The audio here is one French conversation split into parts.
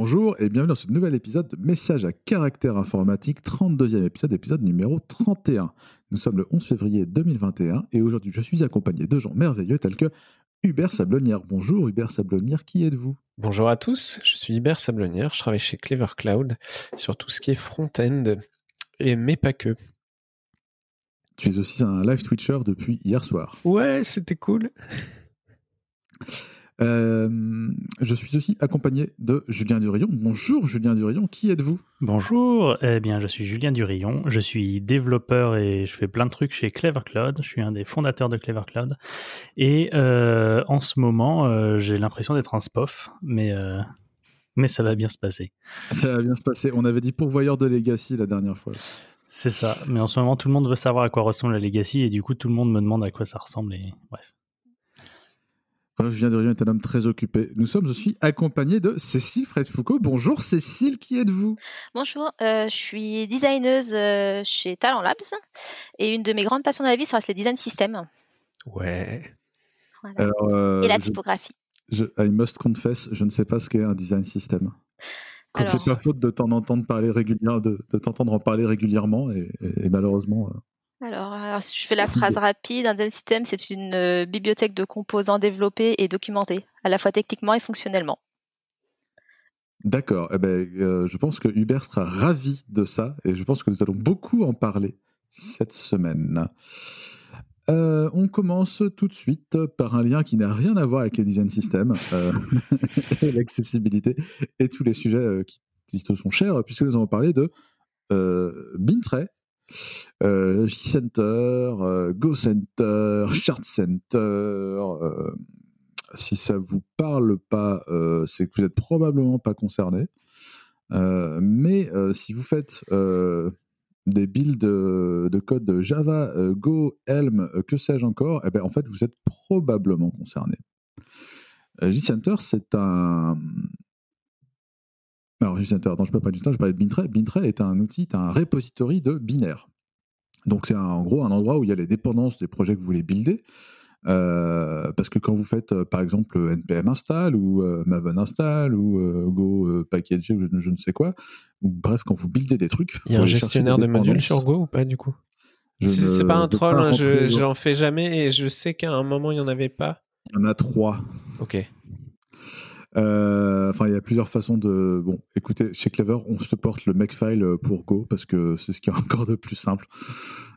Bonjour et bienvenue dans ce nouvel épisode de Message à caractère informatique, 32e épisode, épisode numéro 31. Nous sommes le 11 février 2021 et aujourd'hui je suis accompagné de gens merveilleux tels que Hubert Sablonnière. Bonjour Hubert Sablonnière, qui êtes-vous? Bonjour à tous, je suis Hubert Sablonnière, je travaille chez Clever Cloud sur tout ce qui est front-end et mais pas que. Tu es aussi un live Twitcher depuis hier soir. Ouais, c'était cool. Euh, je suis aussi accompagné de Julien Durillon. Bonjour Julien Durillon, qui êtes-vous? Bonjour, eh bien je suis Julien Durillon, je suis développeur et je fais plein de trucs chez Clever Cloud, je suis un des fondateurs de Clever Cloud et euh, en ce moment euh, j'ai l'impression d'être un spof, mais, mais ça va bien se passer. Ça va bien se passer, on avait dit pourvoyeur de Legacy la dernière fois. C'est ça, mais en ce moment tout le monde veut savoir à quoi ressemble la Legacy et du coup tout le monde me demande à quoi ça ressemble et bref. Julien Durion est un homme très occupé. Nous sommes aussi accompagnés de Cécile Fred-Foucault. Bonjour Cécile, qui êtes-vous? Bonjour, euh, je suis designeuse euh, chez Talent Labs et une de mes grandes passions dans la vie, ça reste les design systems. Ouais. Voilà. euh, et la typographie. Je, je, I must confess, je ne sais pas ce qu'est un design system. C'est pas faute de t'en entendre parler régulièrement, de, de t'entendre en parler régulièrement et, et, et malheureusement. Euh, alors, alors, si je fais la phrase rapide, un design system, c'est une euh, bibliothèque de composants développés et documentés, à la fois techniquement et fonctionnellement. D'accord. Eh ben, euh, je pense que Hubert sera ravi de ça et je pense que nous allons beaucoup en parler cette semaine. Euh, on commence tout de suite par un lien qui n'a rien à voir avec les design systems, euh, l'accessibilité et tous les sujets qui, qui te sont chers, puisque nous allons parler de Bintray, euh, J-Center, euh, Go Center, Chart Center. Euh, si ça vous parle pas, c'est que vous n'êtes probablement pas concerné. mais si vous faites des builds de, de, code Java, Go, Helm, que sais-je encore, eh ben, en fait, vous êtes probablement concerné. J-Center, c'est un, alors, Center, non, je ne peux pas dire ça, je parlais de Bintray. Bintray est un outil, un repository de binaire. Donc, c'est en gros un endroit où il y a les dépendances des projets que vous voulez builder. Euh, parce que quand vous faites euh, par exemple npm install ou euh, maven install ou euh, go package ou je, je, ne sais quoi, ou bref, quand vous buildez des trucs. Il y a un gestionnaire de modules sur Go ou pas du coup? C'est pas un troll, pas hein, je n'en fais jamais et je sais qu'à un moment il n'y en avait pas. Il y en a trois. Ok. Euh, enfin, il y a plusieurs façons de. Bon, écoutez, chez Clever, on supporte le makefile pour Go parce que c'est ce qui est encore de plus simple.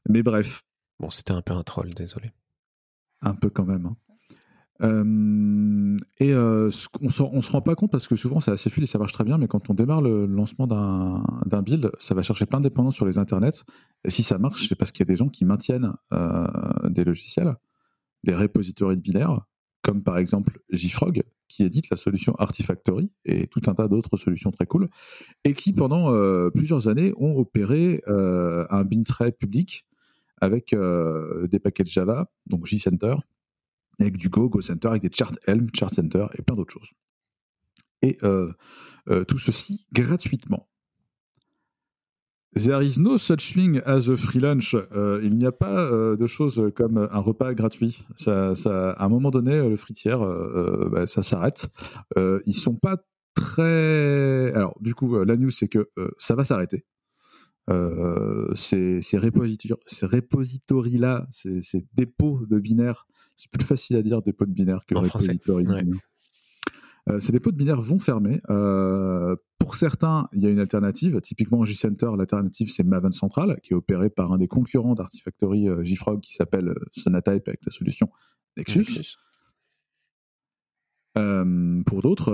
Mais bref. Bon, c'était un peu un troll, désolé. Un peu quand même. Hein. Euh, et euh, on, on se rend pas compte parce que souvent c'est assez fluide et ça marche très bien, mais quand on démarre le lancement d'un build, ça va chercher plein de dépendances sur les internets. Et si ça marche, c'est parce qu'il y a des gens qui maintiennent euh, des logiciels, des repositories de binaires, comme par exemple JFrog, qui édite la solution Artifactory et tout un tas d'autres solutions très cool, et qui pendant euh, plusieurs années ont opéré euh, un bintray public avec euh, des paquets Java, donc JCenter, avec du Go, GoCenter, avec des chart Helm, Chart Center et plein d'autres choses. Et euh, tout ceci gratuitement. There is no such thing as a free lunch. Euh, il n'y a pas euh, de choses comme un repas gratuit. Ça, ça, à un moment donné, le fritière, euh, bah, ça s'arrête. ils sont pas très. Alors, du coup, la news, c'est que ça va s'arrêter. ces, ces repositories-là, ces, ces, dépôts de binaires, c'est plus facile à dire dépôt de binaire que repository. Ouais. Euh, ces dépôts de binaires vont fermer. Euh, pour certains, il y a une alternative. Typiquement, JCenter, l'alternative, c'est Maven Central, qui est opéré par un des concurrents d'Artifactory euh, JFrog qui s'appelle Sonatype avec la solution Nexus. Nexus. Euh, pour d'autres,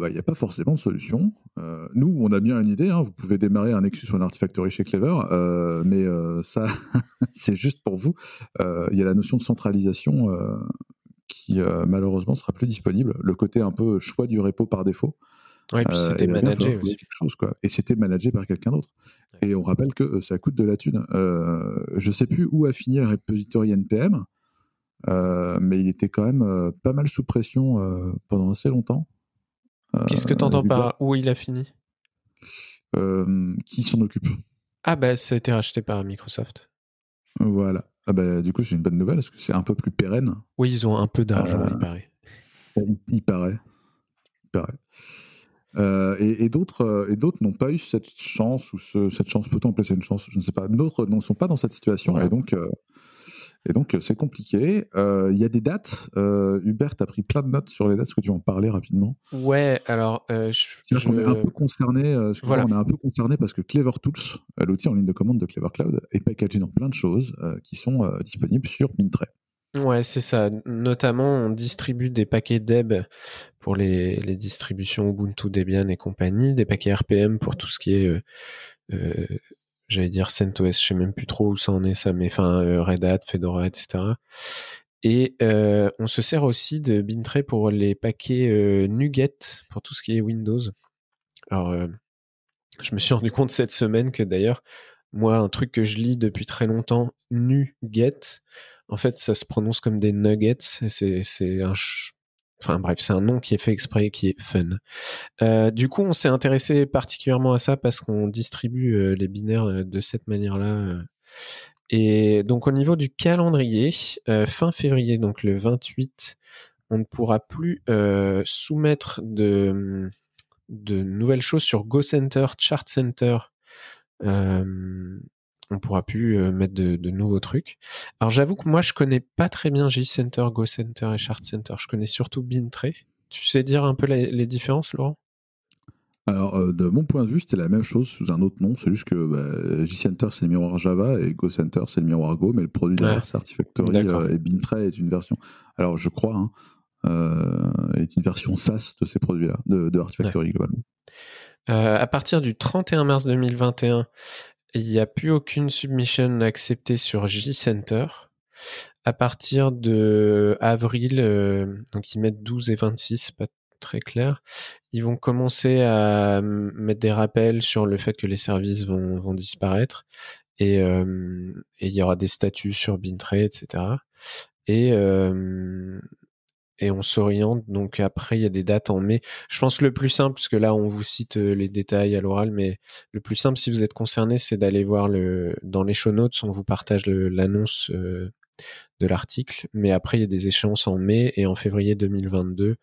il n'y bah, a pas forcément de solution. Euh, nous, on a bien une idée. Hein, vous pouvez démarrer un Nexus ou un Artifactory chez Clever, euh, mais ça, c'est juste pour vous. Il y a la notion de centralisation qui euh, malheureusement sera plus disponible. Le côté un peu choix du repo par défaut. Ouais, et puis c'était euh, managé aussi. Quelque chose, quoi. Et c'était managé par quelqu'un d'autre. Ouais. Et on rappelle que euh, ça coûte de la thune. Je sais plus où a fini le repository NPM, mais il était quand même pas mal sous pression pendant assez longtemps. Qu'est-ce que tu entends par où il a fini? Qui s'en occupe? Ah bah ça a été racheté par Microsoft. Voilà. Ah bah, du coup, c'est une bonne nouvelle parce que c'est un peu plus pérenne. Oui, ils ont un peu d'argent, euh, il paraît. Il, il, paraît. Il paraît. et, d'autres et d'autres n'ont pas eu cette chance ou cette chance peut-on appeler ça une chance je ne sais pas d'autres ne sont pas dans cette situation et donc et donc, c'est compliqué. Il y a des dates. Hubert a pris plein de notes sur les dates. Est-ce que tu veux en parler rapidement? Ouais, alors. je, on est un peu concerné. voilà. On est un peu concerné parce que Clever Tools, l'outil en ligne de commande de Clever Cloud, est packagé dans plein de choses qui sont disponibles sur Mintray. Ouais, c'est ça. Notamment, on distribue des paquets Deb pour les, les, distributions Ubuntu, Debian et compagnie, des paquets RPM pour tout ce qui est euh, j'allais dire CentOS, je sais même plus trop où ça en est ça, mais enfin euh, Red Hat, Fedora, etc. Et euh, on se sert aussi de Bintray pour les paquets euh, NuGet pour tout ce qui est Windows. Alors, je me suis rendu compte cette semaine que d'ailleurs, moi, un truc que je lis depuis très longtemps, NuGet, en fait, ça se prononce comme des nuggets. C'est un, Enfin bref, c'est un nom qui est fait exprès, qui est fun. Euh, du coup, on s'est intéressé particulièrement à ça parce qu'on distribue euh, les binaires euh, de cette manière-là. Et donc au niveau du calendrier, fin février, donc le 28, on ne pourra plus soumettre de, nouvelles choses sur GoCenter, Chart Center, on pourra plus euh, mettre de, nouveaux trucs. Alors j'avoue que moi je connais pas très bien G-Center, Go-Center et Chart Center. Je connais surtout Bintray. Tu sais dire un peu les, différences, Laurent? Alors, euh, de mon point de vue, c'était la même chose sous un autre nom. C'est juste que bah, G-Center, c'est le miroir Java et Go-Center, c'est le miroir Go, mais le produit derrière, c'est Artifactory euh, et Bintray est une version. Alors, je crois, hein, est une version SaaS de ces produits-là, de, Artifactory globalement. à partir du 31 mars 2021, il n'y a plus aucune submission acceptée sur J-Center. À partir de avril, euh, donc ils mettent 12 et 26, pas très clair, ils vont commencer à mettre des rappels sur le fait que les services vont, disparaître et, euh, et, il y aura des statuts sur Bintray, etc. Et, euh, et on s'oriente. Donc après, il y a des dates en mai. Je pense que le plus simple, parce que là, on vous cite euh, les détails à l'oral, mais le plus simple, si vous êtes concerné, c'est d'aller voir le dans les show notes, on vous partage l'annonce euh, de l'article. Mais après, il y a des échéances en mai et en février 2022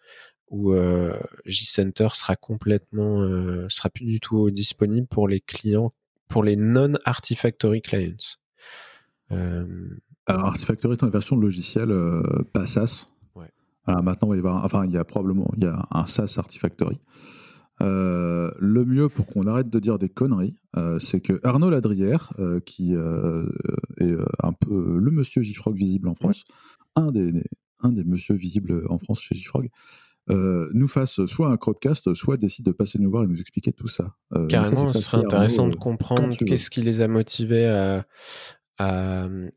où euh, J-Center sera complètement, sera plus du tout disponible pour les clients, pour les non-Artifactory clients. Alors, Artifactory est une version logicielle pas Maintenant, il va y avoir, enfin, il y a probablement il y a un SaaS Artifactory. Euh, le mieux pour qu'on arrête de dire des conneries, euh, c'est que Arnaud Ladrière, euh, qui est un peu le monsieur JFrog visible en France, un, des, un des monsieur visibles en France chez JFrog, nous fasse soit un crowdcast, soit décide de passer nous voir et nous expliquer tout ça. Carrément, ce serait intéressant de comprendre qu'est-ce qui les a motivés à,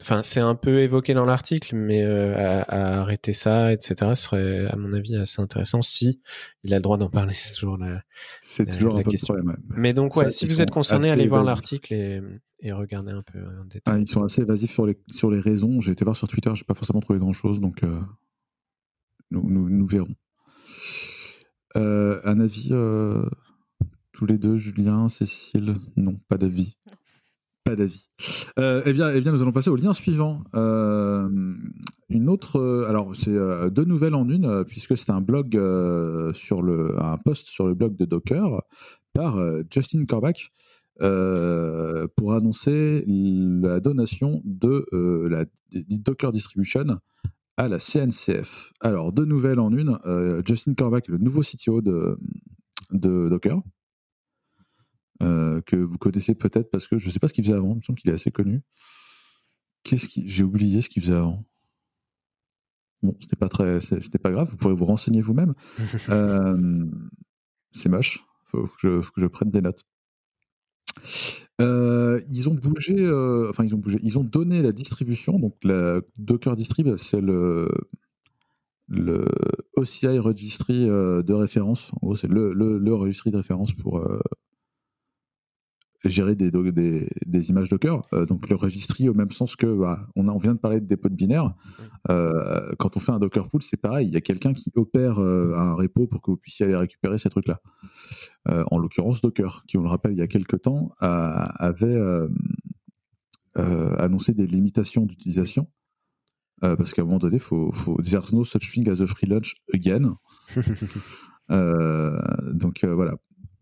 enfin, c'est un peu évoqué dans l'article, mais euh, à, arrêter ça, etc. Ce serait, à mon avis, assez intéressant si il a le droit d'en parler. C'est toujours la, c'est toujours un question. Problème, mais donc, ouais, si vous êtes concerné, allez voir l'article et, et regardez un peu en détail. Ah, ils sont assez évasifs sur les, sur les raisons. J'ai été voir sur Twitter, j'ai pas forcément trouvé grand chose, donc euh, nous, nous, nous, verrons. Euh, un avis tous les deux, Julien, Cécile? Non, pas d'avis. Pas d'avis. Euh, eh, bien, eh bien, nous allons passer au lien suivant. Euh, une autre, euh, alors c'est deux nouvelles en une, puisque c'est un blog sur le, un post sur le blog de Docker par Justin Korbach pour annoncer la donation de la Docker Distribution à la CNCF. Alors deux nouvelles en une. Justin Korbach, le nouveau CTO de Docker, euh, que vous connaissez peut-être parce que je ne sais pas ce qu'il faisait avant, il me semble qu'il est assez connu. Qu'est-ce qui... J'ai oublié ce qu'il faisait avant. Bon, ce n'est pas très, c'était pas grave, vous pourrez vous renseigner vous-même. euh, c'est moche, faut, faut, que je, prenne des notes. Euh, ils ont bougé, enfin ils ont bougé, ils ont donné la distribution, donc la Docker Distrib, c'est le, le OCI Registry de référence. En gros, c'est le, le, le, registry de référence pour, gérer des, des, des images Docker. Euh, donc le registry au même sens que bah, on, a, on vient de parler de dépôt de binaire. Euh, quand on fait un Docker pool, c'est pareil. Il y a quelqu'un qui opère euh, un repo pour que vous puissiez aller récupérer ces trucs-là. en l'occurrence, Docker, qui on le rappelle il y a quelques temps, avait annoncé des limitations d'utilisation. parce qu'à un moment donné, faut, faut, there's no such thing as a free lunch again. donc voilà.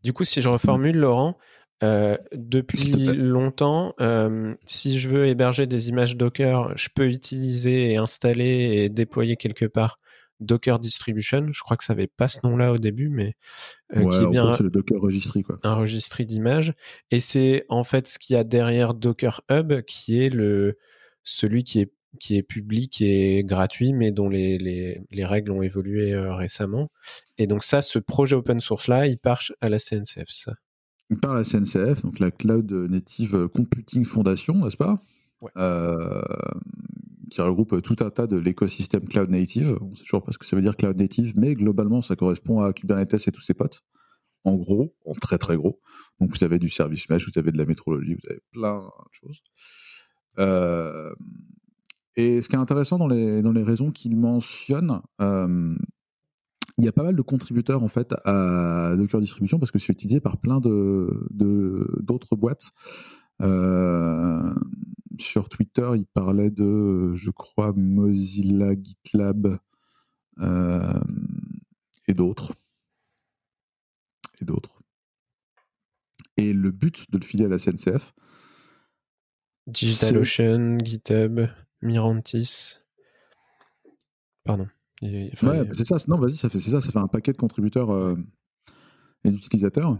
Du coup, si je reformule, Laurent, depuis longtemps, si je veux héberger des images Docker, je peux utiliser et installer et déployer quelque part Docker Distribution. Je crois que ça n'avait pas ce nom-là au début, mais euh, qui est bien c'est le Docker registry quoi. Un registry d'images. Et c'est en fait ce qu'il y a derrière Docker Hub, qui est le celui qui est qui est public et gratuit, mais dont les, les, les règles ont évolué euh, récemment. Et donc ça, ce projet open source là, il part à la CNCF. Ça. À la CNCF, donc la Cloud Native Computing Foundation, n'est-ce pas? Ouais. Euh, qui regroupe tout un tas de l'écosystème cloud native. On ne sait toujours pas ce que ça veut dire cloud native, mais globalement, ça correspond à Kubernetes et tous ses potes. En gros, en très très gros. Donc vous avez du service mesh, vous avez de la métrologie, vous avez plein de choses. Euh, et ce qui est intéressant dans les, dans les raisons qu'il mentionne, euh, il y a pas mal de contributeurs en fait à Docker Distribution parce que c'est utilisé par plein de d'autres boîtes. Euh, sur Twitter, il parlait de, je crois, Mozilla, GitLab euh, et d'autres. Et d'autres. Et le but de le filer à la CNCF. DigitalOcean, GitHub, Mirantis. Pardon. Ouais, c'est ça. Non, vas-y, ça fait, ça. Ça fait un paquet de contributeurs euh, et d'utilisateurs.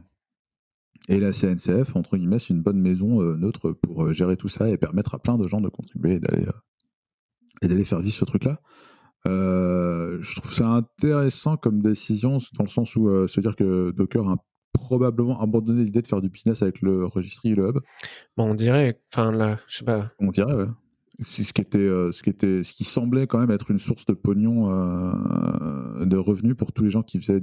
Et la CNCF, entre guillemets, c'est une bonne maison euh, neutre pour euh, gérer tout ça et permettre à plein de gens de contribuer et d'aller euh, et d'aller faire vivre ce truc-là. je trouve ça intéressant comme décision dans le sens où se dire que Docker a probablement abandonné l'idée de faire du business avec le registry et le hub. Bon, on dirait, enfin là, je sais pas. On dirait, ouais. Ce qui était, ce qui était, ce qui semblait quand même être une source de pognon, de revenus pour tous les gens qui faisaient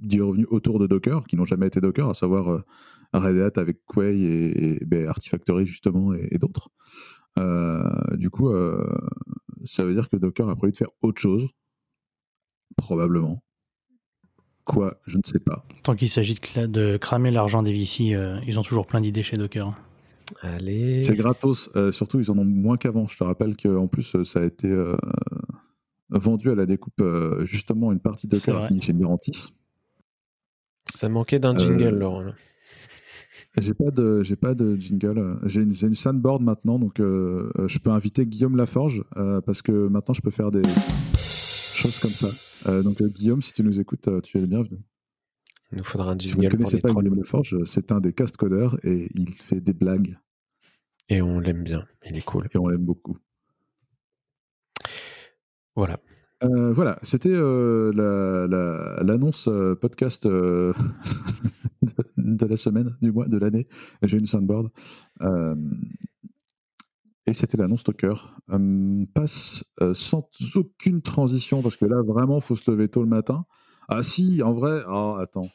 du revenu autour de Docker, qui n'ont jamais été Docker, à savoir euh, Red Hat avec Quay et, ben, Artifactory justement et, d'autres. Euh, du coup, euh, ça veut dire que Docker a prévu de faire autre chose, probablement. Quoi, je ne sais pas. Tant qu'il s'agit de, de, cramer l'argent des VC, ils ont toujours plein d'idées chez Docker. Allez. C'est gratos. surtout, ils en ont moins qu'avant. Je te rappelle qu'en plus, ça a été vendu à la découpe. justement, une partie de Docker a fini chez Mirantis. Ça manquait d'un jingle, euh, Laurent. J'ai pas de, j'ai pas de jingle. J'ai une, une sandboard maintenant, donc euh, je peux inviter Guillaume Laforge euh, parce que maintenant je peux faire des choses comme ça. donc Guillaume, si tu nous écoutes, tu es le bienvenu. Il nous faudra un jingle. Si vous ne connaissez pas Guillaume Laforge, c'est un des cast codeurs et il fait des blagues. Et on l'aime bien. Il est cool. Et on l'aime beaucoup. Voilà. Euh, voilà, c'était euh, l'annonce euh, podcast de, la semaine, du mois, de l'année. J'ai une soundboard. et c'était l'annonce Docker. passe sans aucune transition, parce que là, vraiment, il faut se lever tôt le matin. Ah si, en vrai, oh, attends.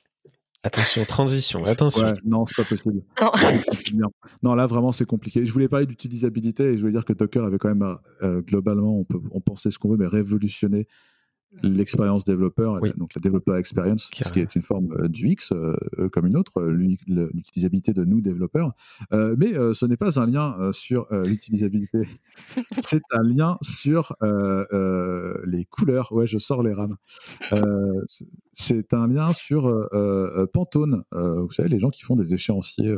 Attention, transition, attention. non, c'est pas possible. Non. là vraiment c'est compliqué. Je voulais parler d'utilisabilité et je voulais dire que Docker avait quand même, euh, globalement, on peut on pensait ce qu'on veut, mais révolutionné l'expérience développeur, donc la développeur experience, ce qui est une forme euh, du X euh, euh, comme une autre, l'utilisabilité de nous développeurs. mais ce n'est pas un lien sur l'utilisabilité, c'est un lien sur les couleurs. Ouais, je sors les rames. c'est un lien sur Pantone. vous savez, les gens qui font des échéanciers.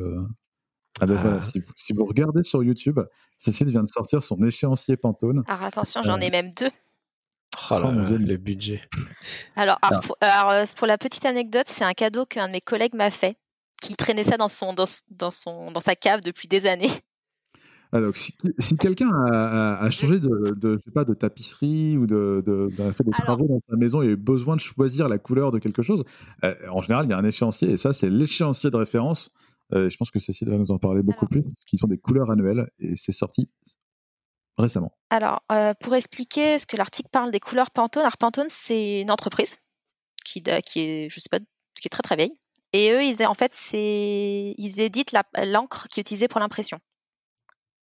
Ah ben ah. si, vous, si, vous, regardez sur YouTube, Cécile vient de sortir son échéancier Pantone. Alors attention, j'en ai même deux. Oh le budget. Alors, ah. euh, pour, la petite anecdote, c'est un cadeau qu'un de mes collègues m'a fait, qui traînait ça dans, son, dans, son, dans sa cave depuis des années. Alors, si, quelqu'un a, changé de, de, sais pas, de tapisserie ou de, de, fait des travaux dans sa maison et a besoin de choisir la couleur de quelque chose, euh, en général, il y a un échéancier et ça, c'est l'échéancier de référence. Euh, je pense que Cécile va nous en parler beaucoup plus, qui sont des couleurs annuelles et c'est sorti récemment Alors, euh, pour expliquer ce que l'article parle des couleurs Pantone, alors Pantone, c'est une entreprise qui, est, je sais pas, qui est très très vieille. Et eux, ils, en fait, ils éditent l'encre qui est utilisée pour l'impression.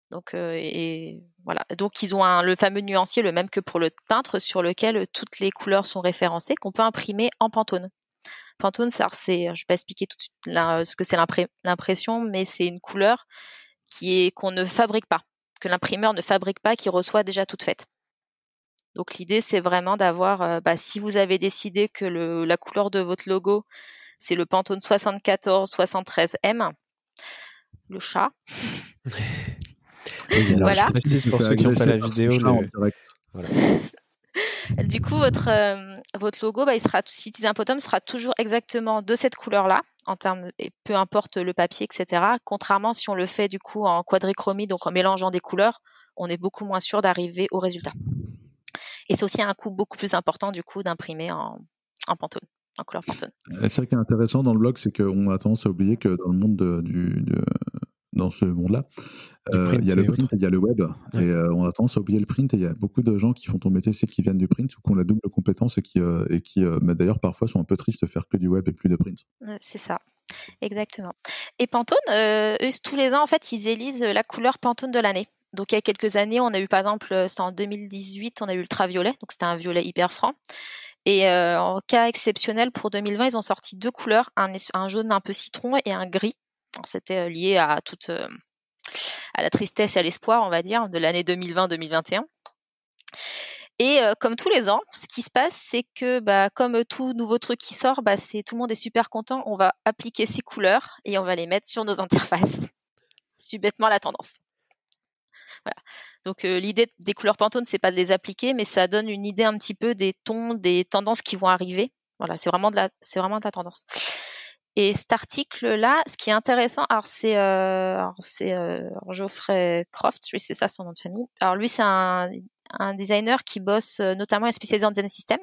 Donc, euh, voilà. Donc, ils ont un, le fameux nuancier, le même que pour le peintre, sur lequel toutes les couleurs sont référencées, qu'on peut imprimer en Pantone. Pantone, c'est, je vais pas expliquer tout de suite ce que c'est l'impression, mais c'est une couleur qui est qu'on ne fabrique pas que l'imprimeur ne fabrique pas, qui reçoit déjà toute faite. Donc l'idée, c'est vraiment d'avoir, bah, si vous avez décidé que le, la couleur de votre logo, c'est le Pantone 74 73M, le chat. voilà. pour ceux qui n'ont pas la vidéo. Voilà. Du coup, votre, euh, votre logo, bah, il sera, si utilisez un potom, sera toujours exactement de cette couleur-là, en termes, peu importe le papier, etc. Contrairement si on le fait du coup en quadrichromie, donc en mélangeant des couleurs, on est beaucoup moins sûr d'arriver au résultat. Et c'est aussi un coût beaucoup plus important du coup d'imprimer en, en Pantone, en couleur Pantone. C'est ça qui est intéressant dans le blog, c'est qu'on a tendance à oublier que dans le monde de, du, de, dans ce monde-là. Euh, il y a le print et il y a le web. Et euh, on a tendance à oublier le print. Et il y a beaucoup de gens qui font ton métier, c'est qui viennent du print ou qui ont la double compétence et qui, euh, et qui d'ailleurs, parfois sont un peu tristes de faire que du web et plus de print. C'est ça. Exactement. Et Pantone, eux, tous les ans, en fait, ils élisent la couleur Pantone de l'année. Donc, il y a quelques années, on a eu, par exemple, c'est en 2018, on a eu ultraviolet. Donc, c'était un violet hyper franc. Et en cas exceptionnel, pour 2020, ils ont sorti deux couleurs, un, un jaune un peu citron et un gris. C'était lié à toute à la tristesse et à l'espoir, on va dire, de l'année 2020-2021. Et comme tous les ans, ce qui se passe, c'est que bah, comme tout nouveau truc qui sort, bah, c'est tout le monde est super content. On va appliquer ces couleurs et on va les mettre sur nos interfaces. C'est bêtement la tendance. Voilà. Donc l'idée des couleurs Pantone, c'est pas de les appliquer, mais ça donne une idée un petit peu des tons, des tendances qui vont arriver. Voilà, c'est vraiment de la, c'est vraiment de la tendance. Et cet article-là, ce qui est intéressant, alors c'est euh, euh, Geoffrey Croft, c'est ça son nom de famille. Alors lui, c'est un, un designer qui bosse euh, notamment spécialisé en design system.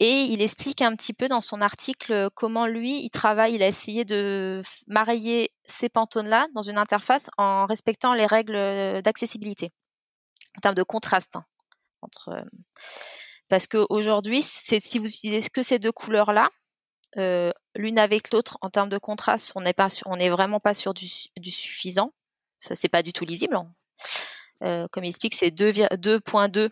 Et il explique un petit peu dans son article comment lui, il travaille, il a essayé de marier ces pantones-là dans une interface en respectant les règles d'accessibilité, en termes de contraste. Hein, entre, parce qu'aujourd'hui, si vous utilisez que ces deux couleurs-là, euh, l'une avec l'autre en termes de contraste, on n'est pas, on n'est vraiment pas sur du, du suffisant. Ça, c'est pas du tout lisible. Hein. Euh, comme il explique, c'est 2.2,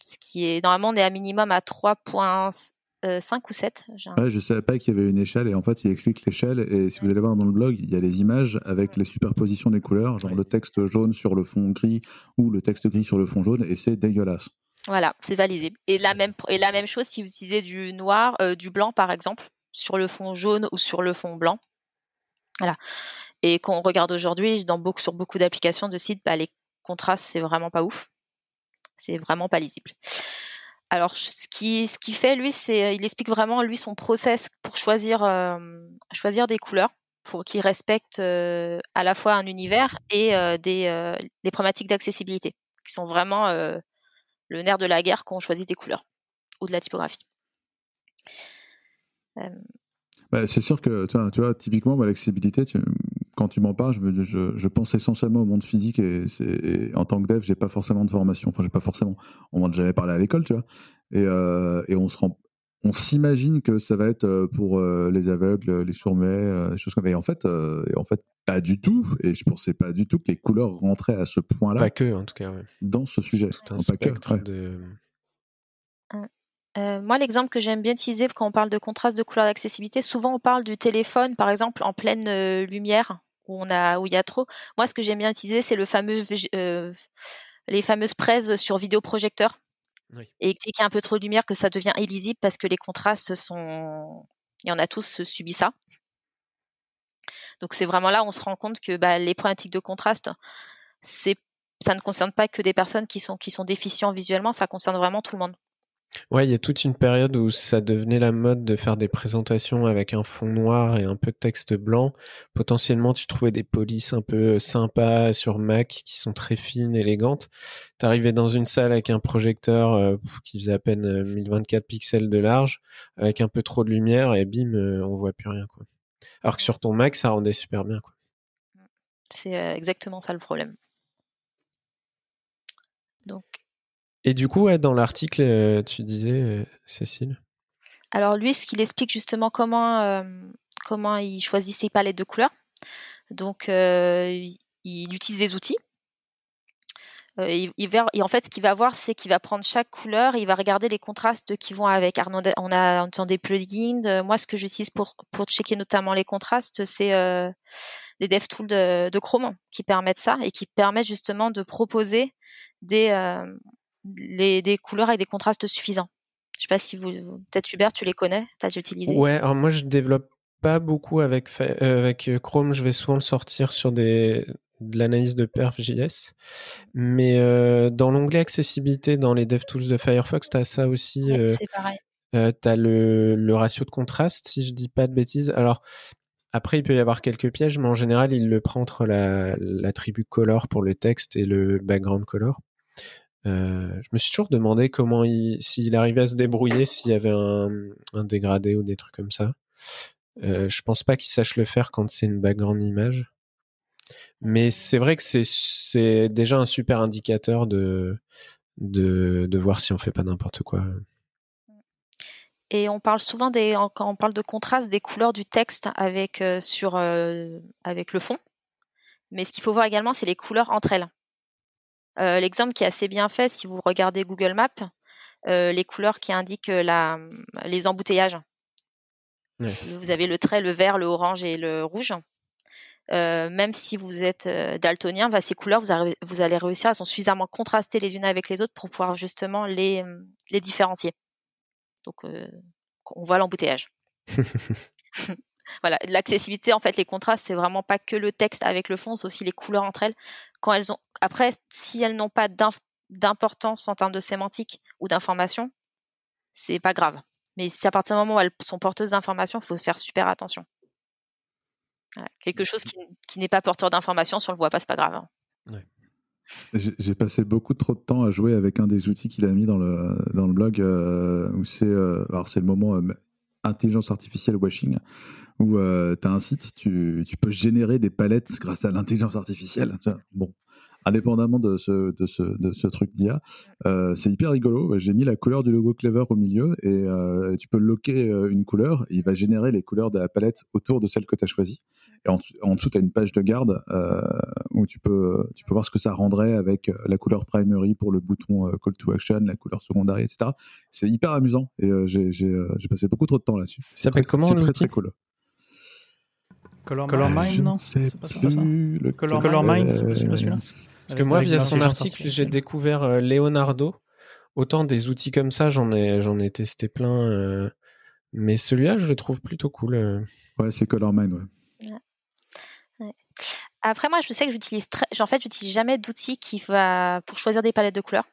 ce qui est normalement on est à minimum à 3.5 euh, ou 7. Ouais, je savais pas qu'il y avait une échelle et en fait il explique l'échelle et si vous allez voir dans le blog il y a les images avec les superpositions des couleurs, genre le texte jaune sur le fond gris ou le texte gris sur le fond jaune et c'est dégueulasse. Voilà, c'est lisible. Et la même et la même chose si vous utilisez du noir, euh, du blanc par exemple, sur le fond jaune ou sur le fond blanc. Voilà. Et quand on regarde aujourd'hui, sur beaucoup d'applications de sites, bah, les contrastes, c'est vraiment pas ouf. C'est vraiment pas lisible. Alors, ce qui, ce qui fait, lui, c'est, il explique vraiment, lui, son process pour choisir, euh, des couleurs qui respectent euh, à la fois un univers et euh, des, des problématiques d'accessibilité, qui sont vraiment le nerf de la guerre quand on choisit des couleurs ou de la typographie. Euh, bah, c'est sûr que, tu vois, tu vois typiquement, l'accessibilité, quand tu m'en parles, je, je, je, pense essentiellement au monde physique et, en tant que dev, j'ai pas forcément de formation. Enfin, j'ai pas forcément. On m'en a jamais parlé à l'école, tu vois. Et, euh, et on se rend, on s'imagine que ça va être euh, pour les aveugles, les sourds-muets, des choses comme ça. Et en fait, et en fait, pas du tout. Et je pensais pas du tout que les couleurs rentraient à ce point-là. Pas que, en tout cas. Dans ce sujet. Tout un spectre de euh, moi, l'exemple que j'aime bien utiliser quand on parle de contraste de couleur d'accessibilité, souvent on parle du téléphone, par exemple, en pleine euh, lumière, où on a, où il y a trop. Moi, ce que j'aime bien utiliser, c'est le fameux, euh, les fameuses prises sur vidéoprojecteur. Oui. Et dès qu'il y a un peu trop de lumière, que ça devient illisible parce que les contrastes sont, y en a tous subi ça. Donc c'est vraiment là où on se rend compte que bah, les problématiques de contraste, c'est, ça ne concerne pas que des personnes qui sont qui sont déficients visuellement, ça concerne vraiment tout le monde. Ouais, il y a toute une période où ça devenait la mode de faire des présentations avec un fond noir et un peu de texte blanc. Potentiellement, tu trouvais des polices un peu euh, sympas sur Mac qui sont très fines, élégantes. T'arrivais dans une salle avec un projecteur euh, qui faisait à peine 1024 euh, pixels de large, avec un peu trop de lumière et bim, on voit plus rien. Alors que sur ton Mac, ça rendait super bien. C'est exactement ça le problème. Donc, et du coup, dans l'article, euh, tu disais, euh, Cécile? Alors lui, ce qu'il explique justement comment, euh, comment il choisit ses palettes de couleurs. Donc, il utilise des outils. Il, et en fait, ce qu'il va voir, c'est qu'il va prendre chaque couleur et il va regarder les contrastes qui vont avec. on a, on des plugins. moi, ce que j'utilise pour, pour checker notamment les contrastes, c'est des DevTools de, de Chrome qui permettent ça et qui permettent justement de proposer des, les, des couleurs avec des contrastes suffisants. Je sais pas si vous, peut-être Hubert, tu les connais, tu as déjà utilisé. Ouais, alors moi je développe pas beaucoup avec euh, avec Chrome, je vais souvent le sortir sur des de l'analyse de perf.js. Mais euh, dans l'onglet accessibilité dans les DevTools de Firefox, tu as ça aussi. Euh, c'est pareil. Euh, tu as le, le, ratio de contraste, si je dis pas de bêtises. Alors, après, il peut y avoir quelques pièges, mais en général, il le prend entre l'attribut color pour le texte et le background color. Euh, je me suis toujours demandé comment il, s'il arrivait à se débrouiller s'il y avait un, dégradé ou des trucs comme ça. Euh, je pense pas qu'il sache le faire quand c'est une background image. Mais c'est vrai que c'est déjà un super indicateur de, de, de voir si on fait pas n'importe quoi. Et on parle souvent des, quand on parle de contraste des couleurs du texte avec euh, sur euh, avec le fond. Mais ce qu'il faut voir également, c'est les couleurs entre elles. Euh, L'exemple qui est assez bien fait, si vous regardez Google Maps, euh, les couleurs qui indiquent la, les embouteillages. Vous avez le trait, le vert, le orange et le rouge. Euh, même si vous êtes euh, daltonien, bah, ces couleurs, vous, vous, allez réussir, elles sont suffisamment contrastées les unes avec les autres pour pouvoir justement les, les différencier. Donc, euh, on voit l'embouteillage. voilà, l'accessibilité, en fait, les contrastes, c'est vraiment pas que le texte avec le fond, c'est aussi les couleurs entre elles. Quand elles ont, après, si elles n'ont pas d'importance en termes de sémantique ou d'information, c'est pas grave. Mais si à partir du moment où elles sont porteuses d'informations, il faut faire super attention. Quelque chose qui, qui n'est pas porteur d'information, si on le voit pas, c'est pas grave. Hein. Ouais. J'ai passé beaucoup trop de temps à jouer avec un des outils qu'il a mis dans le, dans le blog, euh, où c'est euh, alors c'est le moment euh, intelligence artificielle washing, où euh, tu as un site, tu, tu, peux générer des palettes grâce à l'intelligence artificielle. Bon, indépendamment de ce, de ce, de ce truc d'IA. Euh, c'est hyper rigolo. J'ai mis la couleur du logo Clever au milieu et euh, tu peux loquer euh, une couleur et il va générer les couleurs de la palette autour de celle que tu as choisie. Et en, en dessous, tu as une page de garde euh, où tu peux, tu peux voir ce que ça rendrait avec la couleur primary pour le bouton call to action, la couleur secondaire, etc. C'est hyper amusant et j'ai passé beaucoup trop de temps là-dessus. Ça s'appelle comment C'est très très cool. Color, Color Mine, non C'est pas, pas ça. Le Color, Color Mine, c'est pas celui-là parce que moi, via son article, j'ai découvert euh, Leonardo. Autant des outils comme ça, j'en ai, j'en ai testé plein. Euh, mais celui-là, je le trouve plutôt cool. Euh. Ouais, c'est ColorMine, ouais. ouais. Après, moi, je sais que j'utilise très... En fait, j'utilise jamais d'outils qui va pour choisir des palettes de couleurs.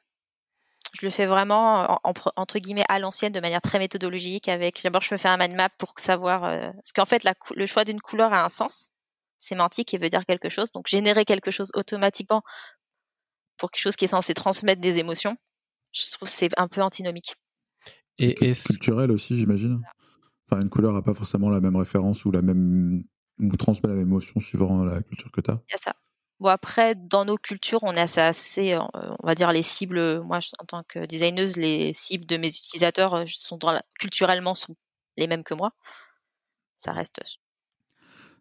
Je le fais vraiment entre guillemets à l'ancienne, de manière très méthodologique. Avec d'abord, je me fais un mind map pour savoir euh... parce qu'en fait, la... le choix d'une couleur a un sens sémantique et veut dire quelque chose. Donc générer quelque chose automatiquement pour quelque chose qui est censé transmettre des émotions, je trouve que c'est un peu antinomique. Et, et culturel aussi, j'imagine. Enfin, une couleur n'a pas forcément la même référence ou la même ou transmet la même émotion suivant la culture que tu as. Il y a ça. Bon après, dans nos cultures, on est assez, assez, euh, on va dire les cibles. Moi, en tant que designeuse, les cibles de mes utilisateurs euh, sont dans la, culturellement sont les mêmes que moi. Ça reste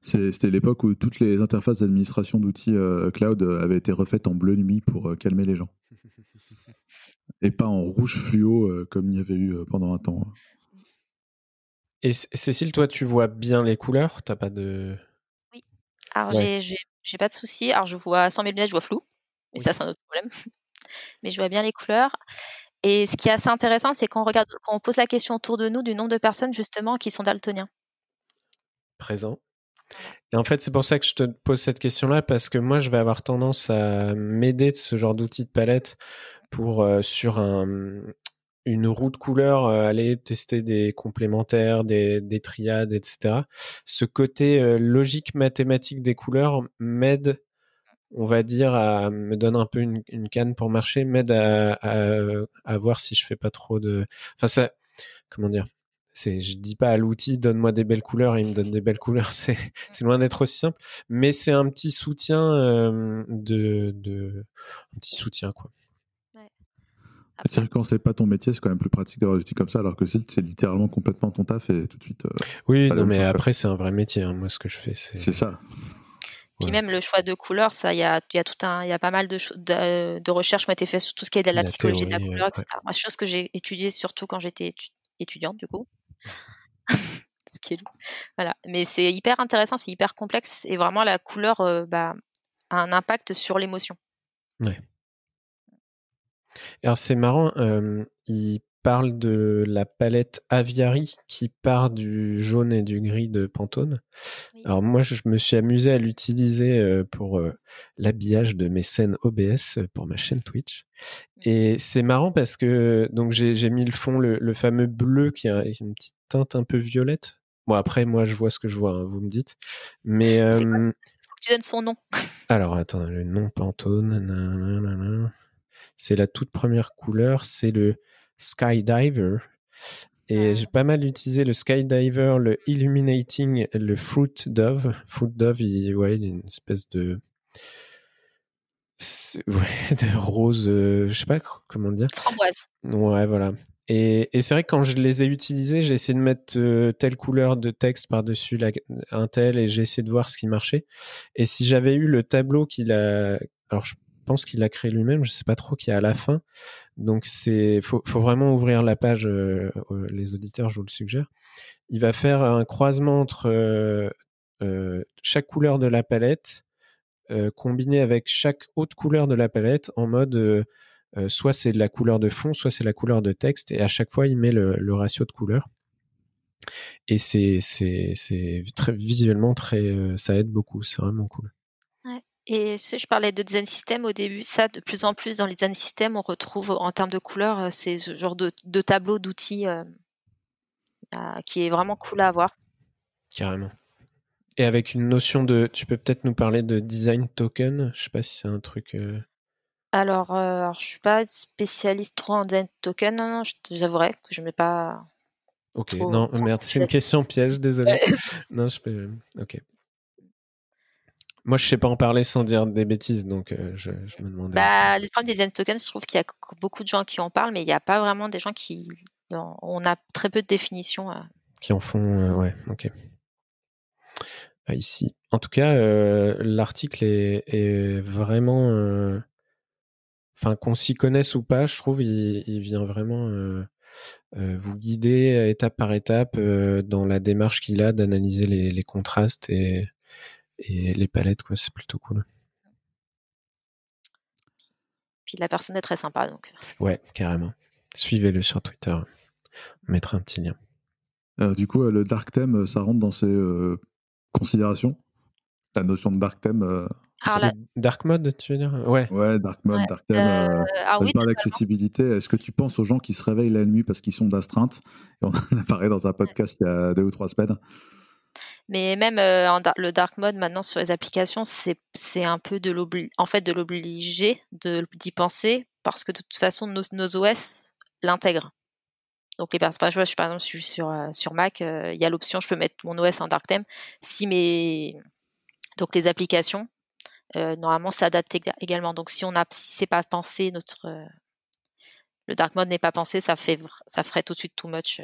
c'était l'époque où toutes les interfaces d'administration d'outils euh, cloud euh, avaient été refaites en bleu nuit pour euh, calmer les gens. Et pas en rouge fluo comme il y avait eu pendant un temps. Et Cécile, toi, tu vois bien les couleurs? T'as pas de. Oui. Alors, ouais. j'ai pas de souci. Alors, je vois sans mes lunettes, je vois flou. Mais oui. ça, c'est un autre problème. Mais je vois bien les couleurs. Et ce qui est assez intéressant, c'est qu'on regarde, quand on pose la question autour de nous du nombre de personnes justement qui sont daltoniens. Présent. Et en fait, c'est pour ça que je te pose cette question-là, parce que moi, je vais avoir tendance à m'aider de ce genre d'outils de palette pour, euh, sur un, une roue de couleurs, euh, aller tester des complémentaires, des, des triades, etc. Ce côté euh, logique mathématique des couleurs m'aide, on va dire, à me donne un peu une, canne pour marcher, m'aide à, voir si je fais pas trop de. Enfin, ça, comment dire? C'est je dis pas à l'outil donne-moi des belles couleurs il me donne des belles couleurs c'est c'est loin d'être aussi simple mais c'est un petit soutien euh, de, de un petit soutien quoi ouais. Après... quand c'est pas ton métier c'est quand même plus pratique d'avoir des outils comme ça alors que c'est littéralement complètement ton taf et tout de suite euh, oui non mais après c'est un vrai métier hein. moi ce que je fais c'est c'est ça puis ouais. même le choix de couleurs, ça, il y a, y a tout un, il y a pas mal de, de, de recherches qui ont été faites sur tout ce qui est de la, la psychologie théorie, de la couleur, ouais. etc. Moi, chose que j'ai étudiée surtout quand j'étais étudiante, du coup. Voilà. Mais c'est hyper intéressant, c'est hyper complexe et vraiment la couleur euh, bah, a un impact sur l'émotion. Ouais. Alors c'est marrant, il parle de la palette Aviary qui part du jaune et du gris de Pantone. Alors moi, je me suis amusé à l'utiliser euh, pour euh, l'habillage de mes scènes OBS pour ma chaîne Twitch. Mmh. Et c'est marrant parce que donc j'ai mis le fond, le, fameux bleu qui a une petite teinte un peu violette. Bon après, moi, je vois ce que je vois, hein, vous me dites. Mais tu donnes son nom. Alors, attends, le nom Pantone. C'est la toute première couleur, c'est le Skydiver. Et ah. j'ai pas mal utilisé le Skydiver, le Illuminating, le Fruit Dove. Fruit Dove, il, ouais, il a une espèce de. Ouais, de rose, euh, je sais pas comment dire. Framboise. Ouais, voilà. Et, c'est vrai que quand je les ai utilisés, j'ai essayé de mettre euh, telle couleur de texte par-dessus un tel et j'ai essayé de voir ce qui marchait. Et si j'avais eu le tableau qu'il a, alors je pense qu'il l'a créé lui-même, je sais pas trop, qui est à la fin. Donc c'est, faut, vraiment ouvrir la page, euh, les auditeurs, je vous le suggère. Il va faire un croisement entre euh, chaque couleur de la palette combiné avec chaque autre couleur de la palette en mode euh, soit c'est la couleur de fond, soit c'est la couleur de texte, et à chaque fois il met le, ratio de couleurs. Et c'est visuellement très euh, ça aide beaucoup, c'est vraiment cool. Et si je parlais de design system au début, ça de plus en plus dans les design systems, on retrouve en termes de couleurs, euh, c'est ce genre de, tableau d'outils qui est vraiment cool à avoir. Carrément. Et avec une notion de, tu peux peut-être nous parler de design token? Je sais pas si c'est un truc. Alors, je euh, alors, je suis pas spécialiste trop en design token, non, je j'avouerai que je mets pas Ok, non, merde, c'est une question piège, désolé. non, je peux. Ok. Moi, je sais pas en parler sans dire des bêtises, donc euh, je, me demandais. Bah, les problèmes des design tokens, je trouve qu'il y a beaucoup de gens qui en parlent, mais il n'y a pas vraiment des gens qui. On a très peu de définitions. Euh. Qui en font, ouais, ok. Ah, ici. En tout cas, l'article est, est, vraiment enfin qu'on s'y connaisse ou pas, je trouve, il, vient vraiment euh, euh, vous guider étape par étape euh, dans la démarche qu'il a d'analyser les, contrastes et, les palettes, quoi. C'est plutôt cool. Puis la personne est très sympa, donc. Ouais, carrément. Suivez-le sur Twitter. On mettra un petit lien. du coup, le dark theme, ça rentre dans ses considérations? La notion de dark theme Dark mode, tu veux dire? Ouais. Ouais, dark mode, dark theme. Euh, euh, ah oui, l'accessibilité. Est-ce que tu penses aux gens qui se réveillent la nuit parce qu'ils sont d'astreinte? On en a parlé dans un podcast il y a deux ou trois semaines. Mais même euh, le dark mode maintenant sur les applications, c'est un peu de en fait de l'obliger d'y penser parce que de toute façon nos, OS l'intègrent. Donc les personnes, je suis par exemple sur sur Mac, il y a l'option je peux mettre mon OS en dark theme si mes donc les applications euh, normalement s'adapte également. Donc si on a, si c'est pas pensé, notre euh, le dark mode n'est pas pensé, ça fait, ça ferait tout de suite too much.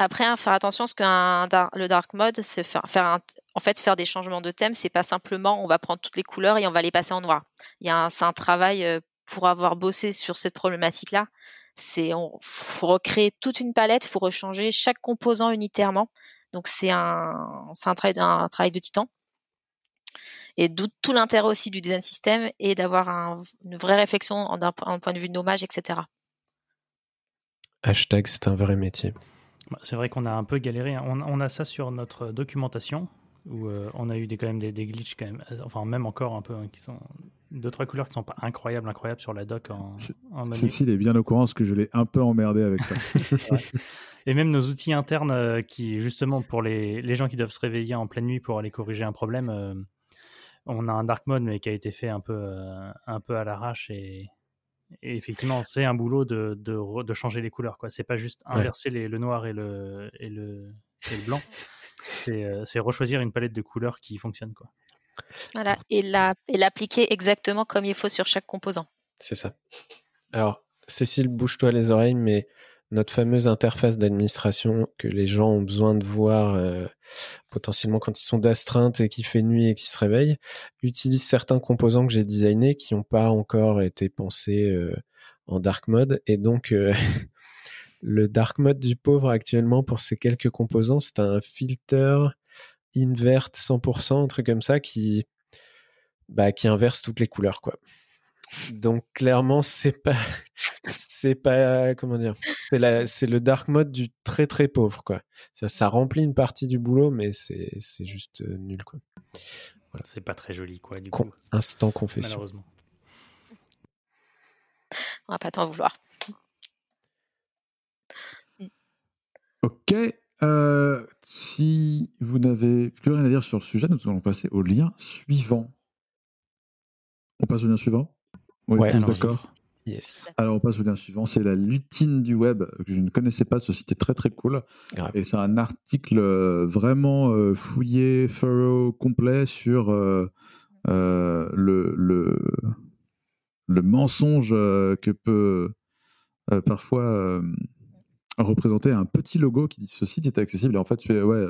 Euh. Après, hein, faire attention, parce que le dark mode, c'est faire, faire en fait faire des changements de thème, c'est pas simplement on va prendre toutes les couleurs et on va les passer en noir. C'est un travail pour avoir bossé sur cette problématique-là. C'est on faut recréer toute une palette, faut rechanger chaque composant unitairement. Donc c'est un, un un travail de titan. Et d'où tout l'intérêt aussi du design system et d'avoir une vraie réflexion d'un point de vue de nommage, etc. Hashtag, c'est un vrai métier. Bah, c'est vrai qu'on a un peu galéré. Hein. On, a ça sur notre documentation où euh, on a eu des, quand même des, glitches quand même, euh, enfin même encore un peu hein, qui sont deux trois couleurs qui sont pas incroyables, incroyables sur la doc en, en Cécile est bien au courant parce que je l'ai un peu emmerdé avec ça. Et même nos outils internes euh, qui justement pour les, les, gens qui doivent se réveiller en pleine nuit pour aller corriger un problème, on a un dark mode, mais qui a été fait un peu, un peu à l'arrache. Et, effectivement, c'est un boulot de, de, changer les couleurs. Ce n'est pas juste inverser le noir et le, et le, blanc. Euh, c'est rechoisir une palette de couleurs qui fonctionne. Quoi. Voilà, et l'appliquer exactement comme il faut sur chaque composant. C'est ça. Alors, Cécile, bouge-toi les oreilles, mais notre fameuse interface d'administration que les gens ont besoin de voir euh, potentiellement quand ils sont d'astreinte et qu'il fait nuit et qu'ils se réveillent, utilise certains composants que j'ai designés qui n'ont pas encore été pensés euh, en dark mode. Et donc, euh, le dark mode du pauvre actuellement pour ces quelques composants, c'est un filter invert 100%, un truc comme ça qui, bah, qui inverse toutes les couleurs. quoi. Donc clairement, c'est pas, c'est pas, comment dire, c'est c'est le dark mode du très très pauvre quoi. Ça, ça remplit une partie du boulot, mais c'est, c'est juste euh, nul quoi. Voilà. C'est pas très joli quoi du coup. Instant confession. Malheureusement. On va pas t'en vouloir. Ok. Euh, si vous n'avez plus rien à dire sur le sujet, nous allons passer au lien suivant. On passe au lien suivant? Oui, ouais, d'accord. Yes. Alors on passe au lien suivant, c'est la lutine du web que je ne connaissais pas, ce site est très très cool. Grave. Et c'est un article euh, vraiment euh, fouillé, thorough, complet sur euh, euh, le, le, le, mensonge euh, que peut euh, parfois représenter un petit logo qui dit ce site est accessible. Et en fait, tu fais, ouais,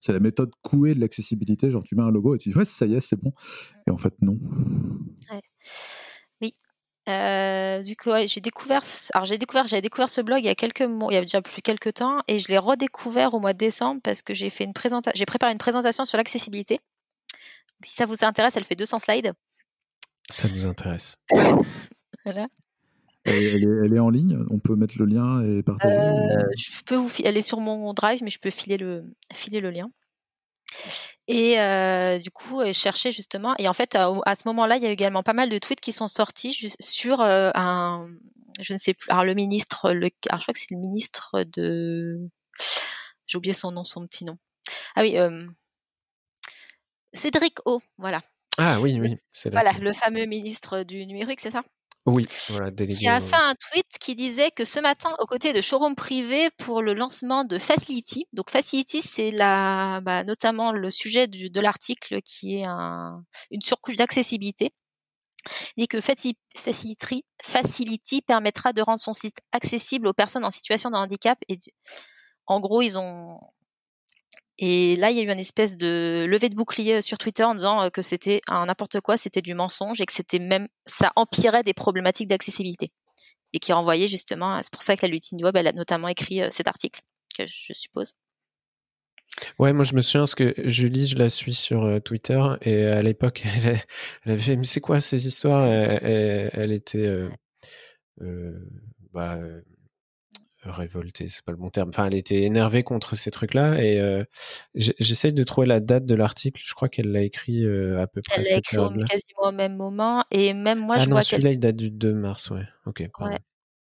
c'est la méthode couée de l'accessibilité. Genre, tu mets un logo et tu dis, ouais, ça y est, c'est bon. Et en fait, non. Ouais. Euh, du coup, ouais, j'ai découvert, alors j'ai découvert, j'avais découvert ce blog il y a quelques mois, il y a déjà plus quelques temps, et je l'ai redécouvert au mois de décembre parce que j'ai fait une présentation, j'ai préparé une présentation sur l'accessibilité. Si ça vous intéresse, elle fait 200 slides. Ça nous intéresse. voilà. Elle, elle, est, elle, est, en ligne On peut mettre le lien et partager euh, je peux vous, Elle est sur mon drive, mais je peux filer le, filer le lien. Et euh, du coup, je cherchais justement. Et en fait, à, à ce moment-là, il y a également pas mal de tweets qui sont sortis sur euh, un, je ne sais plus, alors le ministre, le, alors je crois que c'est le ministre de, j'ai oublié son nom, son petit nom. Ah oui, euh, Cédric O, voilà. Ah oui, oui. Voilà, le fameux ministre du numérique, c'est ça? Oui, voilà. Qui a fait un tweet qui disait que ce matin, aux côtés de showroom privé pour le lancement de Facility. Donc Facility, c'est la, bah, notamment le sujet du, de l'article qui est un, une surcouche d'accessibilité. Il dit que Facility, Facility permettra de rendre son site accessible aux personnes en situation de handicap. Et du... en gros, ils ont et là, il y a eu une espèce de levée de bouclier sur Twitter en disant que c'était un n'importe quoi, c'était du mensonge et que c'était même ça empirait des problématiques d'accessibilité. Et qui renvoyait justement, c'est pour ça que la lutine du web, elle a notamment écrit cet article, je suppose. Ouais, moi je me souviens parce que Julie, je la suis sur euh, Twitter et à l'époque, elle, avait mais c'est quoi ces histoires? Elle, était euh, euh, bah, révoltée, c'est pas le bon terme. Enfin, elle était énervée contre ces trucs-là et euh, j'essaye de trouver la date de l'article. Je crois qu'elle l'a écrit euh, à peu près. Elle l'a écrit au, quasiment au même moment et même moi ah je non, vois celui-là il date du 2 mars, ouais. Ok. Pardon. Ouais.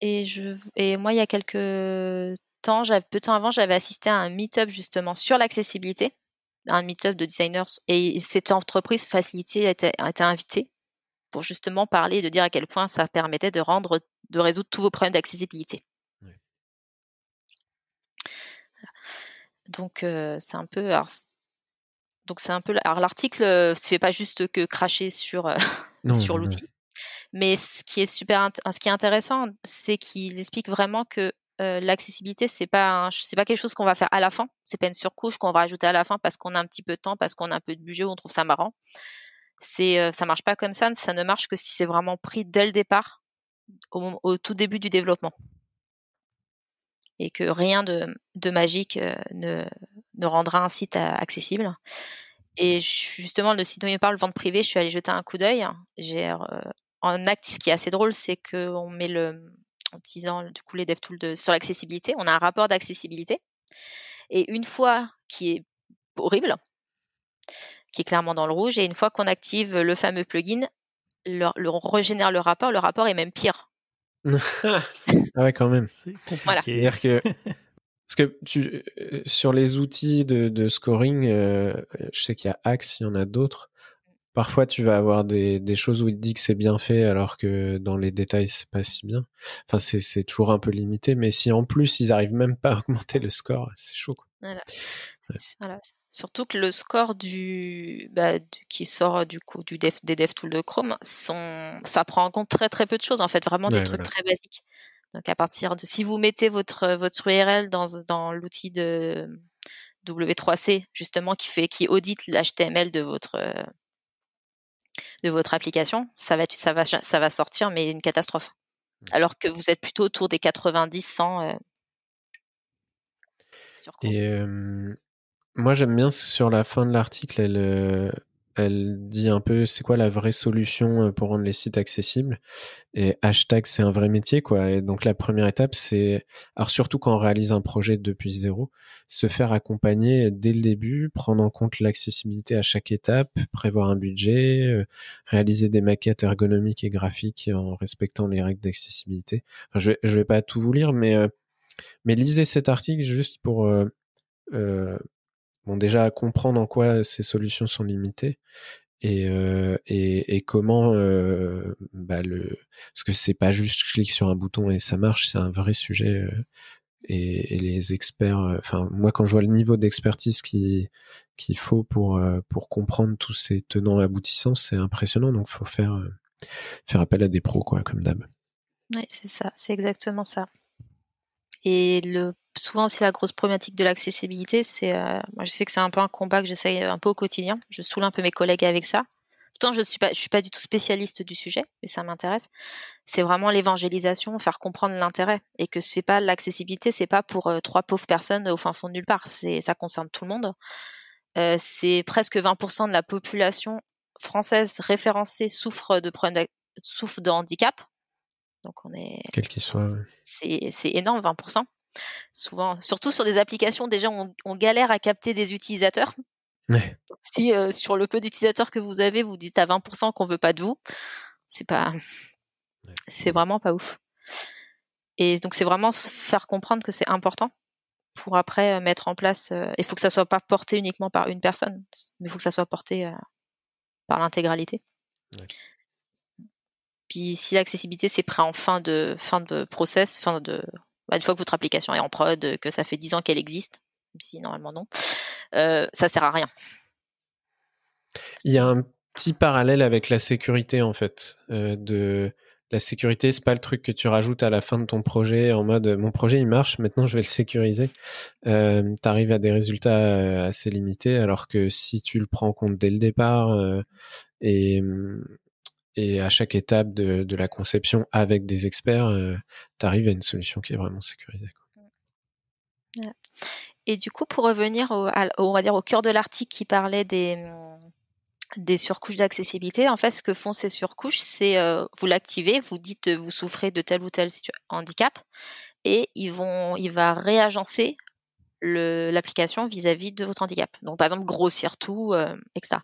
Et je et moi il y a quelques temps, peu de temps avant, j'avais assisté à un meet-up justement sur l'accessibilité, un meet-up de designers et cette entreprise Facility était, était invitée pour justement parler et de dire à quel point ça permettait de rendre de résoudre tous vos problèmes d'accessibilité. Donc euh, c'est un peu alors, donc c'est un peu alors l'article ne fait pas juste que cracher sur sur l'outil. Mais ce qui est super ce qui est intéressant, c'est qu'il explique vraiment que euh, l'accessibilité c'est pas c'est pas quelque chose qu'on va faire à la fin, c'est pas une surcouche qu'on va rajouter à la fin parce qu'on a un petit peu de temps, parce qu'on a un peu de budget ou on trouve ça marrant. C'est euh, ça marche pas comme ça, ça ne marche que si c'est vraiment pris dès le départ au, au tout début du développement et que rien de, de magique euh, ne, ne, rendra un site accessible. Et justement, le site dont il parle, vente privée, je suis allée jeter un coup d'œil. J'ai euh, en acte, ce qui est assez drôle, c'est qu'on met le, en utilisant du coup les DevTools de, sur l'accessibilité, on a un rapport d'accessibilité. Et une fois qui est horrible, qui est clairement dans le rouge, et une fois qu'on active le fameux plugin, le, le, on régénère le rapport, le rapport est même pire ah ouais, quand même. Voilà. C'est-à-dire que parce que tu, sur les outils de, de scoring, euh, je sais qu'il y a Axe, il y en a d'autres. Parfois, tu vas avoir des, des choses où il te dit que c'est bien fait, alors que dans les détails, c'est pas si bien. Enfin, c'est toujours un peu limité. Mais si en plus, ils arrivent même pas à augmenter le score, c'est chaud. Quoi. Voilà. Ouais. voilà. Surtout que le score du, bah, du qui sort du coup du dev, des DevTools de Chrome, son, ça prend en compte très très peu de choses en fait, vraiment des Ouais, trucs voilà. très basiques. Donc à partir de, si vous mettez votre votre URL dans dans l'outil de W3C justement qui fait qui audite l'HTML de votre de votre application, ça va ça va ça va sortir mais une catastrophe. Alors que vous êtes plutôt autour des 90 100 euh, sur. Et euh, moi, j'aime bien sur la fin de l'article, elle, euh, elle dit un peu c'est quoi la vraie solution pour rendre les sites accessibles? Et hashtag c'est un vrai métier quoi. Et donc la première étape c'est alors surtout quand on réalise un projet depuis zéro se faire accompagner dès le début prendre en compte l'accessibilité à chaque étape prévoir un budget réaliser des maquettes ergonomiques et graphiques en respectant les règles d'accessibilité. Je je vais pas tout vous lire mais mais lisez cet article juste pour euh, bon déjà comprendre en quoi ces solutions sont limitées et, euh, et, et, comment euh, bah le parce que c'est pas juste je clique sur un bouton et ça marche c'est un vrai sujet euh, et, et, les experts enfin moi quand je vois le niveau d'expertise qui qu'il faut pour pour comprendre tous ces tenants aboutissants c'est impressionnant. Donc faut faire faire appel à des pros quoi comme d'hab. Oui c'est ça c'est exactement ça. Et le souvent aussi la grosse problématique de l'accessibilité, c'est, euh, moi je sais que c'est un peu un combat que j'essaye un peu au quotidien. Je saoule un peu mes collègues avec ça. Pourtant, je suis pas, je suis pas du tout spécialiste du sujet, mais ça m'intéresse. C'est vraiment l'évangélisation, faire comprendre l'intérêt et que c'est pas l'accessibilité, c'est pas pour euh, trois pauvres personnes au fin fond de nulle part. C'est, ça concerne tout le monde. Euh, c'est presque 20% de la population française référencée souffre de problèmes, souffre de handicap. Donc on est. Quel qu'il soit. C'est, c'est énorme, 20% souvent, surtout sur des applications, déjà on, galère à capter des utilisateurs. Si euh, sur le peu d'utilisateurs que vous avez, vous dites à 20% qu'on veut pas de vous, c'est pas, c'est vraiment pas ouf. Et donc c'est vraiment faire comprendre que c'est important pour après euh, mettre en place. Euh, il faut que ça soit pas porté uniquement par une personne, mais il faut que ça soit porté par l'intégralité. Puis si l'accessibilité c'est prêt en fin de fin de process, fin de bah, une fois que votre application est en prod, que ça fait 10 ans qu'elle existe, si normalement non, euh, ça sert à rien. Il y a un petit parallèle avec la sécurité en fait. Euh, de la sécurité, c'est pas le truc que tu rajoutes à la fin de ton projet en mode mon projet il marche, maintenant je vais le sécuriser. Euh, tu arrives à des résultats euh, assez limités, alors que si tu le prends en compte dès le départ euh, et hum, et à chaque étape de, la conception avec des experts, euh, tu arrives à une solution qui est vraiment sécurisée. Quoi. Et du coup, pour revenir au, on va dire au cœur de l'article qui parlait des, des surcouches d'accessibilité, en fait, ce que font ces surcouches, c'est euh, vous l'activez, vous dites vous souffrez de tel ou tel handicap, et ils vont, il va réagencer l'application vis-à-vis de votre handicap. Donc, par exemple, grossir tout, euh, etc.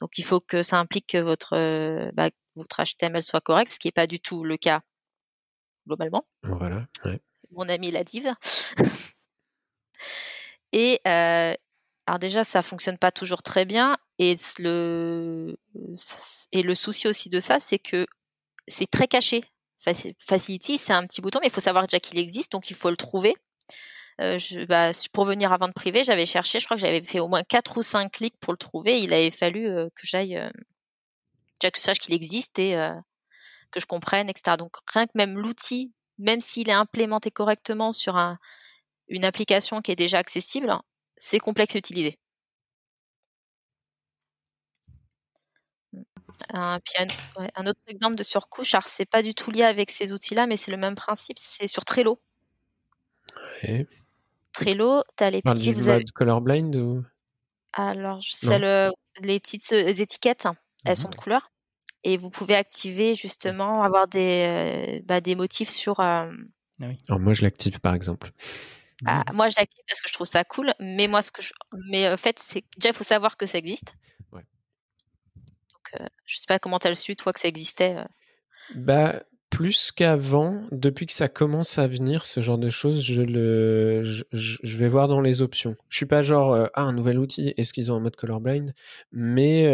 Donc, il faut que ça implique que votre, euh, bah, votre HTML soit correct, ce qui n'est pas du tout le cas globalement. Voilà. Mon ami la div. et euh, alors déjà, ça fonctionne pas toujours très bien. Et le, et le souci aussi de ça, c'est que c'est très caché. Facility, c'est un petit bouton, mais il faut savoir déjà qu'il existe, donc il faut le trouver. Euh, je, bah, pour venir à vente privée, j'avais cherché, je crois que j'avais fait au moins 4 ou 5 clics pour le trouver. Il avait fallu euh, que j'aille euh, que je sache qu'il existe et euh, que je comprenne, etc. Donc rien que même l'outil, même s'il est implémenté correctement sur un, une application qui est déjà accessible, c'est complexe à utiliser. Un, un, autre exemple de surcouche, alors c'est pas du tout lié avec ces outils-là, mais c'est le même principe, c'est sur Trello. Trello, tu as les petits. Vous avez... colorblind ou? Alors, c'est le, les petites étiquettes, elles sont mmh de couleur et vous pouvez activer justement avoir des euh, bah, des motifs sur. Euh, ah oui. Alors moi je l'active par exemple. Ah, moi je l'active parce que je trouve ça cool, mais moi ce que je... mais en fait c'est déjà il faut savoir que ça existe. Ouais. Donc euh, je sais pas comment tu as le su toi que ça existait. Bah plus qu'avant, depuis que ça commence à venir, ce genre de choses, je le, je, je vais voir dans les options. Je suis pas genre ah un nouvel outil, est-ce qu'ils ont un mode colorblind, mais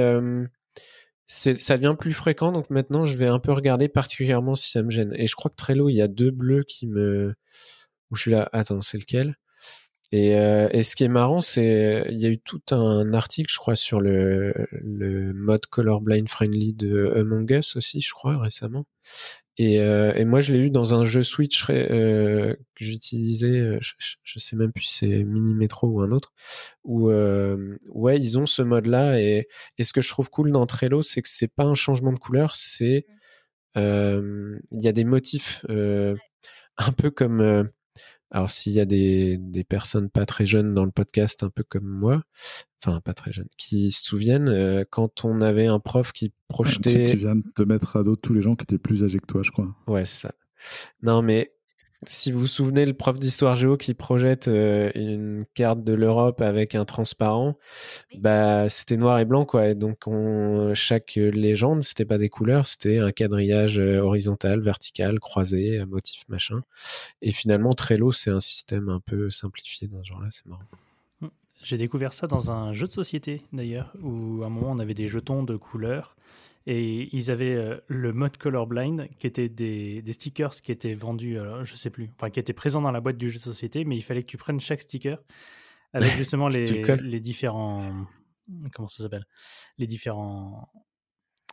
ça vient plus fréquent, donc maintenant je vais un peu regarder particulièrement si ça me gêne. Et je crois que Trello, il y a deux bleus qui me, où je suis là, attends, c'est lequel? Et, euh, et, ce qui est marrant, c'est il y a eu tout un article, je crois, sur le, le mode colorblind friendly de Among Us aussi, je crois, récemment. Et, euh, et moi, je l'ai eu dans un jeu Switch euh, que j'utilisais, euh, je, je, sais même plus si c'est Mini Metro ou un autre, où euh, ouais, ils ont ce mode-là. Et, et ce que je trouve cool dans Trello, c'est que c'est pas un changement de couleur, c'est il y a des motifs un peu comme Alors s'il y a des, des personnes pas très jeunes dans le podcast, un peu comme moi, enfin pas très jeunes, qui se souviennent euh, quand on avait un prof qui projetait. Tu, tu viens de te mettre à dos tous les gens qui étaient plus âgés que toi, je crois. Ouais, c'est ça. Non, mais si vous vous souvenez, le prof d'histoire géo qui projette euh, une carte de l'Europe avec un transparent, bah c'était noir et blanc quoi. Et donc on, chaque légende, c'était pas des couleurs, c'était un quadrillage euh, horizontal, vertical, croisé, un motif machin. Et finalement, Trello, c'est un système un peu simplifié dans ce genre-là. C'est marrant. Hum, j'ai découvert ça dans un jeu de société d'ailleurs, où à un moment on avait des jetons de couleurs et ils avaient euh, le mode colorblind qui était des, des, stickers qui étaient vendus, euh, je sais plus, enfin qui étaient présents dans la boîte du jeu de société, mais il fallait que tu prennes chaque sticker avec justement les, les différents. Comment ça s'appelle Les différents.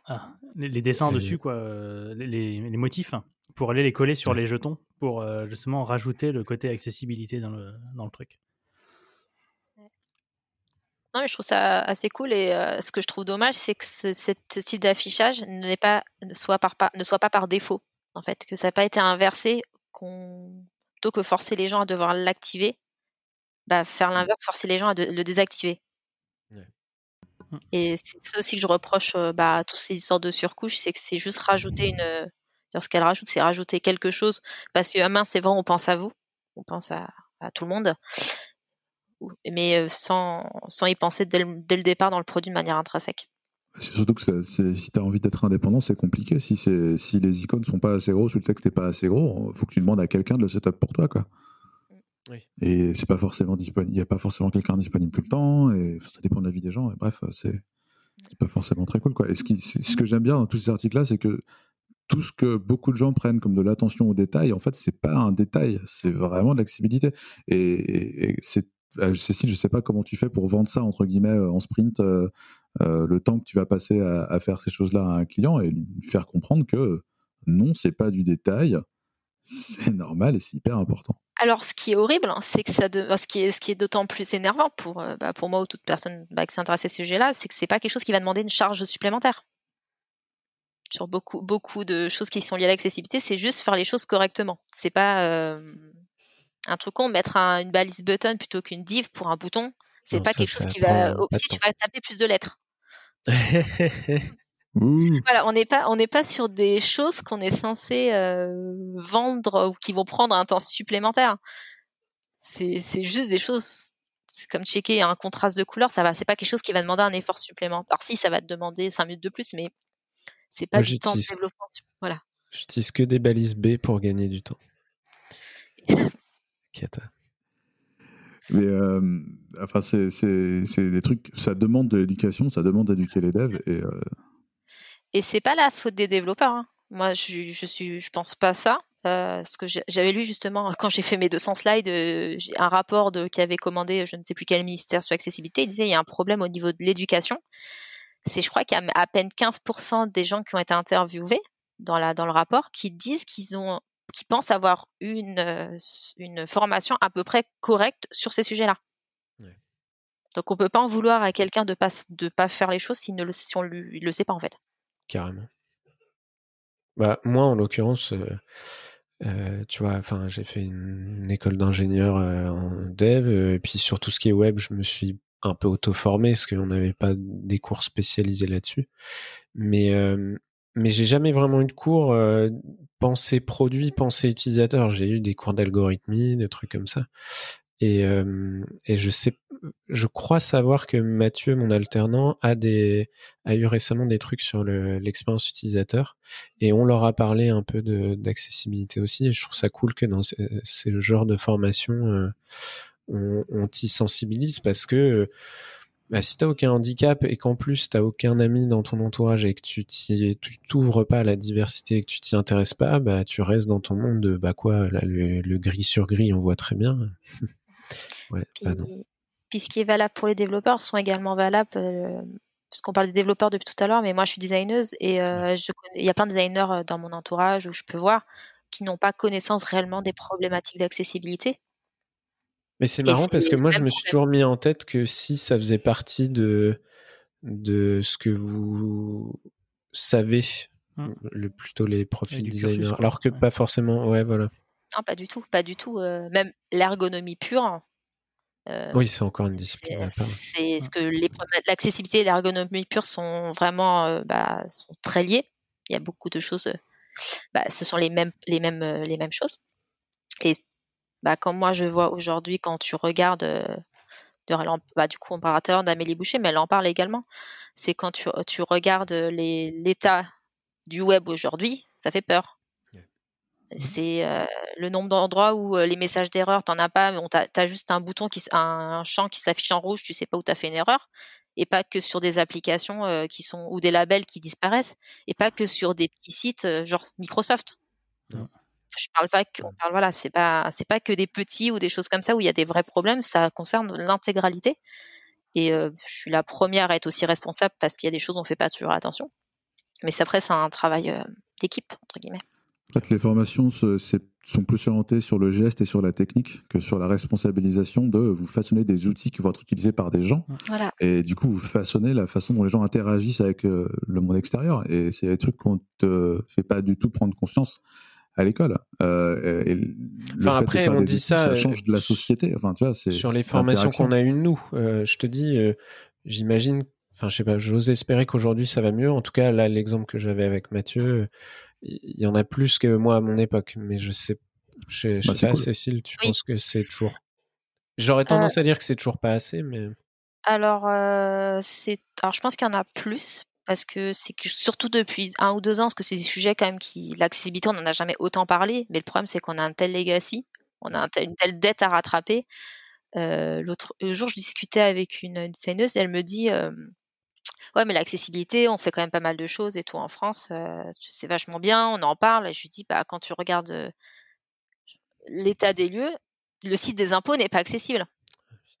Ah, les, dessins dessus, quoi, euh, les, les, motifs, pour aller les coller sur les jetons, pour justement rajouter le côté accessibilité dans le, dans le truc je trouve ça assez cool et euh, ce que je trouve dommage, c'est que ce, type d'affichage n'est pas ne soit par, ne soit pas par défaut en fait, que ça n'a pas été inversé, qu'on plutôt que forcer les gens à devoir l'activer, bah, faire mmh. l'inverse, forcer les gens à le désactiver. Et c'est ça aussi que je reproche euh, bah, à toutes ces histoires de surcouches, c'est que c'est juste rajouter une. ce qu'elle rajoute, c'est rajouter quelque chose. Parce que, ah c'est vrai, on pense à vous, on pense à, à tout le monde mais sans, sans y penser dès le, dès le, départ dans le produit de manière intrinsèque. C'est surtout que si tu as envie d'être indépendant, c'est compliqué. Si, si les icônes sont pas assez grosses ou le texte n'est pas assez gros, il faut que tu demandes à quelqu'un de le setup pour toi. Quoi. Oui. Et c'est pas forcément disponible. Il n'y a pas forcément quelqu'un disponible tout le temps. Et ça dépend de la vie des gens. Et bref, c'est pas forcément très cool. Quoi. Et ce, qui, ce que j'aime bien dans tous ces articles-là, c'est que tout ce que beaucoup de gens prennent comme de l'attention au détail, en fait, c'est pas un détail, c'est vraiment de l'accessibilité. Et, et c'est euh, Cécile, je sais pas comment tu fais pour vendre ça entre guillemets euh, en sprint, euh, le temps que tu vas passer à, faire ces choses-là à un client et lui faire comprendre que non, c'est pas du détail, c'est normal et c'est hyper important. Alors, ce qui est horrible, hein, c'est que ça, ce qui est, est d'autant plus énervant pour, bah, pour moi ou toute personne bah, qui s'intéresse à ce sujet-là, c'est que c'est pas quelque chose qui va demander une charge supplémentaire. Sur beaucoup, beaucoup de choses qui sont liées à l'accessibilité, c'est juste faire les choses correctement. C'est pas, un truc con, mettre une balise button plutôt qu'une div pour un bouton, c'est pas quelque chose qui va. Si tu vas taper plus de lettres. voilà, on n'est pas, on n'est pas sur des choses qu'on est censé euh, vendre ou qui vont prendre un temps supplémentaire. C'est, juste des choses comme checker un contraste de couleur, ça va, c'est pas quelque chose qui va demander un effort supplémentaire. Alors si, ça va te demander 5 minutes de plus, mais c'est pas du temps de développement. Voilà. J'utilise que des balises B pour gagner du temps. Mais euh, enfin, c'est des trucs, ça demande de l'éducation, ça demande d'éduquer les devs. Et, euh... et c'est pas la faute des développeurs. Hein. Moi, je, je, suis, je pense pas ça. Euh, ce que j'avais lu justement quand j'ai fait mes 200 slides, euh, un rapport de, qui avait commandé, je ne sais plus quel ministère sur l'accessibilité, il disait il y a un problème au niveau de l'éducation. C'est, je crois qu'il y a à peine 15% des gens qui ont été interviewés dans, la, dans le rapport qui disent qu'ils ont qui pensent avoir une, une formation à peu près correcte sur ces sujets-là. Donc on peut pas en vouloir à quelqu'un de pas de pas faire les choses s'il ne le, si on lui, le sait pas en fait. Carrément. Bah moi en l'occurrence, euh, euh, tu vois, enfin j'ai fait une, école d'ingénieur en dev et puis sur tout ce qui est web, je me suis un peu auto-formé parce qu'on n'avait pas des cours spécialisés là-dessus. Mais mais j'ai jamais vraiment eu de cours euh, pensée produit, pensée utilisateur. J'ai eu des cours d'algorithmie, des trucs comme ça. Et, euh, et je sais, je crois savoir que Mathieu, mon alternant, a des, a eu récemment des trucs sur l'expérience utilisateur, et on leur a parlé un peu d'accessibilité aussi. Et je trouve ça cool que dans ces, ces genres de formation, euh, on, on t'y sensibilise parce que bah, si t'as aucun handicap et qu'en plus t'as aucun ami dans ton entourage et que tu t'ouvres pas à la diversité et que tu t'y intéresses pas, bah tu restes dans ton monde de bah quoi, là le, gris sur gris on voit très bien. ouais, puis, puis, ce qui est valable pour les développeurs sont également valables. Euh, parce qu'on parle des développeurs depuis tout à l'heure, mais moi je suis designeuse et euh, il y a plein de designers euh, dans mon entourage où je peux voir qui n'ont pas connaissance réellement des problématiques d'accessibilité mais c'est marrant parce que moi, je me suis toujours mis en tête que si ça faisait partie de, de ce que vous savez, mmh. le, plutôt les profils designers, alors que pas forcément, ouais, voilà. Non, pas du tout, pas du tout. même l'ergonomie pure. oui, c'est encore une discipline. C'est ce que l'accessibilité et l'ergonomie pure sont vraiment bah, sont très liés. Il y a beaucoup de choses. Bah, ce sont les mêmes les mêmes les mêmes choses. Et bah, comme moi je vois aujourd'hui quand tu regardes de, bah, du coup comparateur d'Amélie Boucher, mais elle en parle également. C'est quand tu, tu regardes l'état du web aujourd'hui, ça fait peur. Mmh. C'est euh, le nombre d'endroits où euh, les messages d'erreur, t'en as pas, tu as, juste un bouton, qui, un champ qui s'affiche en rouge, tu sais pas où tu as fait une erreur, et pas que sur des applications euh, qui sont ou des labels qui disparaissent, et pas que sur des petits sites genre Microsoft. Je parle pas que, parle, voilà, c'est pas, c'est pas que des petits ou des choses comme ça où il y a des vrais problèmes. Ça concerne l'intégralité. Et je suis la première à être aussi responsable parce qu'il y a des choses où on fait pas toujours attention. Mais après, c'est un travail d'équipe entre guillemets. En fait, les formations sont plus orientées sur le geste et sur la technique que sur la responsabilisation de vous façonner des outils qui vont être utilisés par des gens. Voilà. Et du coup, vous façonnez la façon dont les gens interagissent avec le monde extérieur. Et c'est des trucs qu'on ne te fait pas du tout prendre conscience à l'école. Euh, enfin, après, on dit ça, ça change de la société. Enfin, tu vois, sur les formations qu'on a eues nous, euh, je te dis, euh, j'imagine, enfin, je sais pas, j'ose espérer qu'aujourd'hui ça va mieux. En tout cas, là, l'exemple que j'avais avec Mathieu, il y en a plus que moi à mon époque, mais je sais, je, je bah, sais pas, Cécile, tu penses que c'est toujours. J'aurais tendance à dire que c'est toujours pas assez, mais. Alors, c'est, alors je pense qu'il y en a plus parce que c'est surtout depuis un ou deux ans, parce que c'est des sujets quand même qui, l'accessibilité, on n'en a jamais autant parlé, mais le problème c'est qu'on a un tel legacy, on a une telle dette à rattraper. Euh, l'autre jour, je discutais avec une, et elle me dit, euh, ouais, mais l'accessibilité, on fait quand même pas mal de choses et tout en France, euh, c'est vachement bien, on en parle. Et je lui dis, bah quand tu regardes l'état des lieux, le site des impôts n'est pas accessible.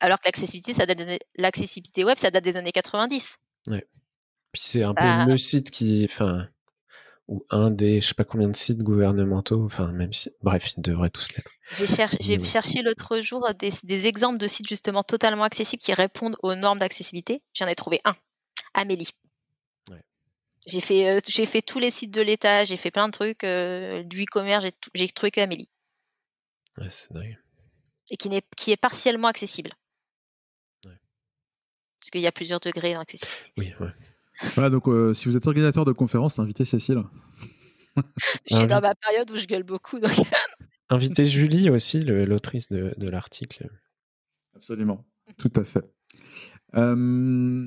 Alors que l'accessibilité, ça date l'accessibilité web, ça date des années 90. Ouais c'est un peu le site qui, enfin, ou un des, je sais pas combien de sites gouvernementaux, enfin, même si, bref, ils devraient tous l'être. J'ai cherché, l'autre jour des, exemples de sites justement totalement accessibles qui répondent aux normes d'accessibilité. J'en ai trouvé un, Amélie. J'ai fait, euh, j'ai fait tous les sites de l'État, j'ai fait plein de trucs, euh, du e-commerce, j'ai trouvé que Amélie. Ouais, c'est dingue. Et qui, est, qui est partiellement accessible. Parce qu'il y a plusieurs degrés d'accessibilité. Oui, ouais. Voilà, donc euh, si vous êtes organisateur de conférences, invitez Cécile. je suis dans ma période où je gueule beaucoup. Donc... invitez Julie aussi, l'autrice de, de l'article. Absolument, tout à fait. Euh,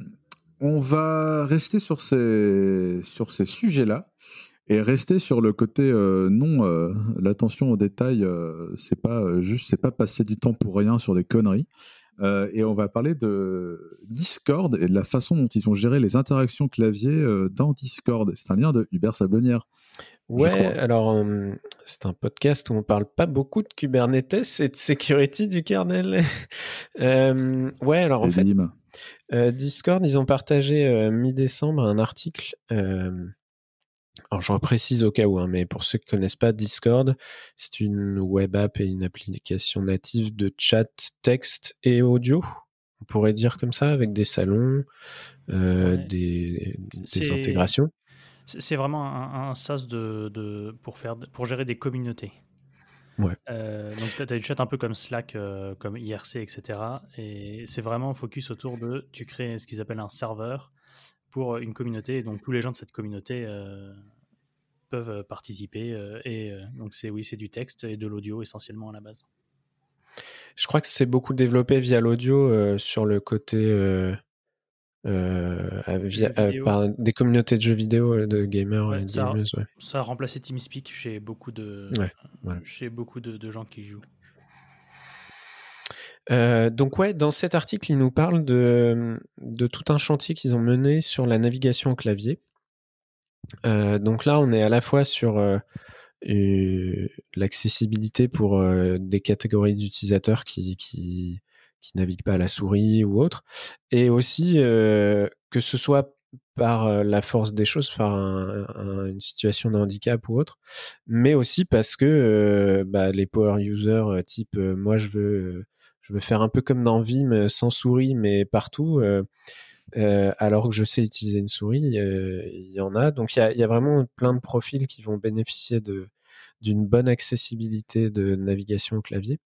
on va rester sur ces, sur ces sujets-là et rester sur le côté euh, non, l'attention aux détails, c'est pas juste, c'est pas passer du temps pour rien sur des conneries. Euh, et on va parler de Discord et de la façon dont ils ont géré les interactions clavier euh, dans Discord. C'est un lien de Hubert Sablonnière. Ouais, alors euh, c'est un podcast où on parle pas beaucoup de Kubernetes et de security du kernel. ouais, alors en fait, Discord, ils ont partagé mi-décembre un article alors je reprécise au cas où, hein, mais pour ceux qui ne connaissent pas Discord, c'est une web app et une application native de chat, texte et audio. On pourrait dire comme ça, avec des salons, euh, des, intégrations. C'est vraiment un, SaaS de, pour, faire, pour gérer des communautés. Ouais. Euh, donc tu as du chat un peu comme Slack, euh, comme IRC, etc. Et c'est vraiment focus autour de, tu crées ce qu'ils appellent un serveur pour une communauté, et donc tous les gens de cette communauté peuvent euh, participer. Euh, et euh, donc, c'est oui, c'est du texte et de l'audio essentiellement à la base. Je crois que c'est beaucoup développé via l'audio sur le côté. via, par des communautés de jeux vidéo, de gamers et ça, gamers, ça a remplacé TeamSpeak chez beaucoup de, chez beaucoup de, gens qui jouent. Donc ouais, dans cet article, il nous parle de, tout un chantier qu'ils ont mené sur la navigation au clavier. Euh, donc là, on est à la fois sur euh, l'accessibilité pour euh, des catégories d'utilisateurs qui naviguent pas à la souris ou autre, et aussi que ce soit par la force des choses, par une situation de handicap ou autre, mais aussi parce que bah, les power users type moi je veux je veux faire un peu comme dans Vim sans souris mais partout euh, alors que je sais utiliser une souris, euh, il y en a. Donc il y a, vraiment plein de profils qui vont bénéficier de, d'une bonne accessibilité de navigation au clavier.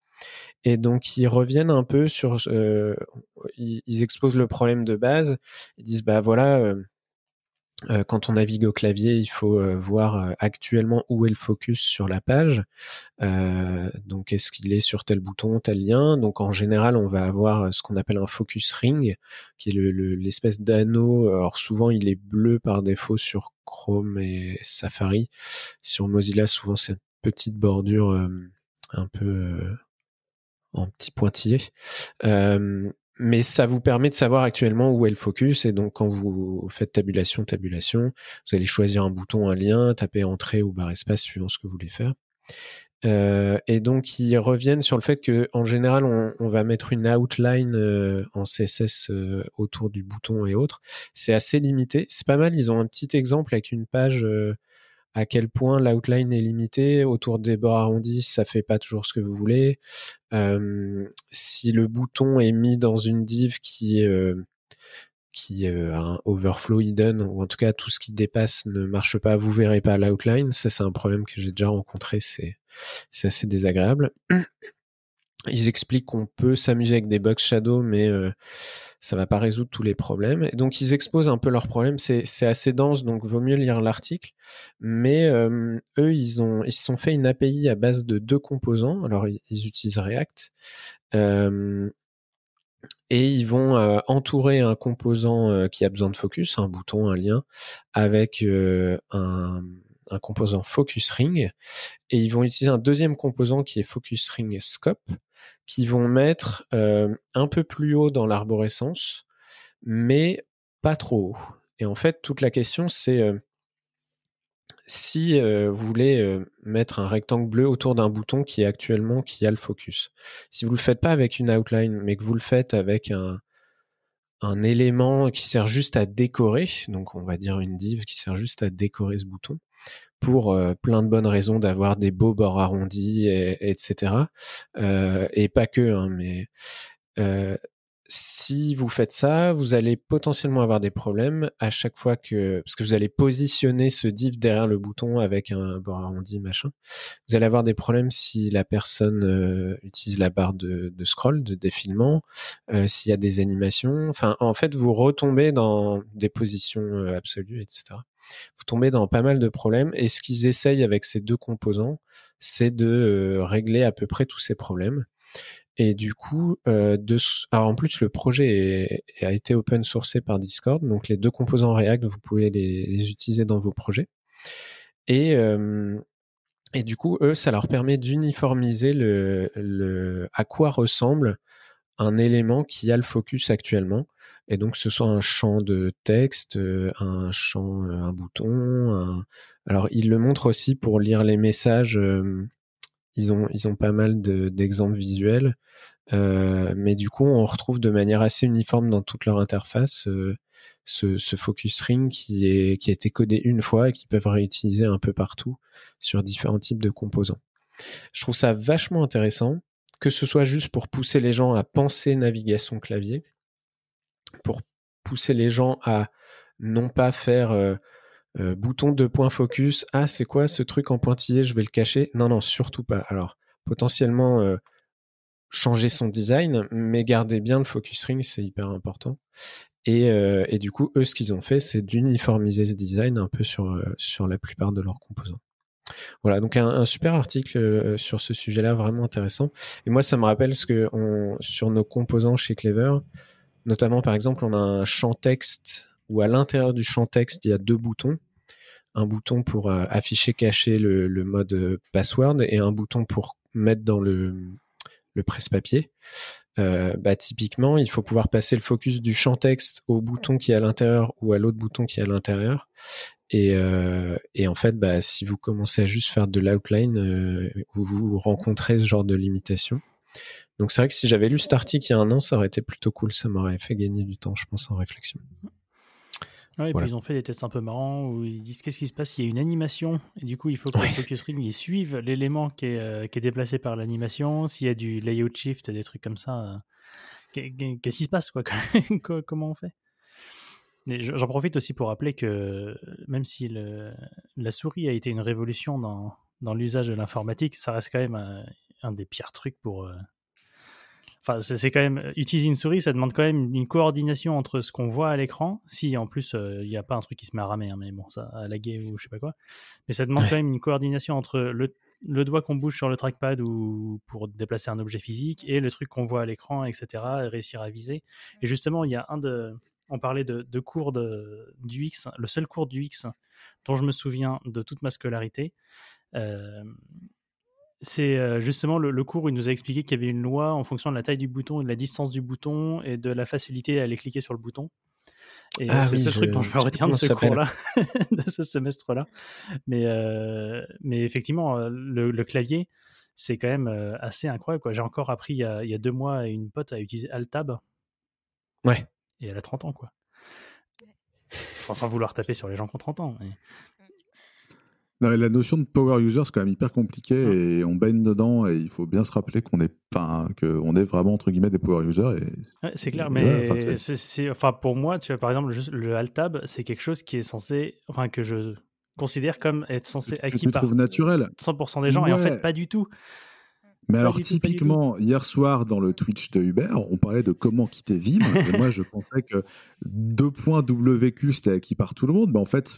Et donc ils reviennent un peu sur, ils, exposent le problème de base. Ils disent bah voilà, euh, quand on navigue au clavier, il faut euh, voir euh, actuellement où est le focus sur la page. donc, est-ce qu'il est sur tel bouton, tel lien? Donc, en général, on va avoir ce qu'on appelle un focus ring, qui est l'espèce d'anneau. Alors, souvent, il est bleu par défaut sur Chrome et Safari. Sur Mozilla, souvent, c'est une petite bordure un peu en petit pointillé mais ça vous permet de savoir actuellement où est le focus. Et donc, quand vous faites tabulation, tabulation, vous allez choisir un bouton, un lien, taper entrée ou barre espace suivant ce que vous voulez faire. Euh, et donc, ils reviennent sur le fait que, en général, on, va mettre une outline euh, en CSS euh, autour du bouton et autres. C'est assez limité. C'est pas mal. Ils ont un petit exemple avec une page à quel point l'outline est limité. Autour des bords arrondis, ça fait pas toujours ce que vous voulez. Euh, si le bouton est mis dans une div qui euh, qui euh, a un overflow hidden ou en tout cas tout ce qui dépasse ne marche pas, vous verrez pas l'outline. Ça c'est un problème que j'ai déjà rencontré, c'est assez désagréable. Ils expliquent qu'on peut s'amuser avec des box shadow, mais euh, ça va pas résoudre tous les problèmes. Donc ils exposent un peu leurs problèmes. C'est, assez dense, donc vaut mieux lire l'article. Mais euh, eux, ils ont se sont fait une API à base de deux composants. Alors ils, utilisent React. Euh, et ils vont entourer un composant qui a besoin de focus, un bouton, un lien, avec un composant focus ring et ils vont utiliser un deuxième composant qui est focus ring scope qui vont mettre un peu plus haut dans l'arborescence, mais pas trop haut. Et en fait, toute la question, c'est si vous voulez mettre un rectangle bleu autour d'un bouton qui est actuellement qui a le focus. Si vous le faites pas avec une outline, mais que vous le faites avec un élément qui sert juste à décorer, donc on va dire une div qui sert juste à décorer ce bouton, pour euh, plein de bonnes raisons d'avoir des beaux bords arrondis, et, etc. Euh, et pas que, hein, mais euh, si vous faites ça, vous allez potentiellement avoir des problèmes à chaque fois que, parce que vous allez positionner ce div derrière le bouton avec un bord arrondi, machin. Vous allez avoir des problèmes si la personne utilise la barre de, scroll, de défilement, s'il y a des animations. Enfin, en fait, vous retombez dans des positions absolues, etc vous tombez dans pas mal de problèmes. Et ce qu'ils essayent avec ces deux composants, c'est de euh, régler à peu près tous ces problèmes. Et du coup, euh, en plus, le projet a été open sourcé par Discord. Donc, les deux composants React, vous pouvez les, utiliser dans vos projets. Et, euh, et du coup, eux, ça leur permet d'uniformiser à quoi ressemble un élément qui a le focus actuellement. Et donc, ce soit un champ de texte, euh, un champ, euh, un bouton. Alors, ils le montrent aussi pour lire les messages. Ils ont, ils pas mal d'exemples visuels. mais du coup, on retrouve de manière assez uniforme dans toute leur interface ce, focus ring qui, est, qui a été codé une fois et qui peuvent réutiliser un peu partout sur différents types de composants. Je trouve ça vachement intéressant, que ce soit juste pour pousser les gens à penser navigation clavier, pour pousser les gens à non pas faire euh, euh, bouton de point focus. Ah, c'est quoi ce truc en pointillé Je vais le cacher? Non, non, surtout pas. Alors, potentiellement euh, changer son design, mais garder bien le focus ring, c'est hyper important. Et, et, du coup, eux, ce qu'ils ont fait, c'est d'uniformiser ce design un peu sur, sur la plupart de leurs composants. Voilà, donc un, super article sur ce sujet-là, vraiment intéressant. Et moi, ça me rappelle ce que sur nos composants chez Clever, Notamment, par exemple, on a un champ texte où à l'intérieur du champ texte, il y a deux boutons. Un bouton pour euh, afficher, cacher le, mode euh, password et un bouton pour mettre dans le, presse-papier. Euh, bah, typiquement, il faut pouvoir passer le focus du champ texte au bouton qui est à l'intérieur ou à l'autre bouton qui est à l'intérieur. Et, en fait, bah, si vous commencez à juste faire de l'outline, vous, vous rencontrez ce genre de limitation. Donc c'est vrai que si j'avais lu cet article il y a un an, ça aurait été plutôt cool. Ça m'aurait fait gagner du temps, je pense, en réflexion. Ouais, et puis ils ont fait des tests un peu marrants où ils disent qu'est-ce qui se passe? Il y a une animation et du coup il faut que le focus ring il suive l'élément qui est, euh, qui est déplacé par l'animation. S'il y a du layout shift, des trucs comme ça, euh, qu'est-ce qui se passe quoi? Comment on fait? J'en profite aussi pour rappeler que même si le, la souris a été une révolution dans, dans l'usage de l'informatique, ça reste quand même un, un des pires trucs pour. Euh, Enfin, c'est quand même utiliser une souris, ça demande quand même une coordination entre ce qu'on voit à l'écran. Si en plus euh, il n'y a pas un truc qui se met à ramer, hein, mais bon, ça à laguer ou je sais pas quoi. Mais ça demande Ouais. quand même une coordination entre le, le doigt qu'on bouge sur le trackpad ou pour déplacer un objet physique et le truc qu'on voit à l'écran, etc. Et réussir à viser. Et justement, il y a un de, on parlait de, de cours de, du X, le seul cours du X dont je me souviens de toute ma scolarité. euh, c'est euh, justement le, le cours où il nous a expliqué qu'il y avait une loi en fonction de la taille du bouton et de la distance du bouton et de la facilité à aller cliquer sur le bouton. Et euh, Ah c'est oui, je- truc dont je me retiens de ce cours-là, de ce semestre-là. Mais, euh, mais effectivement, le, le clavier, c'est quand même assez incroyable. J'ai encore appris il y, a, il y a deux mois à une pote à utiliser Altab Ouais. et elle a 30 ans. quoi. Enfin, sans vouloir taper sur les gens qui ont 30 ans. mais- Non, la notion de power user, c'est quand même hyper compliqué et on baigne dedans et il faut bien se rappeler qu'on est, enfin, qu'on est vraiment entre guillemets des power users. Et... Ouais, c'est clair, mais enfin, c'est- pour moi, tu vois, par exemple, le Altab, c'est quelque chose qui est censé, enfin, que je considère comme être censé acquis par naturel. 100% des gens, et en fait, pas du tout. Mais alors pas typiquement, hier soir dans le Twitch de Hubert, on parlait de comment quitter Vim. et moi, je pensais que 2.WQ c'était acquis par tout le monde. Mais en fait,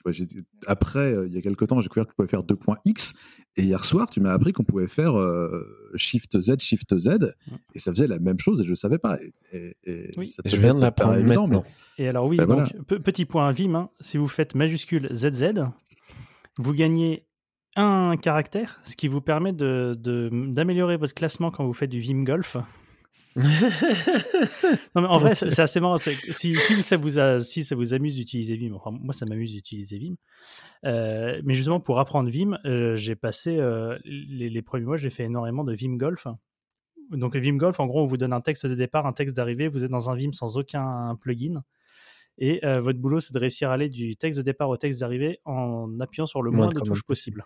après, euh, il y a quelques temps, j'ai découvert qu'on pouvait faire 2.X. Et hier soir, tu m'as appris qu'on pouvait faire euh, Shift Z, Shift Z. Et ça faisait la même chose et je ne savais pas. Et, et- et Oui. ça te Je fait- viens de l'apprendre maintenant. Et alors, oui, Ben donc, voilà. pe- petit point Vim, hein, si vous faites majuscule ZZ, vous gagnez un caractère, ce qui vous permet de- de- d'améliorer votre classement quand vous faites du Vim Golf. Non, mais en vrai, c'est assez marrant. Si, si, ça vous a- si ça vous amuse d'utiliser Vim, enfin, moi, ça m'amuse d'utiliser Vim. Euh, mais justement, pour apprendre Vim, euh, j'ai passé euh, les, les premiers mois, j'ai fait énormément de Vim Golf. Donc, Vim Golf, en gros, on vous donne un texte de départ, un texte d'arrivée. Vous êtes dans un Vim sans aucun plugin. Et votre boulot, c'est de réussir à aller du texte de départ au texte d'arrivée en appuyant sur le moins, de de touches possible.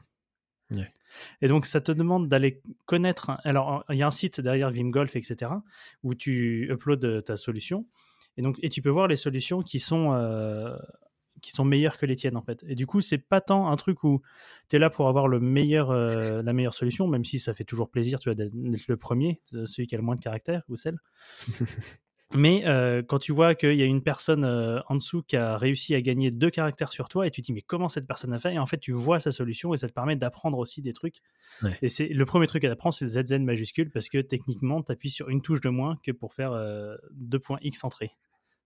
Et donc, ça te demande d'aller connaître. Alors, il y a un site derrière Vimgolf, etc., où tu uploads ta solution. Et, donc, et tu peux voir les solutions qui sont, euh, qui sont meilleures que les tiennes, en fait. Et du coup, c'est pas tant un truc où tu es là pour avoir le meilleur, euh, la meilleure solution, même si ça fait toujours plaisir tu vois, d'être le premier, celui qui a le moins de caractères ou celle. Mais euh, quand tu vois qu'il y a une personne euh, en dessous qui a réussi à gagner deux caractères sur toi, et tu te dis mais comment cette personne a fait? Et en fait, tu vois sa solution et ça te permet d'apprendre aussi des trucs. Ouais. Et c'est le premier truc à apprendre, c'est le ZZ majuscule parce que techniquement, tu appuies sur une touche de moins que pour faire euh, 2.x entrée.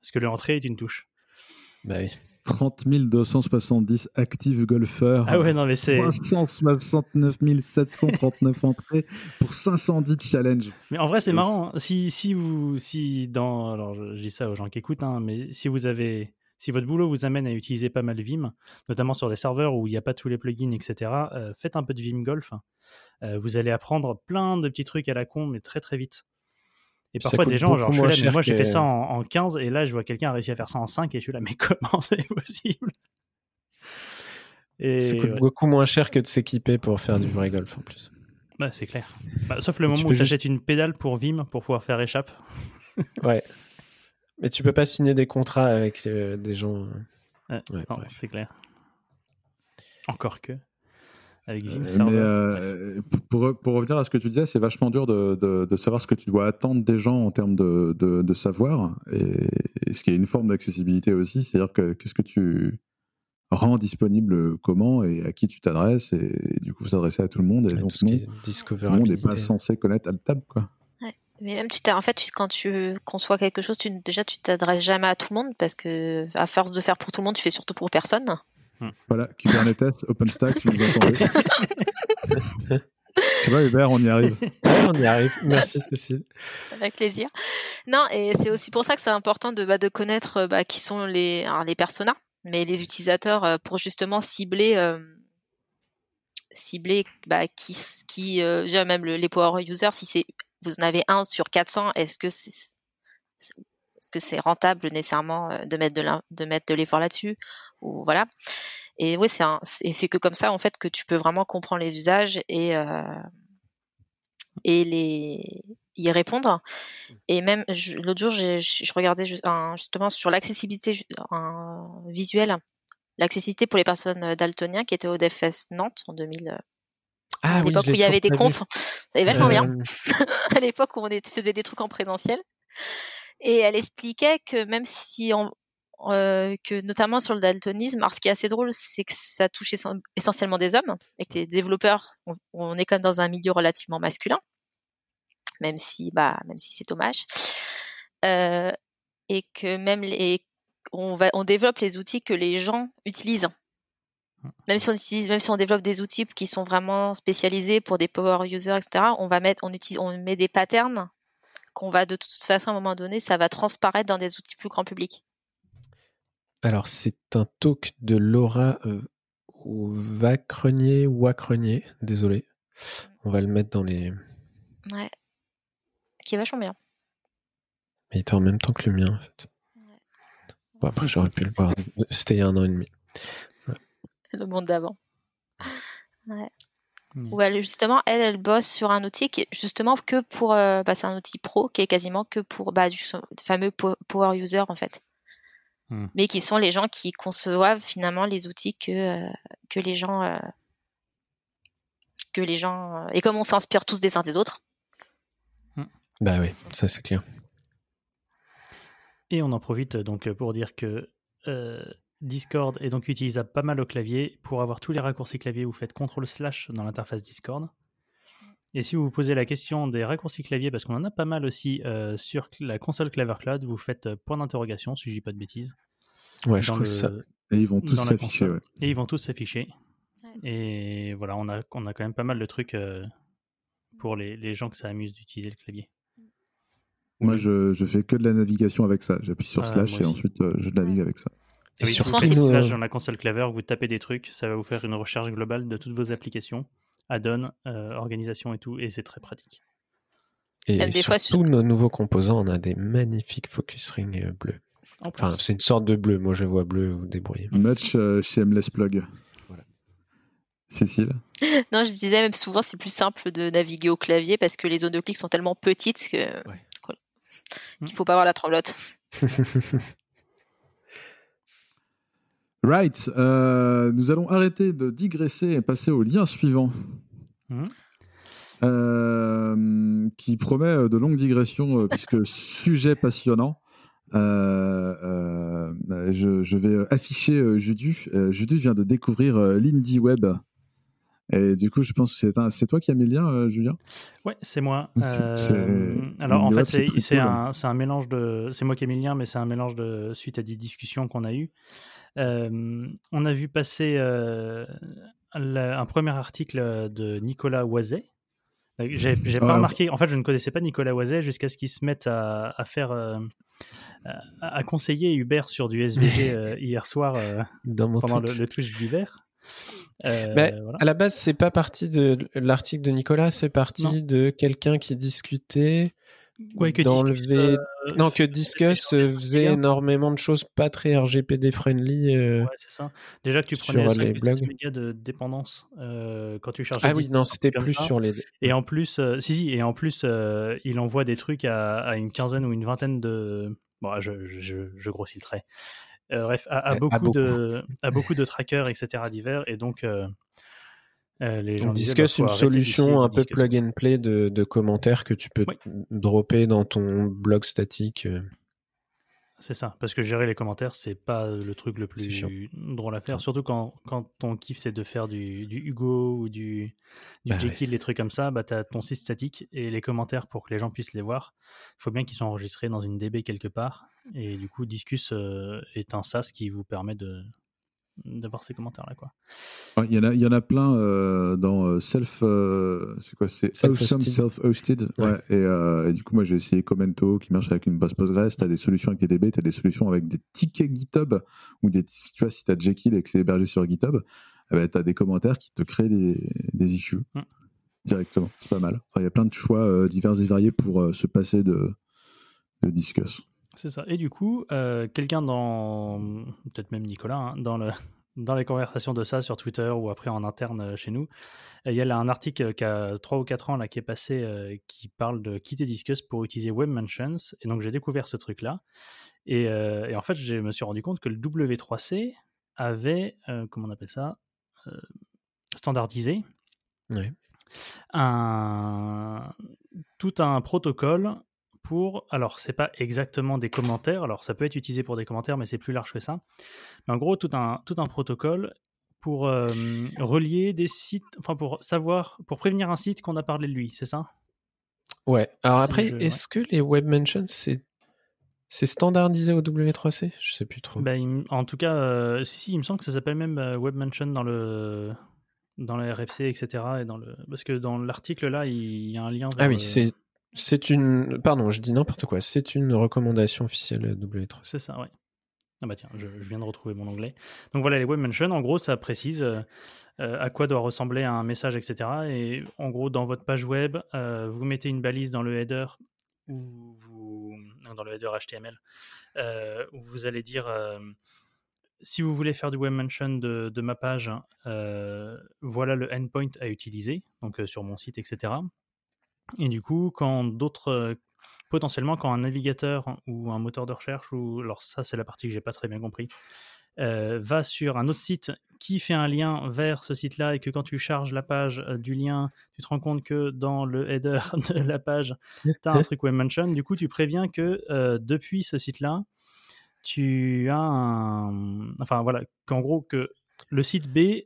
Parce que le entrée est une touche. Bah oui. 30 270 actifs golfeurs. Ah ouais, non, mais c'est. 369 739 entrées pour 510 challenges. Mais en vrai, c'est marrant. hein. Si, si vous, si dans, alors je, je dis ça aux gens qui écoutent, hein, mais si vous avez, si votre boulot vous amène à utiliser pas mal Vim, notamment sur des serveurs où il n'y a pas tous les plugins, etc., euh, faites un peu de Vim Golf. Euh, vous allez apprendre plein de petits trucs à la con, mais très très vite. Et parfois, des gens, genre, beaucoup je suis moins là, mais cher moi j'ai fait ça en, en 15, et là, je vois quelqu'un a réussi à faire ça en 5, et je suis là, mais comment c'est possible? Et Ça coûte ouais. beaucoup moins cher que de s'équiper pour faire du vrai golf en plus. Ouais, c'est clair. Bah, sauf le moment où tu juste- achètes une pédale pour Vim pour pouvoir faire échappe. Ouais. Mais tu peux pas signer des contrats avec euh, des gens. Ouais, Ouais, bref. c'est clair. Encore que. Avec Euh, Server. euh, pour, pour revenir à ce que tu disais, c'est vachement dur de, de- de savoir ce que tu dois attendre des gens en termes de, de- de savoir, et, et ce qui est une forme d'accessibilité aussi, c'est-à-dire que qu'est-ce que tu rends disponible comment et à qui tu t'adresses, et, du coup s'adresser à tout le monde, et donc tout non, le monde n'est pas censé connaître Altab, quoi. Mais même tu t'as- en fait, tu- quand tu conçois quelque chose, tu, déjà tu t'adresses jamais à tout le monde parce que à force de faire pour tout le monde, tu fais surtout pour personne. Voilà, Kubernetes, OpenStack, si vous entendez. tu vois, Hubert, on y arrive. On y arrive. Merci Cécile. Avec plaisir. Non, et c'est aussi pour ça que c'est important de, bah, de connaître euh, bah, qui sont les, alors, les personas, mais les utilisateurs euh, pour justement cibler, euh, cibler bah, qui, qui euh, déjà même le- les power users, si c'est vous en avez un sur 400, est-ce que c'est c'est- est-ce que c'est rentable nécessairement de mettre de l'in- de mettre de l'effort là-dessus? Ou voilà. Et oui, c'est un- c'est c'est que comme ça en fait que tu peux vraiment comprendre les usages et euh, et les y répondre. Et même l'autre jour, je, je regardais un- justement sur l'accessibilité ju- un visuel, l'accessibilité pour les personnes daltoniens qui était au DevFest Nantes en 2000, Ah à l'époque où il y avait des confs. C'était vachement bien. Euh, à l'époque où on faisait des trucs en présentiel. Et elle expliquait que même si on, euh, que notamment sur le daltonisme, alors ce qui est assez drôle, c'est que ça touche essen- essentiellement des hommes et que les développeurs, on, on est quand même dans un milieu relativement masculin, même si, bah, même si c'est dommage. Euh, et que même les, on va, on développe les outils que les gens utilisent. Même si on utilise, même si on développe des outils qui sont vraiment spécialisés pour des power users, etc., on va mettre, on utilise, on met des patterns qu'on va de toute façon à un moment donné, ça va transparaître dans des outils plus grand public. Alors, c'est un talk de Laura euh, Vacrenier, Wacrenier, désolé. On va le mettre dans les. Ouais. Qui est vachement bien. Il était en même temps que le mien, en fait. Bon, après, j'aurais pu le voir. C'était il y a un an et demi. Le monde d'avant. Ouais. Où elle, justement, elle, elle bosse sur un outil qui est justement que pour, euh, bah, c'est un outil pro qui est quasiment que pour, bah, du fameux po- power user, en fait. Mm. Mais qui sont les gens qui conçoivent finalement les outils que, euh, que les gens, euh, que les gens, euh, et comme on s'inspire tous des uns des autres. Bah oui, ça c'est clair. Et on en profite donc pour dire que euh, Discord est donc utilisable pas mal au clavier. Pour avoir tous les raccourcis clavier, vous faites CTRL slash dans l'interface Discord. Et si vous vous posez la question des raccourcis clavier, parce qu'on en a pas mal aussi euh, sur la console Clever Cloud, vous faites euh, point d'interrogation, si je dis pas de bêtises. Ouais, je crois que ça. Et ils vont tous s'afficher, ouais. Et ils vont tous s'afficher. Ouais. Et voilà, on a, on a quand même pas mal de trucs euh, pour les, les gens que ça amuse d'utiliser le clavier. Moi, je, je fais que de la navigation avec ça. J'appuie sur Ah, slash et ensuite euh, je navigue avec ça. Et oui, c'est- slash dans la console Clever, vous tapez des trucs, ça va vous faire une recherche globale de toutes vos applications, add-on, euh, organisation et tout, et c'est très pratique. et Même des fois, surtout, nos nouveaux composants, on a des magnifiques focus rings euh, bleus. En. Enfin, c'est une sorte de bleu. Moi, je vois bleu, vous débrouillez. Match euh, shameless plug. Voilà. Cécile Non, je disais même souvent c'est plus simple de naviguer au clavier parce que les zones de clic sont tellement petites que Ouais. Mm. qu'il faut pas avoir la tremblote. Right. euh, nous allons arrêter de digresser et passer au lien suivant. Mhm. Euh, qui promet de longues digressions euh, puisque sujet passionnant. Euh, euh, je, je vais afficher euh, Judu. Euh, Judu vient de découvrir euh, l'Indie Web. Et du coup, je pense que c'est toi qui as mis le lien, euh, Julien? Ouais, c'est moi. Euh, alors en fait, c'est cool. un, c'est un mélange de. C'est moi qui ai mis le lien, mais c'est un mélange de suite à des discussions qu'on a eues. Euh, on a vu passer euh, la- un premier article de Nicolas Oiset. Euh, J'ai pas Ah, remarqué. En fait, je ne connaissais pas Nicolas Oiset jusqu'à ce qu'il se mette à, à faire. euh, à, à conseiller Hubert sur du SVG euh, hier soir euh, Dans mon pendant le, le Twitch d'Hubert. Euh, Bah, voilà. À la base, c'est pas parti de l'article de Nicolas, c'est parti Non. de quelqu'un qui discutait Ouais, que d'enlever. Euh, non, que Discus sur les euh, faisait énormément de choses pas très RGPD friendly. euh. Ouais, c'est ça. Déjà que tu sur prenais les 5 ou 6 blogs. mégas de dépendance euh, quand tu chargeais. Ah oui, non, c'était plus ça. sur les. Et en plus, si, si, et en plus, il envoie des trucs à, à une quinzaine ou une vingtaine de. Bon, je, je, je grossis le trait. Bref, à, beaucoup. de, à beaucoup de trackers, etc. divers. Et donc, euh, les gens On disaient, discuss bah, une solution un peu plug and play de, de commentaires que tu peux Oui. dropper dans ton blog statique. euh. C'est ça, parce que gérer les commentaires, c'est pas le truc le plus drôle à faire, surtout quand, quand ton kiff c'est de faire du, du Hugo ou du, du Bah Jekyll, des trucs comme ça, bah t'as ton site statique et les commentaires pour que les gens puissent les voir. Il faut bien qu'ils soient enregistrés dans une DB quelque part. Et du coup, Discus euh, est un SaaS qui vous permet de d'avoir ces commentaires là quoi. Ouais, Il y, en a, il y en a plein euh, dans euh, Self. euh, c'est quoi C'est Awesome Self-hosted. Self-Hosted. Ouais. Ouais. Et, euh, et du coup, moi, j'ai essayé Commento qui marche avec une base Postgres. Tu as des solutions avec des DB, tu as des solutions avec des tickets GitHub. Ou des, tu vois, si tu as Jekyll et que c'est hébergé sur GitHub, tu as des commentaires qui te créent des, des issues Mm. directement. C'est pas mal. Enfin, Il y a plein de choix euh, divers et variés pour euh, se passer de, de Discuss. C'est ça. Et du coup, euh, quelqu'un dans, peut-être même Nicolas, hein, dans, le, dans les conversations de ça sur Twitter ou après en interne euh, chez nous, euh, il y a là un article qui a 3 ou 4 ans là, qui est passé euh, qui parle de quitter Discuss pour utiliser Web Mentions. Et donc j'ai découvert ce truc-là. Et, euh, et en fait, je me suis rendu compte que le W3C avait, comment on appelle ça, standardisé Ouais. un, tout un protocole pour. Alors, c'est pas exactement des commentaires. Alors, ça peut être utilisé pour des commentaires, mais c'est plus large que ça. Mais en gros, tout un, tout un protocole pour euh, relier des sites, enfin pour savoir, pour prévenir un site qu'on a parlé de lui, c'est ça? Ouais. Alors après, est-ce que les web mentions, c'est c'est standardisé au W3C Je sais plus trop. Ben, en tout cas, euh, si, il me semble que ça s'appelle même euh, web mention dans le dans la RFC, etc. Et dans le... Parce que dans l'article là, il y a un lien. ah oui, c'est c'est une. Pardon, je dis n'importe quoi. C'est une recommandation officielle W3C. C'est ça, oui. Ah bah tiens, je, viens de retrouver mon onglet. Donc voilà, les web mentions, en gros, ça précise euh, euh, à quoi doit ressembler un message, etc. Et en gros, dans votre page web, euh, vous mettez une balise dans le header ou dans le header HTML où vous allez dire si vous voulez faire du web mention de, de ma page, voilà le endpoint à utiliser, donc sur mon site, etc. Et du coup, quand d'autres potentiellement quand un navigateur ou un moteur de recherche, ou alors ça c'est la partie que j'ai pas très bien compris, euh, va sur un autre site qui fait un lien vers ce site-là et que quand tu charges la page euh, du lien, tu te rends compte que dans le header de la page, tu as un truc web mention. Du coup, tu préviens que euh, depuis ce site-là, tu as un. Enfin voilà, qu'en gros, que le site B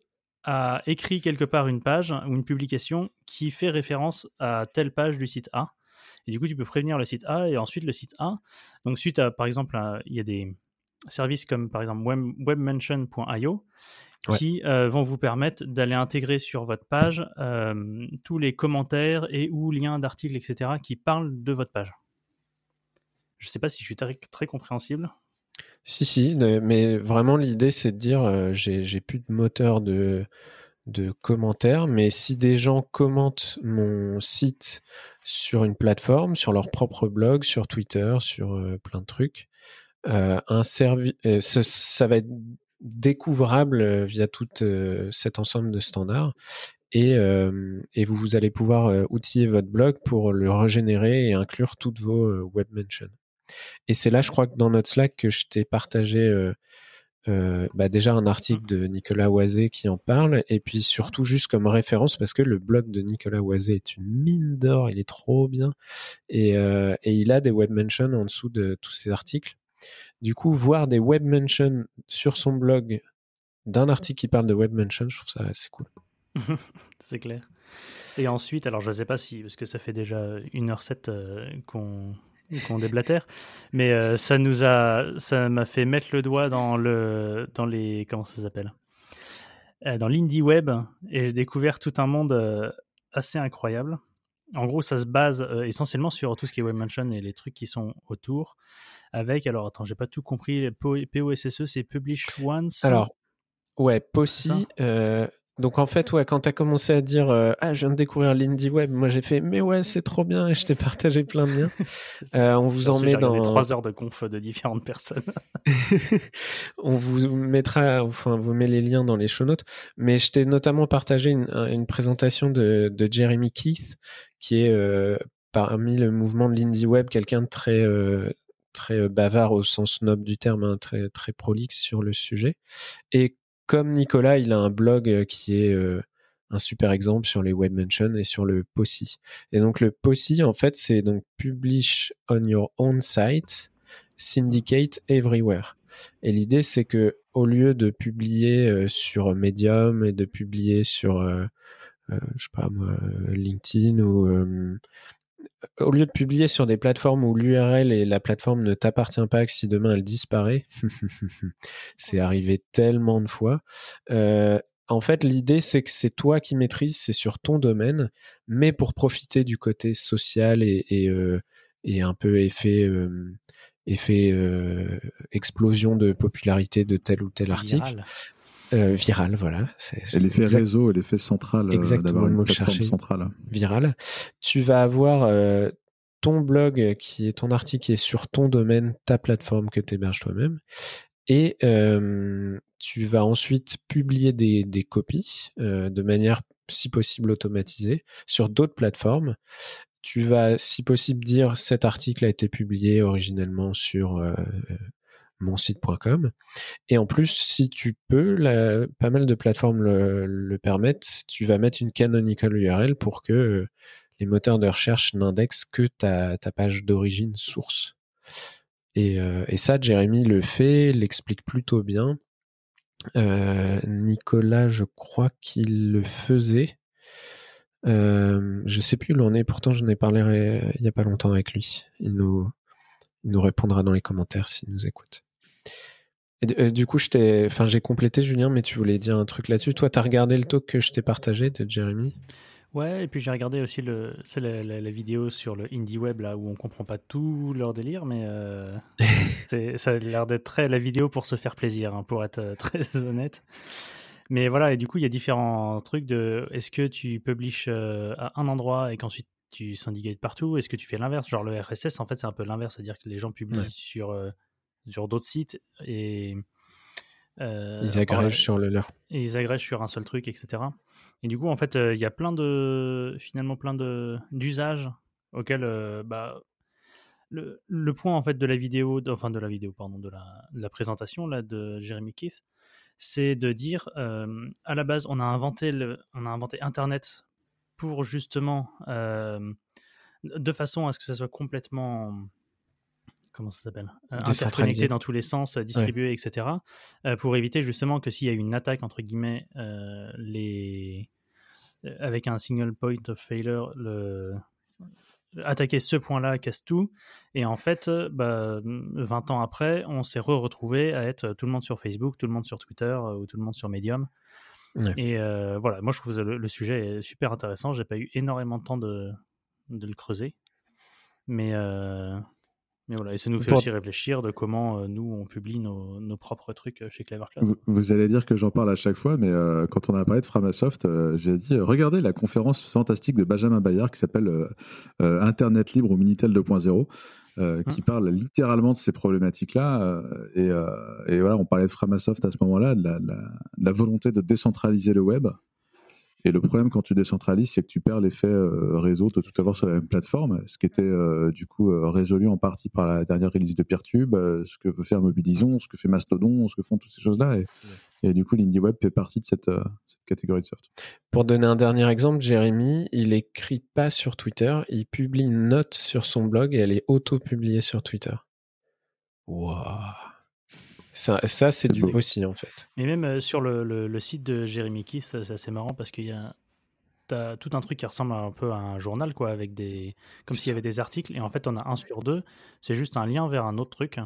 a écrit quelque part une page ou une publication qui fait référence à telle page du site A. Et du coup, tu peux prévenir le site A et ensuite le site A. Donc, suite à, par exemple, il y a des services comme par exemple webmention.io qui euh, vont vous permettre d'aller intégrer sur votre page euh, tous les commentaires et ou liens d'articles, etc., qui parlent de votre page. Je ne sais pas si je suis très, très compréhensible. Si, si, mais vraiment l'idée c'est de dire euh, j'ai plus de moteur de, de commentaires, mais si des gens commentent mon site sur une plateforme, sur leur propre blog, sur Twitter, sur euh, plein de trucs, euh, ça, va être découvrable via tout cet ensemble de standards. Et, et vous, vous allez pouvoir outiller votre blog pour le régénérer et inclure toutes vos web mentions. Et c'est là, je crois que dans notre Slack que je t'ai partagé euh, bah déjà un article mmh. de Nicolas Oisé qui en parle, et puis surtout juste comme référence parce que le blog de Nicolas Oisé est une mine d'or, il est trop bien, et, euh, et, il a des web mentions en dessous de tous ses articles. Du coup, voir des web mentions sur son blog d'un article qui parle de web mentions, je trouve ça assez cool. c'est clair. Et ensuite, alors je ne sais pas si, parce que ça fait déjà 1h07 euh, qu'on qu'on déblatère. Mais euh, ça nous a, ça m'a fait mettre le doigt dans le, dans les, comment ça s'appelle, euh, dans l'indie web, et j'ai découvert tout un monde euh, assez incroyable. En gros, ça se base essentiellement sur tout ce qui est webmention et les trucs qui sont autour. Avec, alors attends, j'ai pas tout compris. POSSE, c'est Publish Once. Alors, ouais, POSI, donc en fait, ouais, quand tu as commencé à dire euh, ah je viens de découvrir l'indie web, moi j'ai fait mais ouais c'est trop bien et je t'ai partagé plein de liens. euh, on vous en met dans trois heures de conf de différentes personnes. on vous mettra, enfin vous met les liens dans les show notes. Mais je t'ai notamment partagé une, une présentation de, de, Jeremy Keith qui est euh, parmi le mouvement de l'indie web quelqu'un de très très bavard au sens noble du terme, hein, très très prolixe sur le sujet et comme Nicolas, il a un blog euh, qui est euh, un super exemple sur les web mentions et sur le POSI. Et donc le POSI, en fait, c'est donc publish on your own site, syndicate everywhere. Et l'idée, c'est que au lieu de publier euh, sur Medium et de publier sur, je sais pas moi, LinkedIn ou au lieu de publier sur des plateformes où l'URL et la plateforme ne t'appartient pas, que si demain elle disparaît, c'est arrivé tellement de fois. Euh, en fait, l'idée, c'est que c'est toi qui maîtrises, c'est sur ton domaine, mais pour profiter du côté social et, euh, un peu euh, effet explosion de popularité de tel ou tel article. Euh, viral, voilà. Et l'effet réseau et l'effet central. Euh, Exactement, le mot cherché. Centrale. Viral. Tu vas avoir euh, ton blog qui est ton article qui est sur ton domaine, ta plateforme que tu héberges toi-même. Et tu vas ensuite publier des, des copies de manière, si possible, automatisée sur d'autres plateformes. Tu vas, si possible, dire cet article a été publié originellement sur monsite.com. Et en plus, si tu peux, pas mal de plateformes le, permettent, tu vas mettre une canonical URL pour que les moteurs de recherche n'indexent que ta, page d'origine source. Et, et, ça, Jérémy le fait, l'explique plutôt bien. Nicolas, je crois qu'il le faisait. Euh, je sais plus où l'on est, pourtant j'en ai parlé il y a pas longtemps avec lui. Il nous répondra dans les commentaires s'il nous écoute. Et, euh, du coup, enfin, j'ai complété Julien, mais tu voulais dire un truc là-dessus. Toi, tu as regardé le talk que je t'ai partagé de Jeremy? Ouais, et puis j'ai regardé aussi le, la, la, vidéo sur le indie web là où on comprend pas tout leur délire, mais euh, ça a l'air d'être très la vidéo pour se faire plaisir, hein, pour être très honnête. Mais voilà, et du coup, il y a différents trucs de est-ce que tu publishes euh, à un endroit et qu'ensuite tu syndicates partout Est-ce que tu fais l'inverse? Genre le RSS, en fait, c'est un peu l'inverse, c'est-à-dire que les gens publient sur, euh, sur d'autres sites et. Euh, ils agrègent sur le leur. Et ils agrègent sur un seul truc, etc. Et du coup, en fait, il y a plein de. Finalement, plein d'usages auxquels. bah, le, le, point en fait de la vidéo, enfin de la vidéo, pardon, de la, de la présentation là de Jeremy Keith, c'est de dire à la base, on a inventé, le, on a inventé Internet pour justement de façon à ce que ça soit complètement comment ça s'appelle euh, interconnecté dans tous les sens, distribué, etc. pour éviter justement que s'il y a une attaque entre guillemets, les avec un single point of failure, le attaquer ce point-là casse tout. Et en fait, bah, 20 ans après, on s'est re-retrouvé à être tout le monde sur Facebook, tout le monde sur Twitter euh, ou tout le monde sur Medium. Et euh, voilà, moi je trouve le, le sujet super intéressant. J'ai pas eu énormément de temps de, de le creuser. Mais, euh, mais voilà, et ça nous fait aussi réfléchir de comment euh, nous on publie nos, nos, propres trucs euh, chez Clever Vous, vous, allez dire que j'en parle à chaque fois, mais euh, quand on a parlé de Framasoft, j'ai dit regardez la conférence fantastique de Benjamin Bayard qui s'appelle Internet libre au Minitel 2.0. Hein qui parle littéralement de ces problématiques-là. et, et, voilà, on parlait de Framasoft à ce moment-là, de la, la, la, volonté de décentraliser le web. Et le problème quand tu décentralises, c'est que tu perds l'effet euh, réseau de tout avoir sur la même plateforme, ce qui était euh, du coup euh, résolu en partie par la dernière release de Peertube, ce que veut faire Mobilison, ce que fait Mastodon, ce que font toutes ces choses-là. Et, du coup, l'indie web fait partie de cette, cette, catégorie de soft. Pour donner un dernier exemple, Jérémy, il écrit pas sur Twitter, il publie une note sur son blog et elle est auto-publiée sur Twitter. Waouh ça, ça c'est du aussi, en fait. Mais même euh, sur le, le, site de Jérémy Kiss, c'est assez marrant parce qu'il y a as tout un truc qui ressemble un peu à un journal, quoi, avec des. Comme s'il y avait des articles, et en fait, on a un sur deux. C'est juste un lien vers un autre truc.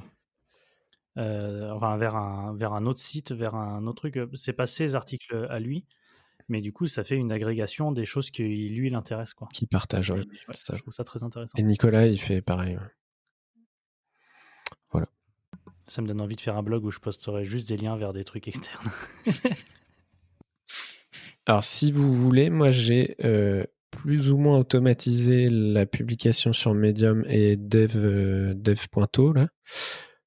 Euh, enfin, vers un, vers un autre site, vers un autre truc. C'est pas ses articles à lui, mais du coup, ça fait une agrégation des choses qui lui l'intéressent, quoi. Qui partage, ouais. Je trouve ça très intéressant. Et Nicolas, il fait pareil. Ça me donne envie de faire un blog où je posterai juste des liens vers des trucs externes. Alors, si vous voulez, moi j'ai euh, plus ou moins automatisé la publication sur Medium et dev, euh, dev.to là.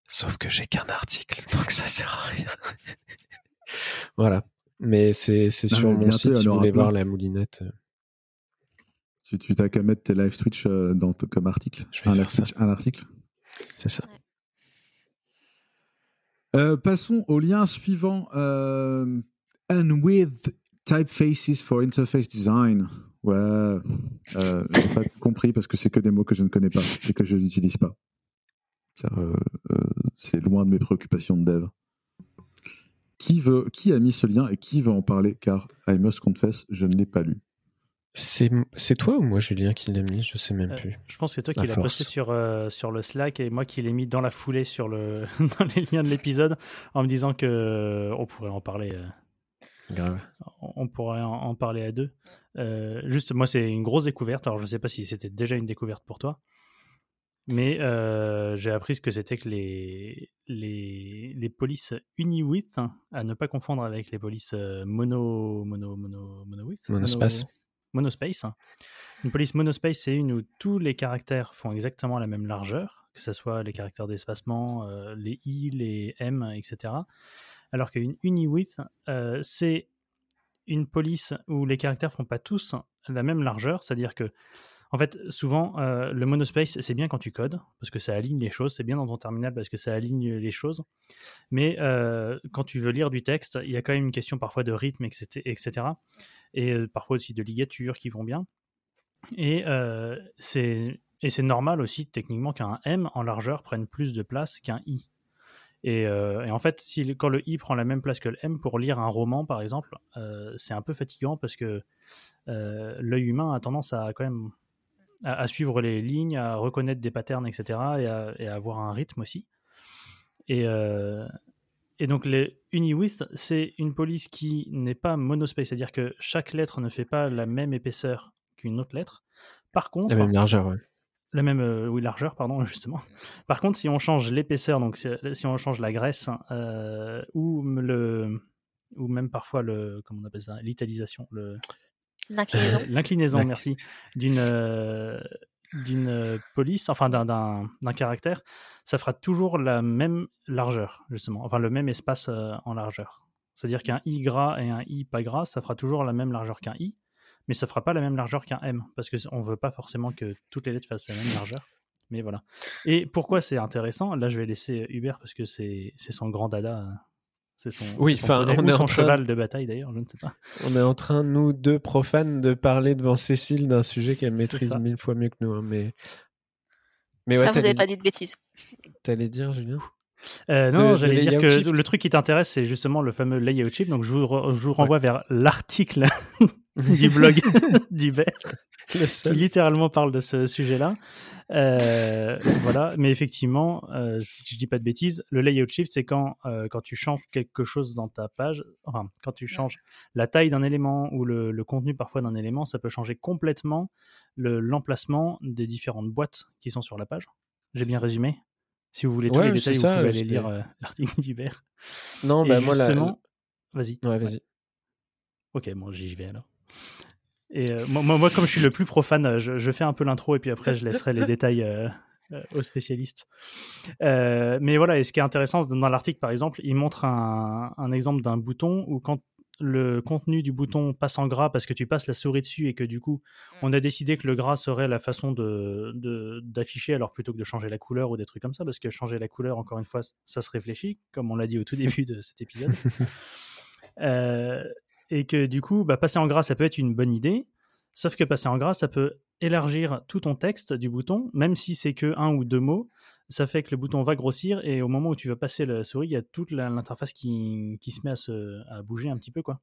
Sauf que j'ai qu'un article, donc ça sert à rien. voilà. Mais c'est sur mon site si vous voulez voir la moulinette. Euh. Tu, tu t'as qu'à mettre tes live Twitch dans, comme article. Je vais un, article, un article. C'est ça. Euh, passons au lien suivant. Euh, and with typefaces for interface design. Ouais, euh, j'ai pas compris parce que c'est que des mots que je ne connais pas et que je n'utilise pas. Euh, c'est loin de mes préoccupations de dev. Qui, veut, qui a mis ce lien et qui veut en parler? Car I must confess, je ne l'ai pas lu. C'est toi ou moi, Julien, qui l'a mis? Je sais même euh, plus. je pense que c'est toi qui l'as posté sur, euh, sur le Slack et moi qui l'ai mis dans la foulée sur le, dans les liens de l'épisode en me disant que euh, on pourrait en parler. Grave. On pourrait en, parler à deux. juste, moi, c'est une grosse découverte. Alors, je ne sais pas si c'était déjà une découverte pour toi, mais j'ai appris ce que c'était que les, les, les polices uni-width, hein, à ne pas confondre avec les polices mono, mono, mono, mono width. Monospace monospace. Une police monospace, c'est une où tous les caractères font exactement la même largeur, que ce soit les caractères d'espacement, euh, les i, les m, etc. Alors qu'une uni-width, euh, c'est une police où les caractères font pas tous la même largeur, c'est-à-dire que En fait, souvent, euh, le monospace, c'est bien quand tu codes, parce que ça aligne les choses, c'est bien dans ton terminal parce que ça aligne les choses. Mais euh, quand tu veux lire du texte, il y a quand même une question parfois de rythme, etc. Et parfois aussi de ligature qui vont bien. Et c'est normal aussi techniquement qu'un M en largeur prenne plus de place qu'un I. Et, en fait, si, quand le I prend la même place que le M pour lire un roman, par exemple, c'est un peu fatigant parce que l'œil humain a tendance à quand même à, suivre les lignes, à reconnaître des patterns, etc., et à, avoir un rythme aussi. Et donc, les UniWith, c'est une police qui n'est pas monospace, c'est-à-dire que chaque lettre ne fait pas la même épaisseur qu'une autre lettre. Par contre. La même largeur, oui. La même, euh, oui, largeur, pardon, justement. Par contre, si on change l'épaisseur, donc si, on change la graisse, euh, ou le ou même parfois le comment on appelle ça l'italisation le L'inclinaison. L'inclinaison, merci. D'une euh, d'une euh, police, enfin d'un caractère, ça fera toujours la même largeur, justement. Enfin, le même espace euh, en largeur. C'est-à-dire qu'un i gras et un i pas gras, ça fera toujours la même largeur qu'un i, mais ça fera pas la même largeur qu'un m, parce qu'on veut pas forcément que toutes les lettres fassent la même largeur. Mais voilà. Et pourquoi c'est intéressant? Là, je vais laisser Hubert parce que c'est son grand dada c'est son, oui, enfin, on est en cheval de bataille d'ailleurs, je ne sais pas. On est en train, nous deux profanes, de parler devant Cécile d'un sujet qu'elle maîtrise mille fois mieux que nous. Hein, mais... mais ça, vous n'avez pas dit de bêtises. T'allais dire, Julien? Euh, non, j'allais dire que le truc qui t'intéresse, c'est justement le fameux layout chip. Donc, je vous, je vous renvoie vers l'article du blog d'Hubert qui littéralement parle de ce sujet-là. Euh, voilà, mais effectivement, euh, si je dis pas de bêtises, le layout shift, c'est quand, euh, quand tu changes quelque chose dans ta page, enfin, quand tu changes la taille d'un élément ou le, le contenu parfois d'un élément, ça peut changer complètement l'emplacement des différentes boîtes qui sont sur la page. J'ai bien résumé? Si vous voulez tous les détails, vous pouvez aller lire l'article d'Hubert. Non, bah, moi, justement... Vas-y. Ouais, vas-y. Ok, bon, j'y vais alors. Et euh, moi, moi, comme je suis le plus profane, je, je fais un peu l'intro et puis après, je laisserai les détails euh, euh, aux spécialistes. mais voilà, et ce qui est intéressant dans l'article, par exemple, il montre un, un exemple d'un bouton où quand le contenu du bouton passe en gras parce que tu passes la souris dessus et que du coup, on a décidé que le gras serait la façon de, d'afficher alors plutôt que de changer la couleur ou des trucs comme ça, parce que changer la couleur, encore une fois, ça se réfléchit, comme on l'a dit au tout début de cet épisode. euh, et que du coup, bah, passer en gras, ça peut être une bonne idée, sauf que passer en gras, ça peut élargir tout ton texte du bouton, même si c'est que un ou deux mots, ça fait que le bouton va grossir et au moment où tu vas passer la souris, il y a toute l'interface qui, qui, se met à, se, à, bouger un petit peu. Quoi.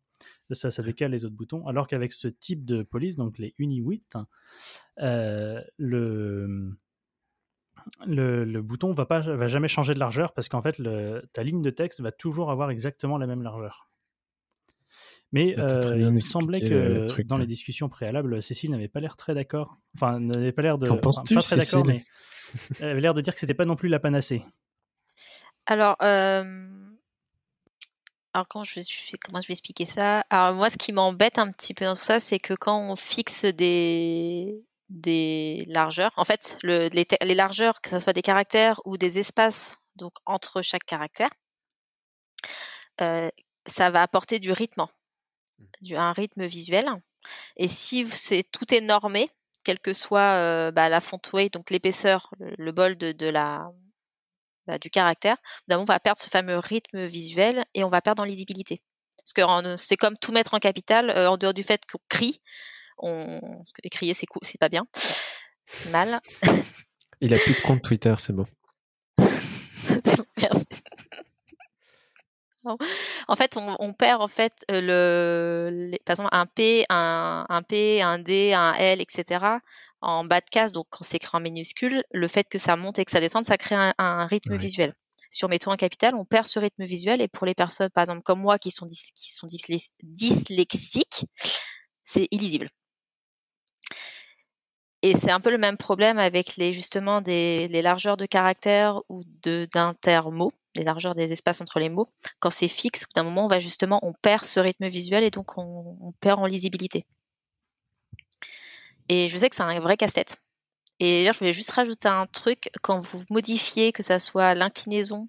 Ça, ça décale les autres boutons. Alors qu'avec ce type de police, donc les uni euh, le, le, le, bouton va, pas, va jamais changer de largeur parce qu'en fait, ta ligne de texte va toujours avoir exactement la même largeur. Mais euh, il me semblait que dans les discussions préalables, Cécile n'avait pas l'air très d'accord. Enfin, n'avait pas l'air de. Qu'en penses-tu, Pas très d'accord, mais elle avait l'air de dire que c'était pas non plus la panacée. Alors, euh... alors comment je, je, comment je vais expliquer ça? Alors moi, ce qui m'embête un petit peu dans tout ça, c'est que quand on fixe des des largeurs, en fait, le, les, les largeurs, que ce soit des caractères ou des espaces, donc entre chaque caractère, euh, ça va apporter du rythme du, un rythme visuel. Et si c'est tout est normé, quel que soit euh, bah, la font weight, donc l'épaisseur, le, bol de, de la bah, du caractère, on va perdre ce fameux rythme visuel et on va perdre en lisibilité. Parce que c'est comme tout mettre en capital, euh, en dehors du fait qu'on crie, on, parce que crier c'est c'est pas bien, c'est mal. Il a plus de compte Twitter, c'est bon. Merci. En fait, on, perd en fait euh, le, par exemple un P, un, un, P, un D, un L, etc. En bas de case, donc quand c'est écrit en minuscule, le fait que ça monte et que ça descende, ça crée un, rythme visuel. Sur mettons un capital, on perd ce rythme visuel et pour les personnes, par exemple comme moi, qui sont, qui sont dyslexiques, c'est illisible. Et c'est un peu le même problème avec les justement des les largeurs de caractères ou de d'intermots les largeurs des espaces entre les mots. Quand c'est fixe, d'un moment, on va justement, on perd ce rythme visuel et donc on, perd en lisibilité. Et je sais que c'est un vrai casse-tête. Et d'ailleurs, je voulais juste rajouter un truc, quand vous modifiez, que ça soit l'inclinaison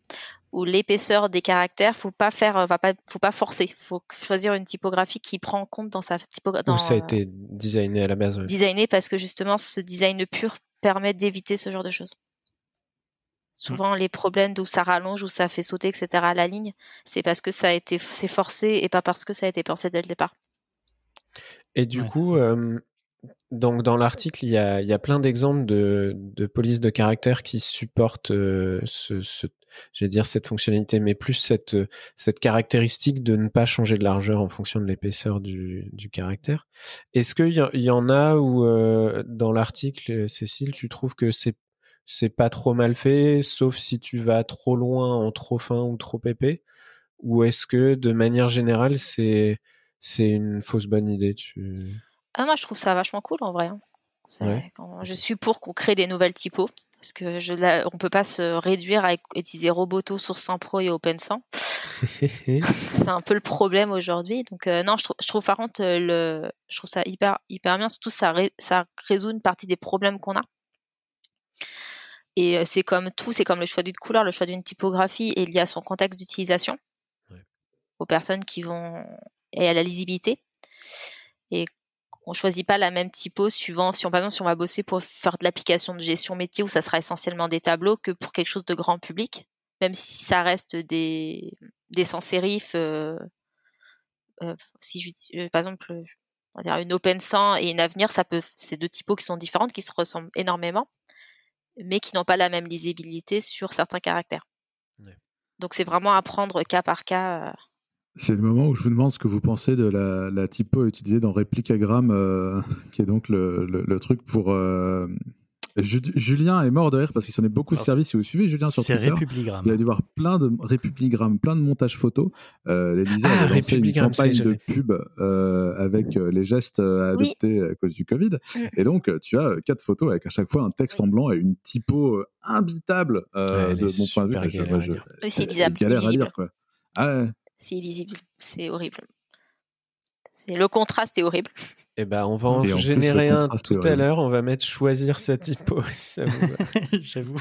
ou l'épaisseur des caractères, faut pas faire, va pas, faut pas forcer. Faut choisir une typographie qui prend en compte dans sa typographie. Où ça a été designé à la base. Designé parce que justement, ce design pur permet d'éviter ce genre de choses. Souvent, les problèmes d'où ça rallonge, où ça fait sauter, etc. à la ligne, c'est parce que ça a été, c'est forcé et pas parce que ça a été pensé dès le départ. Et du coup, donc dans l'article, il y a, y a, plein d'exemples de, de polices de caractère qui supportent ce, ce dire cette fonctionnalité, mais plus cette, cette caractéristique de ne pas changer de largeur en fonction de l'épaisseur du, du caractère. Est-ce qu'il y, y, en a où dans l'article, Cécile, tu trouves que c'est c'est pas trop mal fait, sauf si tu vas trop loin en trop fin ou trop épais Ou est-ce que de manière générale, c'est c'est une fausse bonne idée tu... Ah, moi, je trouve ça vachement cool en vrai. Hein. je suis pour qu'on crée des nouvelles typos. Parce que je on peut pas se réduire à utiliser Roboto, Source Pro et OpenSAN. c'est un peu le problème aujourd'hui. Donc euh, non, je, je, trouve par contre euh, le, je trouve ça hyper hyper bien. Surtout ça ça résout une partie des problèmes qu'on a. Et euh, c'est comme tout, c'est comme le choix d'une couleur, le choix d'une typographie est lié à son contexte d'utilisation, aux personnes qui vont et à la lisibilité. Et on choisit pas la même typo suivant si on par exemple si on va bosser pour faire de l'application de gestion métier où ça sera essentiellement des tableaux que pour quelque chose de grand public, même si ça reste des des sans sérif. Euh, euh, si euh, par exemple on va dire une open sans et une avenir, ça peut c'est deux typos qui sont différentes qui se ressemblent énormément mais qui n'ont pas la même lisibilité sur certains caractères. Donc c'est vraiment à prendre cas par cas. Euh. C'est le moment où je vous demande ce que vous pensez de la, la typo utilisée dans Replicagram, euh, qui est donc le, le, truc pour euh, Julien est mort de rire parce qu'il s'en est beaucoup servi. Si vous suivez Julien sur Twitter, il a dû voir plein de Républigramme, plein de montages photos. Euh, L'Élysée ah, a lancé une campagne de pub euh, avec euh, les gestes euh, adoptés à cause du Covid. Mm. Et donc, tu as quatre photos avec à chaque fois un texte en blanc et une typo imbitable de mon point de vue. c'est galère à lire, quoi. Ah c'est illisible, c'est horrible. C'est le contraste est horrible. Eh ben, on va en, générer un tout à l'heure. On va mettre choisir sa typo. J'avoue.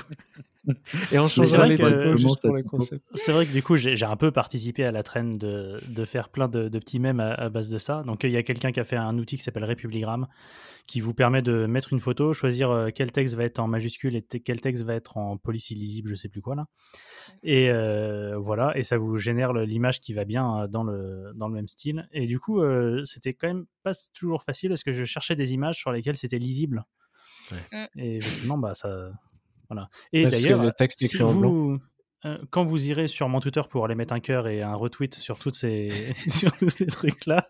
Et on changera les typos juste pour le concept. C'est vrai que du coup, j'ai un peu participé à la traîne de, de faire plein de, de petits mèmes à, base de ça. Donc, il y a quelqu'un qui a fait un outil qui s'appelle Republigram qui vous permet de mettre une photo, choisir euh, quel texte va être en majuscule et quel texte va être en police illisible, je sais plus quoi là. Et euh, voilà, et ça vous génère l'image qui va bien euh, dans le, dans le même style. Et du coup, c'était quand même pas toujours facile parce que je cherchais des images sur lesquelles c'était lisible. Ouais. Et effectivement, bah ça, voilà. Et d'ailleurs, le texte écrit en blanc. quand vous irez sur mon Twitter pour aller mettre un cœur et un retweet sur toutes ces sur tous ces trucs là,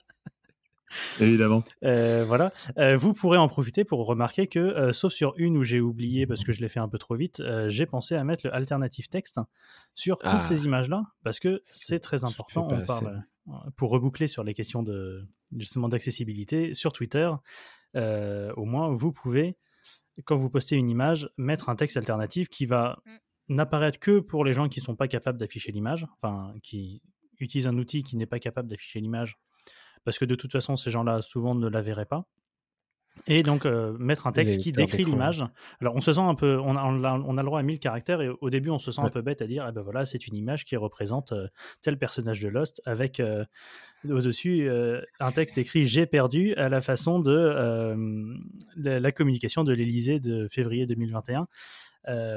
Évidemment. Euh, voilà. Euh, vous pourrez en profiter pour remarquer que, euh, sauf sur une où j'ai oublié parce que je l'ai fait un peu trop vite, j'ai pensé à mettre le alternative texte sur toutes ah. ces images-là parce que c'est très important. On parle, pour reboucler sur les questions de justement d'accessibilité sur Twitter. au moins, vous pouvez, quand vous postez une image, mettre un texte alternatif qui va mm. n'apparaître que pour les gens qui ne sont pas capables d'afficher l'image, enfin qui utilisent un outil qui n'est pas capable d'afficher l'image parce que de toute façon, ces gens-là, souvent, ne la verraient pas. Et donc, euh, mettre un texte qui décrit l'image. Alors, on se sent un peu. On a, on a, le droit à 1000 caractères, et au début, on se sent un peu bête à dire eh ben voilà, c'est une image qui représente euh, tel personnage de Lost, avec euh, au-dessus un texte écrit J'ai perdu à la façon de la, communication de l'Elysée de février 2021.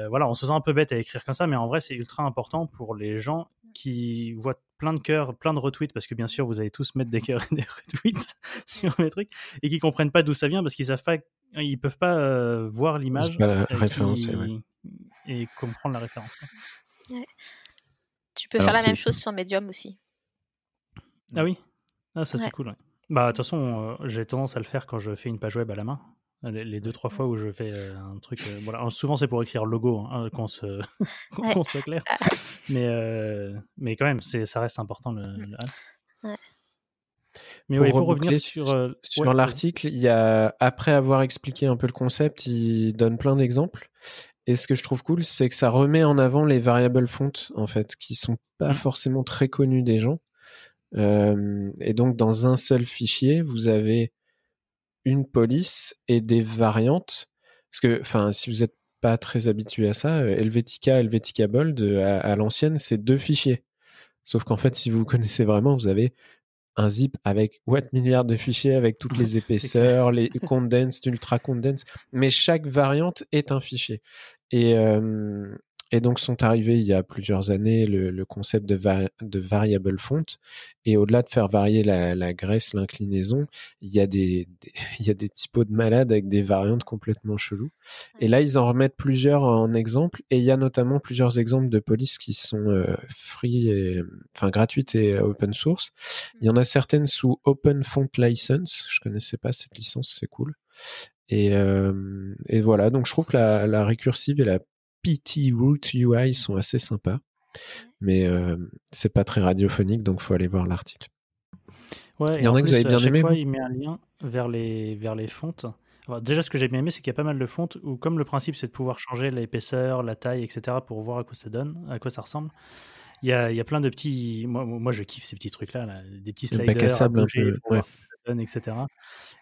voilà, on se sent un peu bête à écrire comme ça, mais en vrai, c'est ultra important pour les gens qui voient plein de cœurs, plein de retweets, parce que bien sûr, vous allez tous mettre des cœurs et des retweets sur mes trucs, et qui comprennent pas d'où ça vient, parce qu'ils savent pas, ils peuvent pas euh, voir l'image et, comprendre la référence. Tu peux faire la même chose sur Medium aussi. Ah oui, ah, ça c'est cool. Bah de toute façon, euh, j'ai tendance à le faire quand je fais une page web à la main. Les, deux trois fois où je fais euh, un truc, voilà, souvent c'est pour écrire logo, hein, qu'on se, qu'on soit clair. Ah. Mais, euh, mais quand même, ça reste important le. Ouais. Mais pour, pour revenir sur, euh, sur l'article, il y a après avoir expliqué un peu le concept, il donne plein d'exemples. Et ce que je trouve cool, c'est que ça remet en avant les variables fontes en fait, qui sont pas mmh. forcément très connues des gens. Euh, et donc dans un seul fichier, vous avez une police et des variantes? Parce que, enfin, si vous êtes pas très habitués à ça, Helvetica, Helvetica Bold, à, l'ancienne, c'est deux fichiers. Sauf qu'en fait, si vous connaissez vraiment, vous avez un zip avec what milliards de fichiers avec toutes les épaisseurs, les condensed, ultra condensed, mais chaque variante est un fichier. Et, et donc sont arrivés il y a plusieurs années le, concept de, de variable font. Et au-delà de faire varier la, graisse, l'inclinaison, il y a des, il y a des typos de malades avec des variantes complètement cheloues. Et là, ils en remettent plusieurs en exemple. Et il y a notamment plusieurs exemples de polices qui sont euh, free et, enfin, gratuites et open source. Il y en a certaines sous Open Font License. Je connaissais pas cette licence, c'est cool. Et, euh, et, voilà, donc je trouve que la, la récursive et la PT Root UI sont assez sympas, mais euh, c'est pas très radiophonique, donc faut aller voir l'article. Ouais, il y en a que vous avez bien aimé. Fois, il met un lien vers les, vers les fontes. déjà, ce que j'ai bien aimé, c'est qu'il y a pas mal de fontes où, comme le principe, c'est de pouvoir changer l'épaisseur, la taille, etc., pour voir à quoi ça donne, à quoi ça ressemble. Il y a, il y a plein de petits. Moi, moi, je kiffe ces petits trucs-là, des petits sliders. à sable un peu. Ouais etc.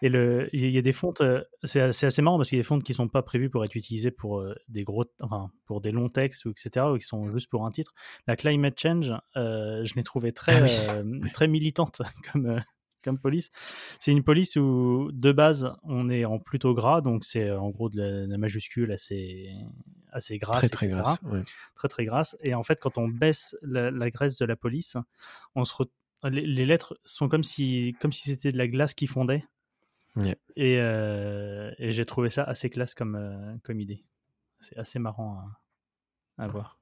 Et le, il y a des fontes, euh, c'est assez marrant parce qu'il y a des fontes qui sont pas prévues pour être utilisées pour euh, des gros, enfin, pour des longs textes ou etc. ou qui sont juste pour un titre. La climate change, euh, je l'ai trouvée très, ah très militante comme, comme police. C'est une police où de base on est en plutôt gras, donc c'est en gros de la, majuscule assez assez grasse, très très grasse, très très grasse. Et en fait, quand on baisse la, la graisse de la police, on se, les, lettres sont comme si comme si c'était de la glace qui fondait. Et, euh, et j'ai trouvé ça assez classe comme, euh, comme idée. C'est assez marrant à, voir.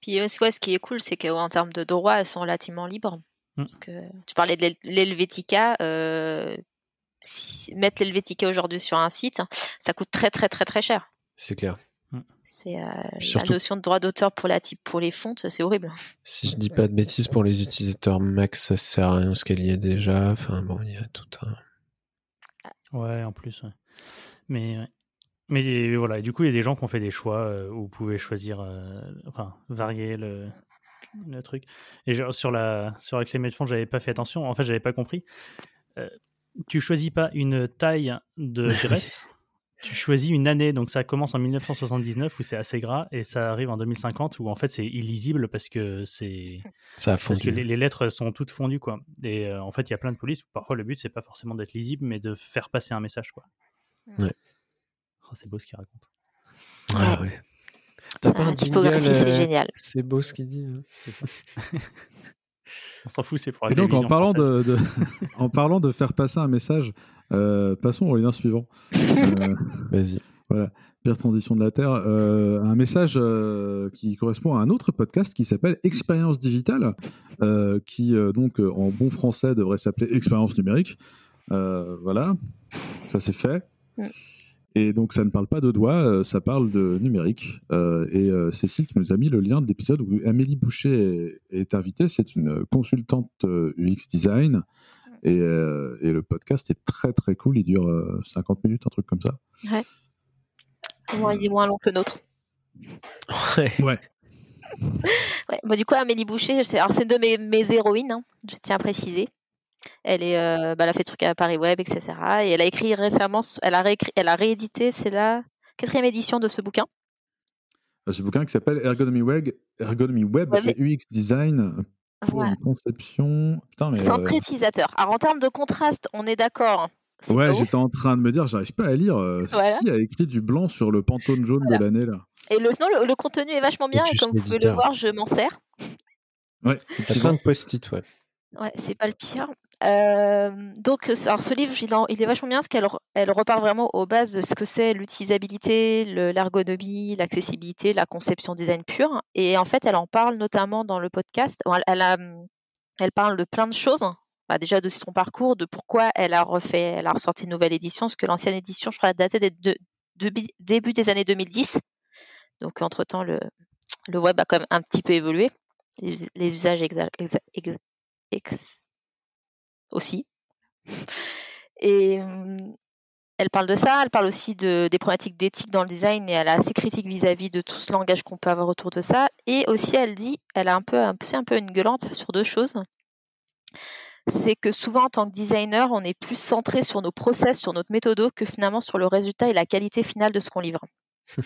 Puis euh, ce qui est cool, c'est qu'en termes de droit, elles sont relativement libres. Mmh. Parce que tu parlais de l'Helvetica. mettre l'Helvetica aujourd'hui sur un site, ça coûte très très très très cher. C'est clair. C'est euh, la notion de droit d'auteur pour la type pour les fontes, c'est horrible. Si je dis pas de bêtises pour les utilisateurs Mac, ça sert à rien parce qu'elle y est déjà. Enfin bon, il y a tout un. Ouais, en plus. Mais mais voilà, du coup, il y a des gens qui ont fait des choix euh, où vous pouvez choisir, euh, enfin, varier le, le truc. Et sur la sur la clé de fond, j'avais pas fait attention. En fait, j'avais pas compris. tu choisis pas une taille de graisse tu choisis une année, donc ça commence en 1979 où c'est assez gras et ça arrive en 2050 où en fait c'est illisible parce que c'est ça a fondu. parce que les, lettres sont toutes fondues quoi. Et euh, en fait il y a plein de polices où parfois le but c'est pas forcément d'être lisible mais de faire passer un message quoi. Ouais. Oh, c'est beau ce qu'il raconte. Ah ouais. T'as pas un typographie c'est euh, génial. C'est beau ce qu'il dit. Hein. On s'en fout, c'est pour la Et donc en parlant de, en parlant de faire passer un message, euh, passons au lien suivant. Euh, Vas-y. Voilà, pire transition de la Terre. Euh, un message qui correspond à un autre podcast qui s'appelle Expérience digitale, qui donc en bon français devrait s'appeler Expérience numérique. voilà, ça c'est fait. Et donc ça ne parle pas de doigts, ça parle de numérique. et Cécile qui nous a mis le lien de l'épisode où Amélie Boucher est, est invitée. C'est une consultante UX design euh, et, le podcast est très très cool. Il dure 50 euh, minutes, un truc comme ça. Ouais. il est moins long que le nôtre. Ouais. ouais. Bah, du coup, Amélie Boucher, c'est une de mes, mes héroïnes, hein, je tiens à préciser. Elle, est, euh, bah, elle a fait des trucs à Paris Web, etc. Et elle a écrit récemment, elle a, réécrit, elle a réédité, c'est la quatrième édition de ce bouquin. Ce bouquin qui s'appelle Ergonomy Web, Ergonomy Web et UX Design voilà. conception. Putain, mais, Centré euh, utilisateur. Alors en termes de contraste, on est d'accord. Ouais, j'étais en train de me dire, j'arrive pas à lire. Euh, Qui a écrit du blanc sur le pantone jaune de l'année là Et le, sinon, le, contenu est vachement bien et, comme vous pouvez le voir, je m'en sers. Ouais, c'est plein de post-it, ouais. Ouais, c'est pas le pire. Donc, alors ce livre, il, est vachement bien parce qu'elle elle repart vraiment aux bases de ce que c'est l'utilisabilité, l'ergonomie, l'accessibilité, la conception design pure. Et en fait, elle en parle notamment dans le podcast. Elle, parle de plein de choses. Bah, déjà de son parcours, de pourquoi elle a refait, elle a ressorti une nouvelle édition, parce que l'ancienne édition, je crois, datait de, début des années 2010. Donc, entre-temps, le, web a quand même un petit peu évolué. Les, usages exa, aussi. Et elle parle de ça, elle parle aussi de, des problématiques d'éthique dans le design et elle est assez critique vis-à-vis de tout ce langage qu'on peut avoir autour de ça. Et aussi, elle dit, elle a un peu, un peu, un peu une gueulante sur deux choses. C'est que souvent, en tant que designer, on est plus centré sur nos process, sur notre méthode que finalement sur le résultat et la qualité finale de ce qu'on livre.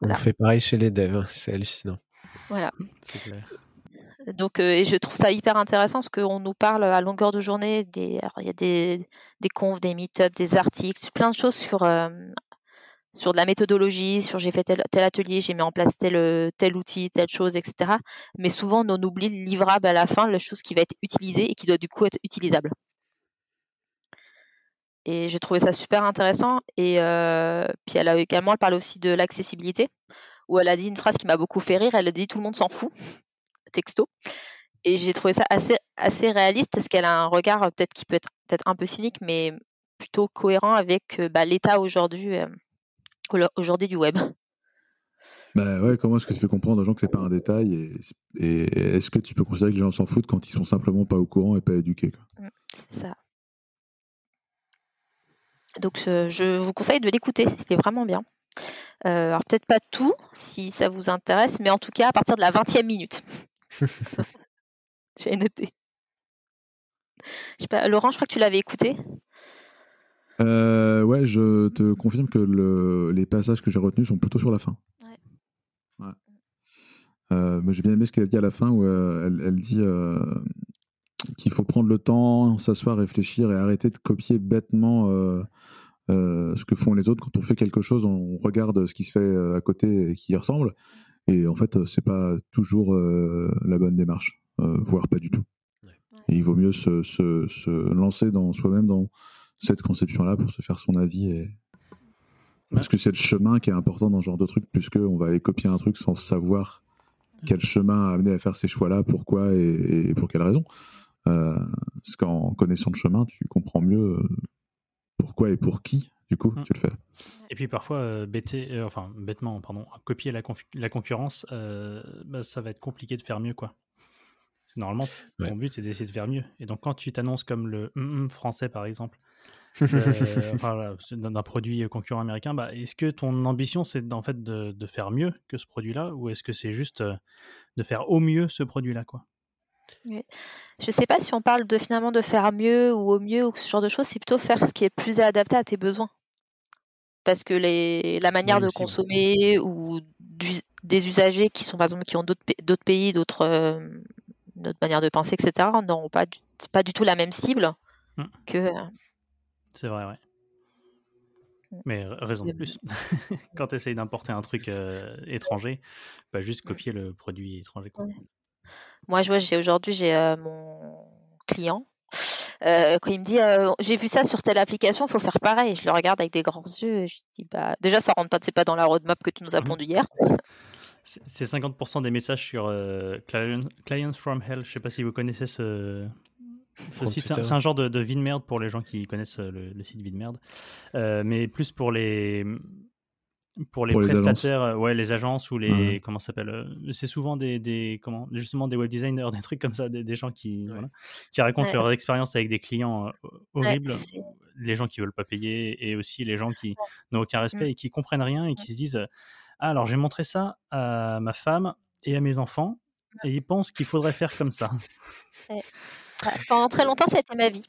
On fait pareil chez les devs, hein, c'est hallucinant. Voilà. Donc, et je trouve ça hyper intéressant parce qu'on nous parle à longueur de journée. Des, il y a des, des confs, des meet-ups, des articles, plein de choses sur, sur de la méthodologie, sur j'ai fait tel, atelier, j'ai mis en place tel, tel outil, telle chose, etc. Mais souvent, on oublie le livrable à la fin, la chose qui va être utilisée et qui doit du coup être utilisable. Et j'ai trouvé ça super intéressant. Et puis elle a également parlé aussi de l'accessibilité, où elle a dit une phrase qui m'a beaucoup fait rire. Elle a dit tout le monde s'en fout, texto. Et j'ai trouvé ça assez, assez réaliste parce qu'elle a un regard peut-être qui peut être peut-être un peu cynique, mais plutôt cohérent avec bah, l'état aujourd'hui, aujourd'hui du web. Bah ouais, comment est-ce que tu fais comprendre aux gens que c'est pas un détail et, et est-ce que tu peux considérer que les gens s'en foutent quand ils sont simplement pas au courant et pas éduqués mmh, C'est ça. Donc je vous conseille de l'écouter, c'était vraiment bien. Euh, alors peut-être pas tout si ça vous intéresse, mais en tout cas à partir de la 20e minute. J'ai noté. Je sais pas, Laurent, je crois que tu l'avais écouté. Euh, ouais, je te confirme que le, les passages que j'ai retenus sont plutôt sur la fin. Ouais. Euh, j'ai bien aimé ce qu'elle a dit à la fin où elle, elle, dit qu'il faut prendre le temps, s'asseoir, réfléchir et arrêter de copier bêtement euh, euh, ce que font les autres. Quand on fait quelque chose, on regarde ce qui se fait euh, à côté et qui y ressemble. Et en fait, c'est pas toujours la bonne démarche, voire pas du tout. il vaut mieux se, se, se lancer dans soi-même dans cette conception-là pour se faire son avis. Et... Parce que c'est le chemin qui est important dans ce genre de truc, puisque on va aller copier un truc sans savoir quel chemin a amené à faire ces choix-là, pourquoi et, pour quelle raison. Euh, parce qu'en connaissant le chemin, tu comprends mieux euh, pourquoi et pour qui, du coup, mm. tu le fais. Et puis parfois, euh, bêter, enfin, bêtement, pardon, copier la, la concurrence, bah, ça va être compliqué de faire mieux, quoi. Normalement, ton but, c'est d'essayer de faire mieux. Et donc, quand tu t'annonces comme le mm, mm français, par exemple, d'un produit concurrent américain, bah, est-ce que ton ambition, c'est en fait de, de, faire mieux que ce produit-là, ou est-ce que c'est juste de faire au mieux ce produit-là, quoi? Je ne sais pas si on parle de finalement de faire mieux ou au mieux ou ce genre de choses, c'est plutôt faire ce qui est plus adapté à tes besoins. Parce que les, la manière de consommer ou des usagers qui sont par exemple qui ont d'autres pays, d'autres euh, manières de penser, etc. n'auront pas pas du tout la même cible mmh. que. Euh, c'est vrai, ouais. Mmh. Mais raison de plus. Quand tu essayes d'importer un truc euh, étranger, pas juste mmh. copier le produit étranger. Quoi. Moi, je vois, j'ai aujourd'hui, j'ai mon client. Quand il me dit j'ai vu ça sur telle application, il faut faire pareil. Je le regarde avec des grands yeux et je dis bah déjà ça rentre pas, c'est pas dans la roadmap que tu nous as mmh pondu hier. C'est 50% des messages sur Clients from Hell. Je sais pas si vous connaissez ce, C'est un, genre de, de vie de merde pour les gens qui connaissent le, site vie de merde, mais plus pour les pour les prestataires, les ouais, les agences ou les comment s'appelle, euh, c'est souvent des, des, comment justement des web designers, des trucs comme ça, des, gens qui voilà, qui racontent leur expérience avec des clients euh, horribles, les gens qui veulent pas payer et aussi les gens qui n'ont aucun respect mmh. et qui comprennent rien et qui se disent ah, alors j'ai montré ça à ma femme et à mes enfants et ils pensent qu'il faudrait faire comme ça. Pendant très longtemps, ça a été ma vie.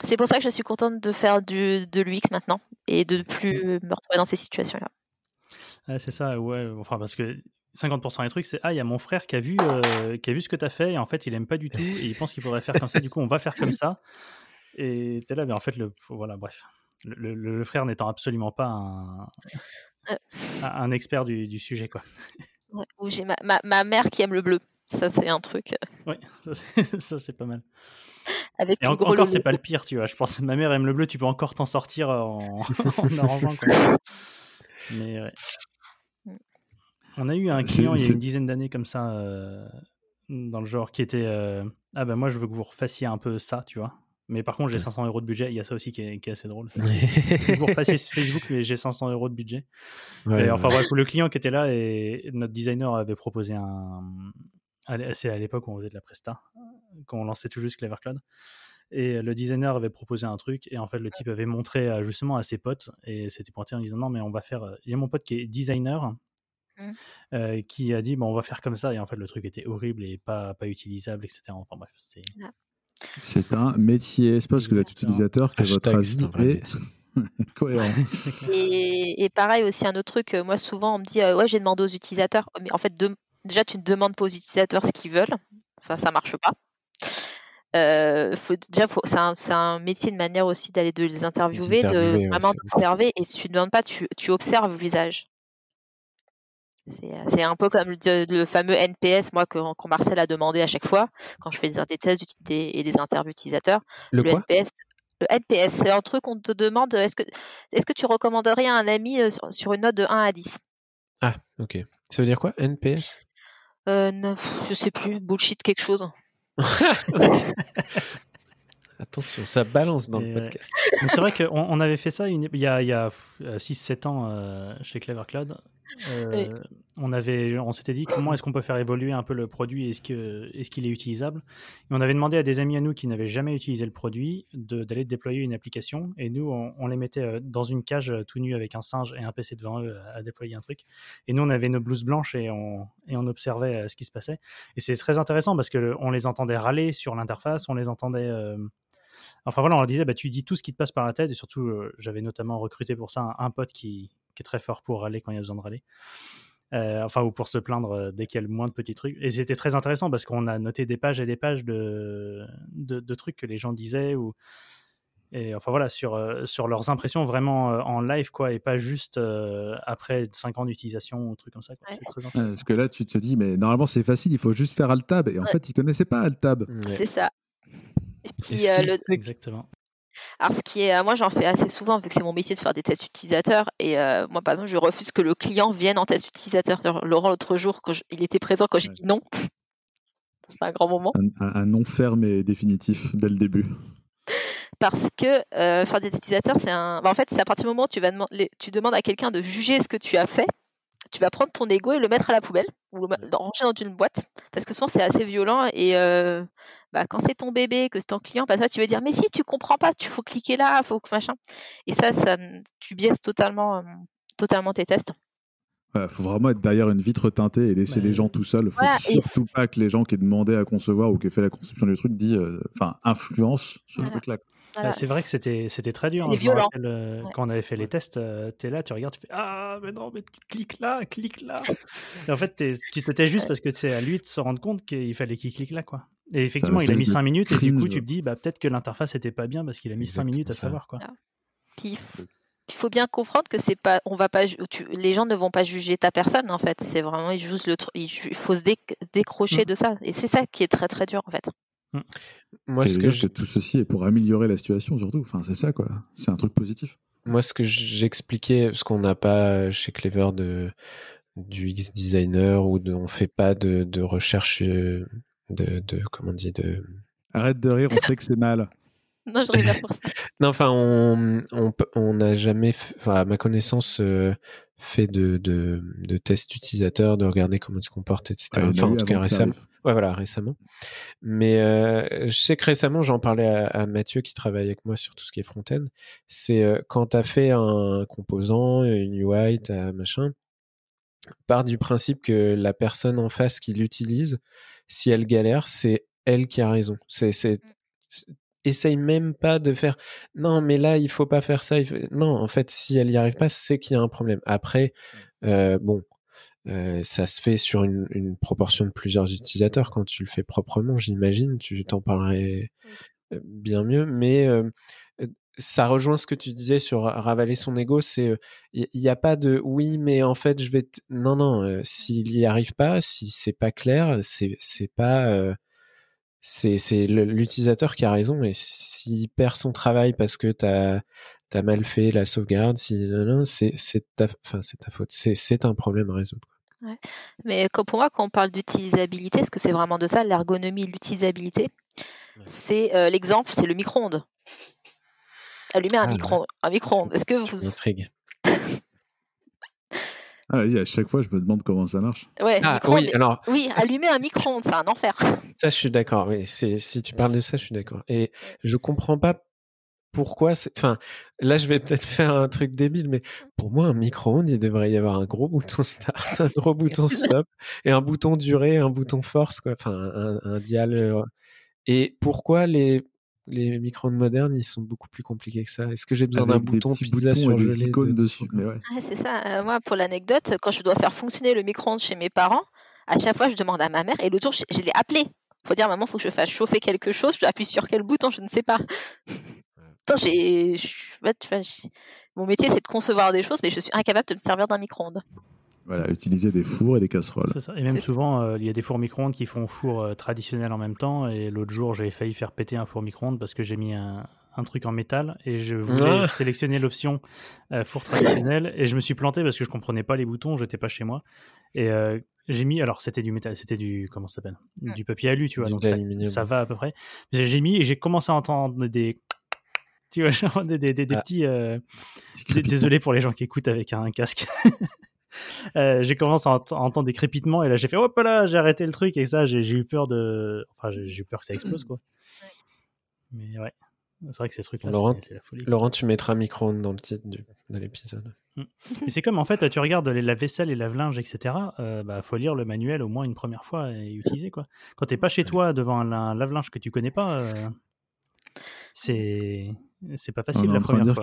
C'est pour ça que je suis contente de faire du, de l'UX maintenant et de ne plus me retrouver dans ces situations-là. c'est ça, ouais. Enfin, parce que 50% des trucs, c'est Ah, il y a mon frère qui a, vu, euh, qui a vu ce que tu as fait et en fait, il aime pas du tout et il pense qu'il faudrait faire comme ça. Du coup, on va faire comme ça. Et tu es là, mais en fait, le, voilà, bref. Le, frère n'étant absolument pas un, un expert du, du, sujet, quoi. ou j'ai ma, ma, ma, mère qui aime le bleu. Ça, c'est un truc. Oui, ça, c'est pas mal. Avec et encore, c'est pas le pire, tu vois. Je pense que ma mère aime le bleu, tu peux encore t'en sortir en, en arrangeant. Mais ouais. Mm. On a eu un client il y a une dizaine d'années comme ça, euh, dans le genre, qui était euh, Ah ben moi je veux que vous refassiez un peu ça, tu vois. Mais par contre, j'ai 500 euros de budget. Il y a ça aussi qui est, qui est assez drôle. vous repassez Facebook, mais j'ai 500 euros de budget. et enfin bref, le client qui était là et notre designer avait proposé un, c'est à l'époque où on faisait de la presta, quand on lançait tout juste Clever Cloud. Et le designer avait proposé un truc, et en fait, le type avait montré justement à ses potes, et c'était pointé en disant non, mais on va faire. Il y a mon pote qui est designer, mmh. qui a dit bon, on va faire comme ça, et en fait, le truc était horrible et pas, pas utilisable, etc. Enfin bref, c'est. un métier, c'est parce que vous êtes utilisateur que votre avis est Cohérent. Et, et pareil aussi un autre truc, euh, moi souvent on me dit euh, ouais j'ai demandé aux utilisateurs, mais en fait de- déjà tu ne demandes pas aux utilisateurs ce qu'ils veulent, ça ça marche pas. Euh, faut, déjà c'est un, métier de manière aussi d'aller de les interviewer, de interviewer, vraiment d'observer et si tu ne demandes pas tu, tu observes l'usage. C'est euh, c'est un peu comme le, le fameux NPS moi que, Marcel a demandé à chaque fois quand je fais des, tests des- et des interviews utilisateurs. Le Le quoi? NPS, le NPS, c'est un truc qu'on te demande est-ce que, est que tu recommanderais à un ami euh, sur, sur une note de 1 à 10 Ah, ok. Ça veut dire quoi NPS euh, Je sais plus, bullshit quelque chose. Attention, ça balance dans Et, le euh, podcast. C'est vrai qu'on on avait fait ça une- il y a, a 6-7 ans euh, chez Clever Cloud. Euh, on avait, on s'était dit comment est-ce qu'on peut faire évoluer un peu le produit, est-ce que, est-ce qu'il est utilisable Et on avait demandé à des amis à nous qui n'avaient jamais utilisé le produit d'aller déployer une application. Et nous, on, les mettait euh, dans une cage euh, tout nu avec un singe et un PC devant eux à, déployer un truc. Et nous, on avait nos blouses blanches et on, et on observait ce qui se passait. Et c'est très intéressant parce que on les entendait râler sur l'interface, on les entendait. Enfin voilà, on leur disait, bah, tu dis tout ce qui te passe par la tête. Et surtout, j'avais notamment recruté pour ça un, un pote qui, qui est très fort pour râler quand il y a besoin de râler. Euh, enfin, ou pour se plaindre euh, dès qu'il y a le moins de petits trucs. Et c'était très intéressant parce qu'on a noté des pages et des pages de, de, de trucs que les gens disaient ou et enfin voilà sur euh, sur leurs impressions vraiment en live quoi et pas juste euh, après 5 ans d'utilisation ou trucs comme ça quoi. Ouais. c'est très Ouais, intéressant Parce que là, tu te dis, mais normalement, c'est facile, il faut juste faire Altab. Et en Ouais. fait, ils connaissaient pas Altab. Ouais. C'est ça. Et puis, euh, le- exactement alors, ce qui est, euh, moi, j'en fais assez souvent vu que c'est mon métier de faire des tests utilisateurs. Et euh, moi, par exemple, je refuse que le client vienne en test utilisateur. Laurent, l'autre jour, quand je- il était présent quand j'ai dit non. C'était un grand moment. Un, non ferme et définitif dès le début. Parce que euh, faire des utilisateurs, c'est un. bah, en fait, c'est à partir du moment où tu, vas tu demandes à quelqu'un de juger ce que tu as fait, tu vas prendre ton ego et le mettre à la poubelle ou le, ranger dans une boîte. Parce que souvent, c'est assez violent. Et euh, bah, quand c'est ton bébé, que c'est ton client, bah, toi, tu vas dire Mais si, tu comprends pas, tu faut cliquer là, faut que machin. Et ça, ça tu biaises totalement, euh, totalement tes tests. Il faut vraiment être derrière une vitre teintée et laisser Ouais. les gens tout seuls. faut Voilà, et- surtout pas que les gens qui demandaient à concevoir ou qui aient fait la conception du truc disent, euh, enfin, influence ce Voilà. truc-là. Voilà. Euh, c'est vrai que c'était c'était très dur. C'est hein, violent. rappelle, euh, Ouais. Quand on avait fait les tests, tu es là, tu regardes, tu fais Ah, mais non, mais clique là, clique là. Et en fait, tu te tais juste parce que c'est à lui de se rendre compte qu'il fallait qu'il clique là. quoi. Et effectivement, il a mis de 5 minutes et du coup, tu te dis bah, peut-être que l'interface était pas bien parce qu'il a mis 5 minutes à ça. savoir. quoi. Puis, il f- il faut bien comprendre que c'est pas, on va pas, tu- les gens ne vont pas juger ta personne en fait. C'est vraiment, ils jugent le, il faut se déc- décrocher Mm. de ça. Et c'est ça qui est très très dur en fait. Moi, Et ce que je- que tout ceci est pour améliorer la situation surtout. Enfin, c'est ça, quoi. C'est un truc positif. Moi, ce que j'expliquais, parce qu'on n'a pas chez Clever de du X designer ou de, on fait pas de, de recherche euh, de, de comment on dit de Arrête de rire, on sait que c'est mal. Non, je rigole pour ça. non enfin on on p- on n'a jamais à ma connaissance euh, fait de, de de tests utilisateurs de regarder comment ils se comportent etc Ouais, enfin en tout cas récemment. ouais voilà récemment. Mais euh, je sais que récemment j'en parlais à, à Mathieu qui travaille avec moi sur tout ce qui est front-end. C'est euh, quand tu as fait un composant une UI t'as machin part du principe que la personne en face qui l'utilise, si elle galère, c'est elle qui a raison. C'est, c'est, c'est- essaye même pas de faire non, mais là il faut pas faire ça. il faut- Non, en fait, si elle y arrive pas, c'est qu'il y a un problème. Après, euh, bon, euh, ça se fait sur une, une proportion de plusieurs utilisateurs quand tu le fais proprement, j'imagine. Tu t'en parlerais euh, bien mieux, mais euh, ça rejoint ce que tu disais sur ravaler son ego. C'est il n'y a pas de oui, mais en fait je vais t- non non. S'il y arrive pas, si c'est pas clair, c'est c'est pas c'est l'utilisateur qui a raison. Et s'il perd son travail parce que t'as t'as mal fait la sauvegarde, si non non, c'est c'est ta enfin ta faute. C'est c'est un problème à résoudre. Mais pour moi, quand on parle d'utilisabilité, est-ce que c'est vraiment de ça, l'ergonomie, l'utilisabilité? Ouais. C'est euh, l'exemple, c'est le micro-ondes. Allumer un Ah, micro, un micro-ondes. Est-ce que Tu vous. Ah, vas-y, à chaque fois, je me demande comment ça marche. ouais, Ah oui, alors oui, allumer un micro-ondes, c'est un enfer. Ça, je suis d'accord. Oui, si tu parles de ça, je suis d'accord. Et je comprends pas pourquoi. c'est- Enfin, là, je vais peut-être faire un truc débile, mais pour moi, un micro-ondes, il devrait y avoir un gros bouton start, un gros bouton stop, et un bouton durée, un bouton force, quoi. Enfin, un, un dial. euh, Et pourquoi les Les micro-ondes modernes, ils sont beaucoup plus compliqués que ça. Est-ce que j'ai besoin d'un bouton pizza des icônes de- dessus. Mais ouais. Ouais, c'est ça. Euh, moi, pour l'anecdote, quand je dois faire fonctionner le micro-ondes chez mes parents, à chaque fois, je demande à ma mère. Et l'autre jour, je, je l'ai appelé. Faut dire, maman, faut que je fasse chauffer quelque chose. Je appuie sur quel bouton, je ne sais pas. Pourtant, j'ai, mon métier, c'est de concevoir des choses, mais je suis incapable de me servir d'un micro-ondes. Voilà, utiliser des fours et des casseroles. Ça. Et même souvent, euh, il y a des fours micro-ondes qui font four euh, traditionnel en même temps. Et l'autre jour, j'ai failli faire péter un four micro-ondes parce que j'ai mis un, un truc en métal et je voulais Ah. sélectionner l'option euh, four traditionnel et je me suis planté parce que je comprenais pas les boutons, j'étais pas chez moi. Et euh, j'ai mis, alors c'était du métal, c'était du, comment ça s'appelle? Du papier alu, tu vois, Du donc ça, va à peu près. J'ai mis et j'ai commencé à entendre des. Tu vois, genre des, des, des- des Ah. petits. euh, Désolé pour les gens qui écoutent avec un casque. Euh, j'ai commencé à, ent- à entendre des crépitements et là j'ai fait hop là, j'ai arrêté le truc et ça j'ai eu peur de. Enfin, j'ai eu peur que ça explose quoi. Mais ouais, c'est vrai que ces trucs-là, c'est- la folie. Laurent, tu mettras micro-ondes dans le titre du- de l'épisode. Mais c'est comme en fait, tu regardes les lave-vaisselle et lave-linge, etc. Euh, bah, faut lire le manuel au moins une première fois et utiliser quoi. Quand t'es pas chez toi devant un, un lave-linge que tu connais pas, euh, c'est c'est pas On facile est la en train de première dire fois.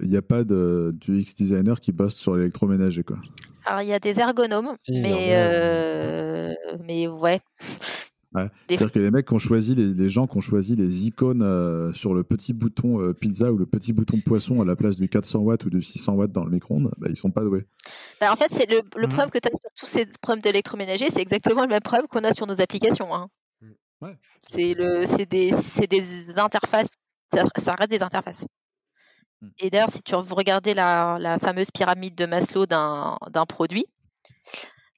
qu'il n'y a pas de, du X designer qui bosse sur l'électroménager. Quoi. Alors, il y a des ergonomes, Si, mais, euh, mais ouais. Ouais. Des- C'est-à-dire que les mecs qui ont choisi, les, les gens qui ont choisi les icônes euh, sur le petit bouton euh, pizza ou le petit bouton poisson à la place du 400 watts ou du 600 watts dans le micro-ondes, bah, ils sont pas doués. Bah, en fait, c'est le, le Mhm. problème que tu as sur tous ces problèmes d'électroménager, c'est exactement le même problème qu'on a sur nos applications. hein. Ouais. C'est le, c'est des, c'est des interfaces. Ça, ça reste des interfaces. Mm. Et d'ailleurs, si tu regardais la, la fameuse pyramide de Maslow d'un produit,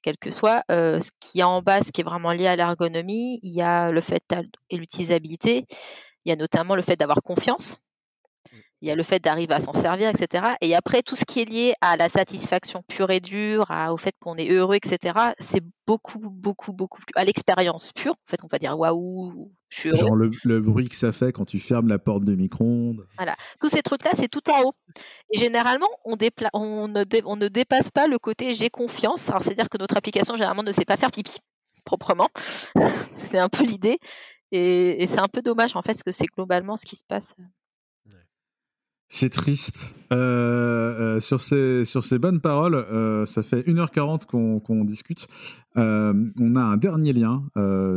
quel que soit, euh, ce qui est en bas, ce qui est vraiment lié à l'ergonomie, il y a le fait et l'utilisabilité, il y a notamment le fait d'avoir confiance, il y a le fait d'arriver à s'en servir, etc. Et après, tout ce qui est lié à la satisfaction pure et dure, à- au fait qu'on est heureux, etc., c'est beaucoup, beaucoup, beaucoup plus à l'expérience pure. En fait, on va dire waouh, je suis heureux. Genre le, le bruit que ça fait quand tu fermes la porte du micro-ondes. Tous ces trucs-là, c'est tout en haut. Et généralement, on, dépla- on, ne dé- on ne dépasse pas le côté j'ai confiance. Alors, c'est-à-dire que notre application, généralement, ne sait pas faire pipi proprement. c'est un peu l'idée. Et, et c'est un peu dommage, en fait, parce que c'est globalement ce qui se passe. C'est triste. Euh, euh, sur, ces, sur ces bonnes paroles, euh, ça fait 1h40 qu'on qu'on discute. On a un dernier lien.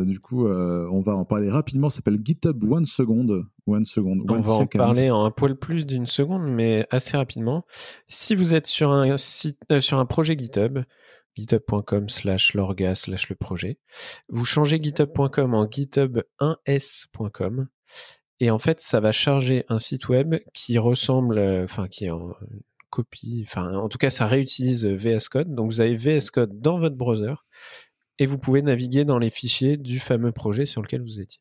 du coup, on va en parler rapidement. Ça s'appelle GitHub One Second. One Second. On va en parler en un poil plus d'une seconde, mais assez rapidement. Si vous êtes sur un site, sur un projet GitHub, github.com slash lorga slash le projet, vous changez github.com en github1s.com et en fait, ça va charger un site web qui ressemble, euh, enfin, qui est en copie, enfin, en tout cas, ça réutilise VS Code. Donc, vous avez VS Code dans votre browser et vous pouvez naviguer dans les fichiers du fameux projet sur lequel vous étiez.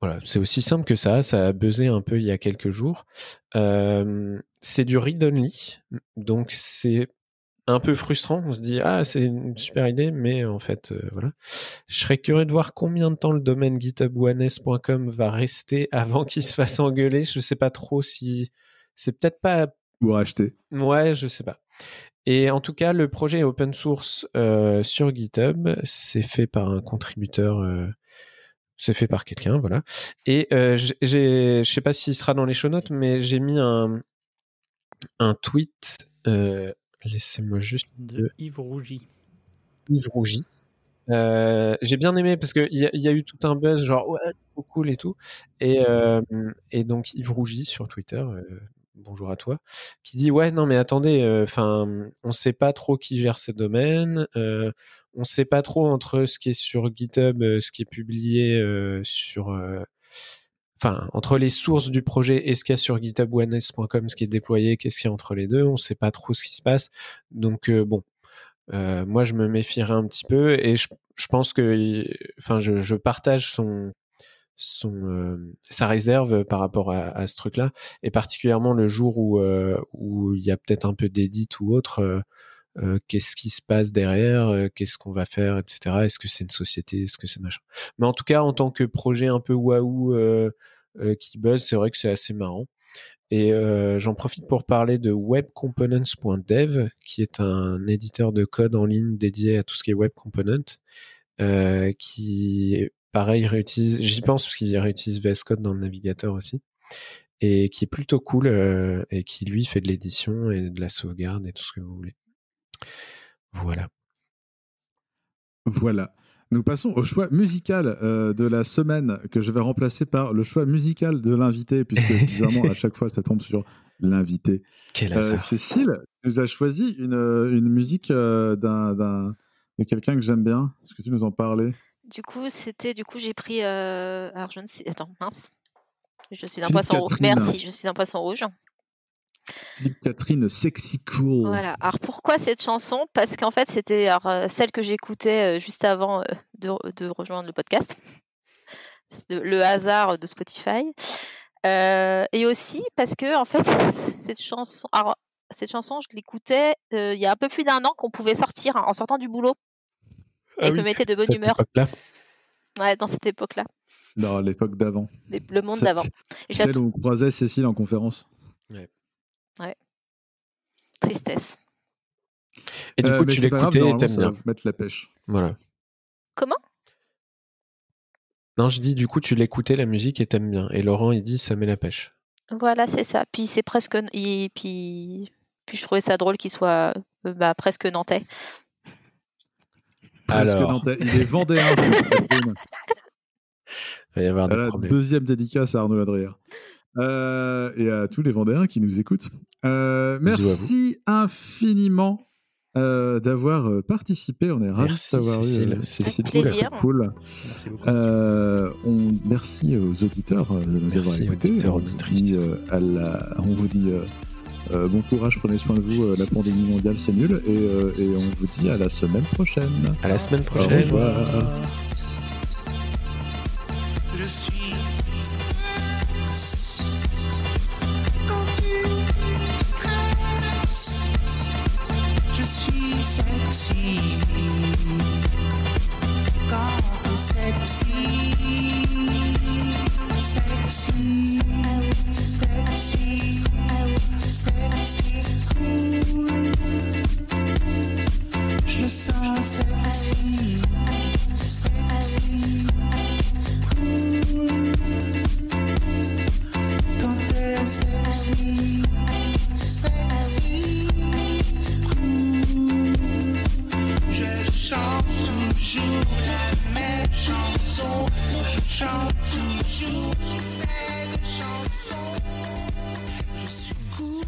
Voilà, c'est aussi simple que ça. Ça a buzzé un peu il y a quelques jours. Euh, c'est du read-only, donc c'est un peu frustrant. On se dit ah c'est une super idée, mais en fait euh, voilà. Je serais curieux de voir combien de temps le domaine github1s.com va rester avant qu'il se fasse engueuler. Je sais pas trop si c'est peut-être pas Ou racheter. Ouais, je sais pas. Et en tout cas, le projet est open source euh, sur GitHub. C'est fait par un contributeur. euh, c'est fait par quelqu'un, voilà. Et je sais pas s'il sera dans les show notes, mais j'ai mis un un tweet. euh, Laissez-moi juste De Yves Rougy. Yves Rougy. Euh, j'ai bien aimé parce qu'il y, a- il y a eu tout un buzz genre ouais c'est trop cool et tout et, euh, et donc Yves Rougy sur Twitter euh, bonjour à toi qui dit ouais non mais attendez enfin on sait pas trop qui gère ce domaine on sait pas trop entre ce qui est sur GitHub ce qui est publié sur enfin entre les sources du projet et ce qu'il y a sur github1s.com ce qui est déployé qu'est-ce qu'il y a entre les deux on sait pas trop ce qui se passe donc euh, bon euh, moi, je me méfierais un petit peu et je, pense que, enfin, je, partage son, son, euh, sa réserve par rapport à, ce truc-là et particulièrement le jour où il y a peut-être un peu d'édit ou autre. Euh, qu'est-ce qui se passe derrière, euh, qu'est-ce qu'on va faire, etc. Est-ce que c'est une société, est-ce que c'est machin. Mais en tout cas, en tant que projet un peu waouh euh, qui buzz, c'est vrai que c'est assez marrant. Et j'en profite pour parler de webcomponents.dev, qui est un éditeur de code en ligne dédié à tout ce qui est web component, qui pareil, réutilise, j'y pense parce qu'il réutilise VS Code dans le navigateur aussi, et qui est plutôt cool et qui lui fait de l'édition et de la sauvegarde et tout ce que vous voulez. Voilà. Voilà. Nous passons au choix musical euh, de la semaine que je vais remplacer par le choix musical de l'invité, puisque bizarrement à chaque fois ça tombe sur l'invité. Quel Euh, hasard. Cécile nous a choisi une, une musique euh, d'un, d'un- de quelqu'un que j'aime bien. Est-ce que tu nous en parlais? Du coup, c'était, du coup, j'ai pris, euh, alors je ne sais, attends, mince. Je suis un Philippe poisson rouge. Merci, je suis un poisson rouge. Philippe Catherine, Sexy Cool. Voilà. Alors pourquoi cette chanson? Parce qu'en fait, c'était alors, euh, celle que j'écoutais euh, juste avant euh, de, de rejoindre le podcast. Le hasard de Spotify. Euh, et aussi parce que en fait, cette chanson, alors, cette chanson, je l'écoutais euh, il y a un peu plus d'un an qu'on pouvait sortir hein, en sortant du boulot. Ah et que oui, me mettait de bonne Cette humeur. époque-là. Ouais, dans cette époque-là, Dans l'époque d'avant. le monde C'est- d'avant. Celle où on croisait Cécile en conférence. Tristesse. Et du Euh, coup, tu l'écoutais et t'aimes bien. mettre la pêche. Voilà. Comment? Non, je dis du coup, tu l'écoutais la musique et t'aimes bien. Et Laurent, il dit ça met la pêche. Voilà, c'est ça. Puis c'est presque. Et puis, puis je trouvais ça drôle qu'il soit euh, bah, presque nantais. Presque Alors. Nantais. Il est vendéen. Il va y avoir des problèmes. deuxième dédicace à Arnaud Ladrière. Euh, et à tous les Vendéens qui nous écoutent. Euh, merci infiniment euh, d'avoir participé. On est ravis de t'avoir Cécile. eu. euh, Cécile, plaisir. c'est cool. Merci. Euh, on, merci aux auditeurs de nous Merci, avoir écoutés. auditeurs, on, auditrices. dit, à la- on vous dit bon courage, prenez soin de vous. la pandémie mondiale, c'est nul. Et, euh, et on vous dit à la semaine prochaine. À la semaine Au prochaine. revoir. Je suis sexy. Sexy. Sexy. Sexy. Sexy. Cool. Je me sens sexy. Sexy. Cool. Sexy. Sexy. chante toujours la même chanson. Je chante toujours cette chanson. Je suis cool.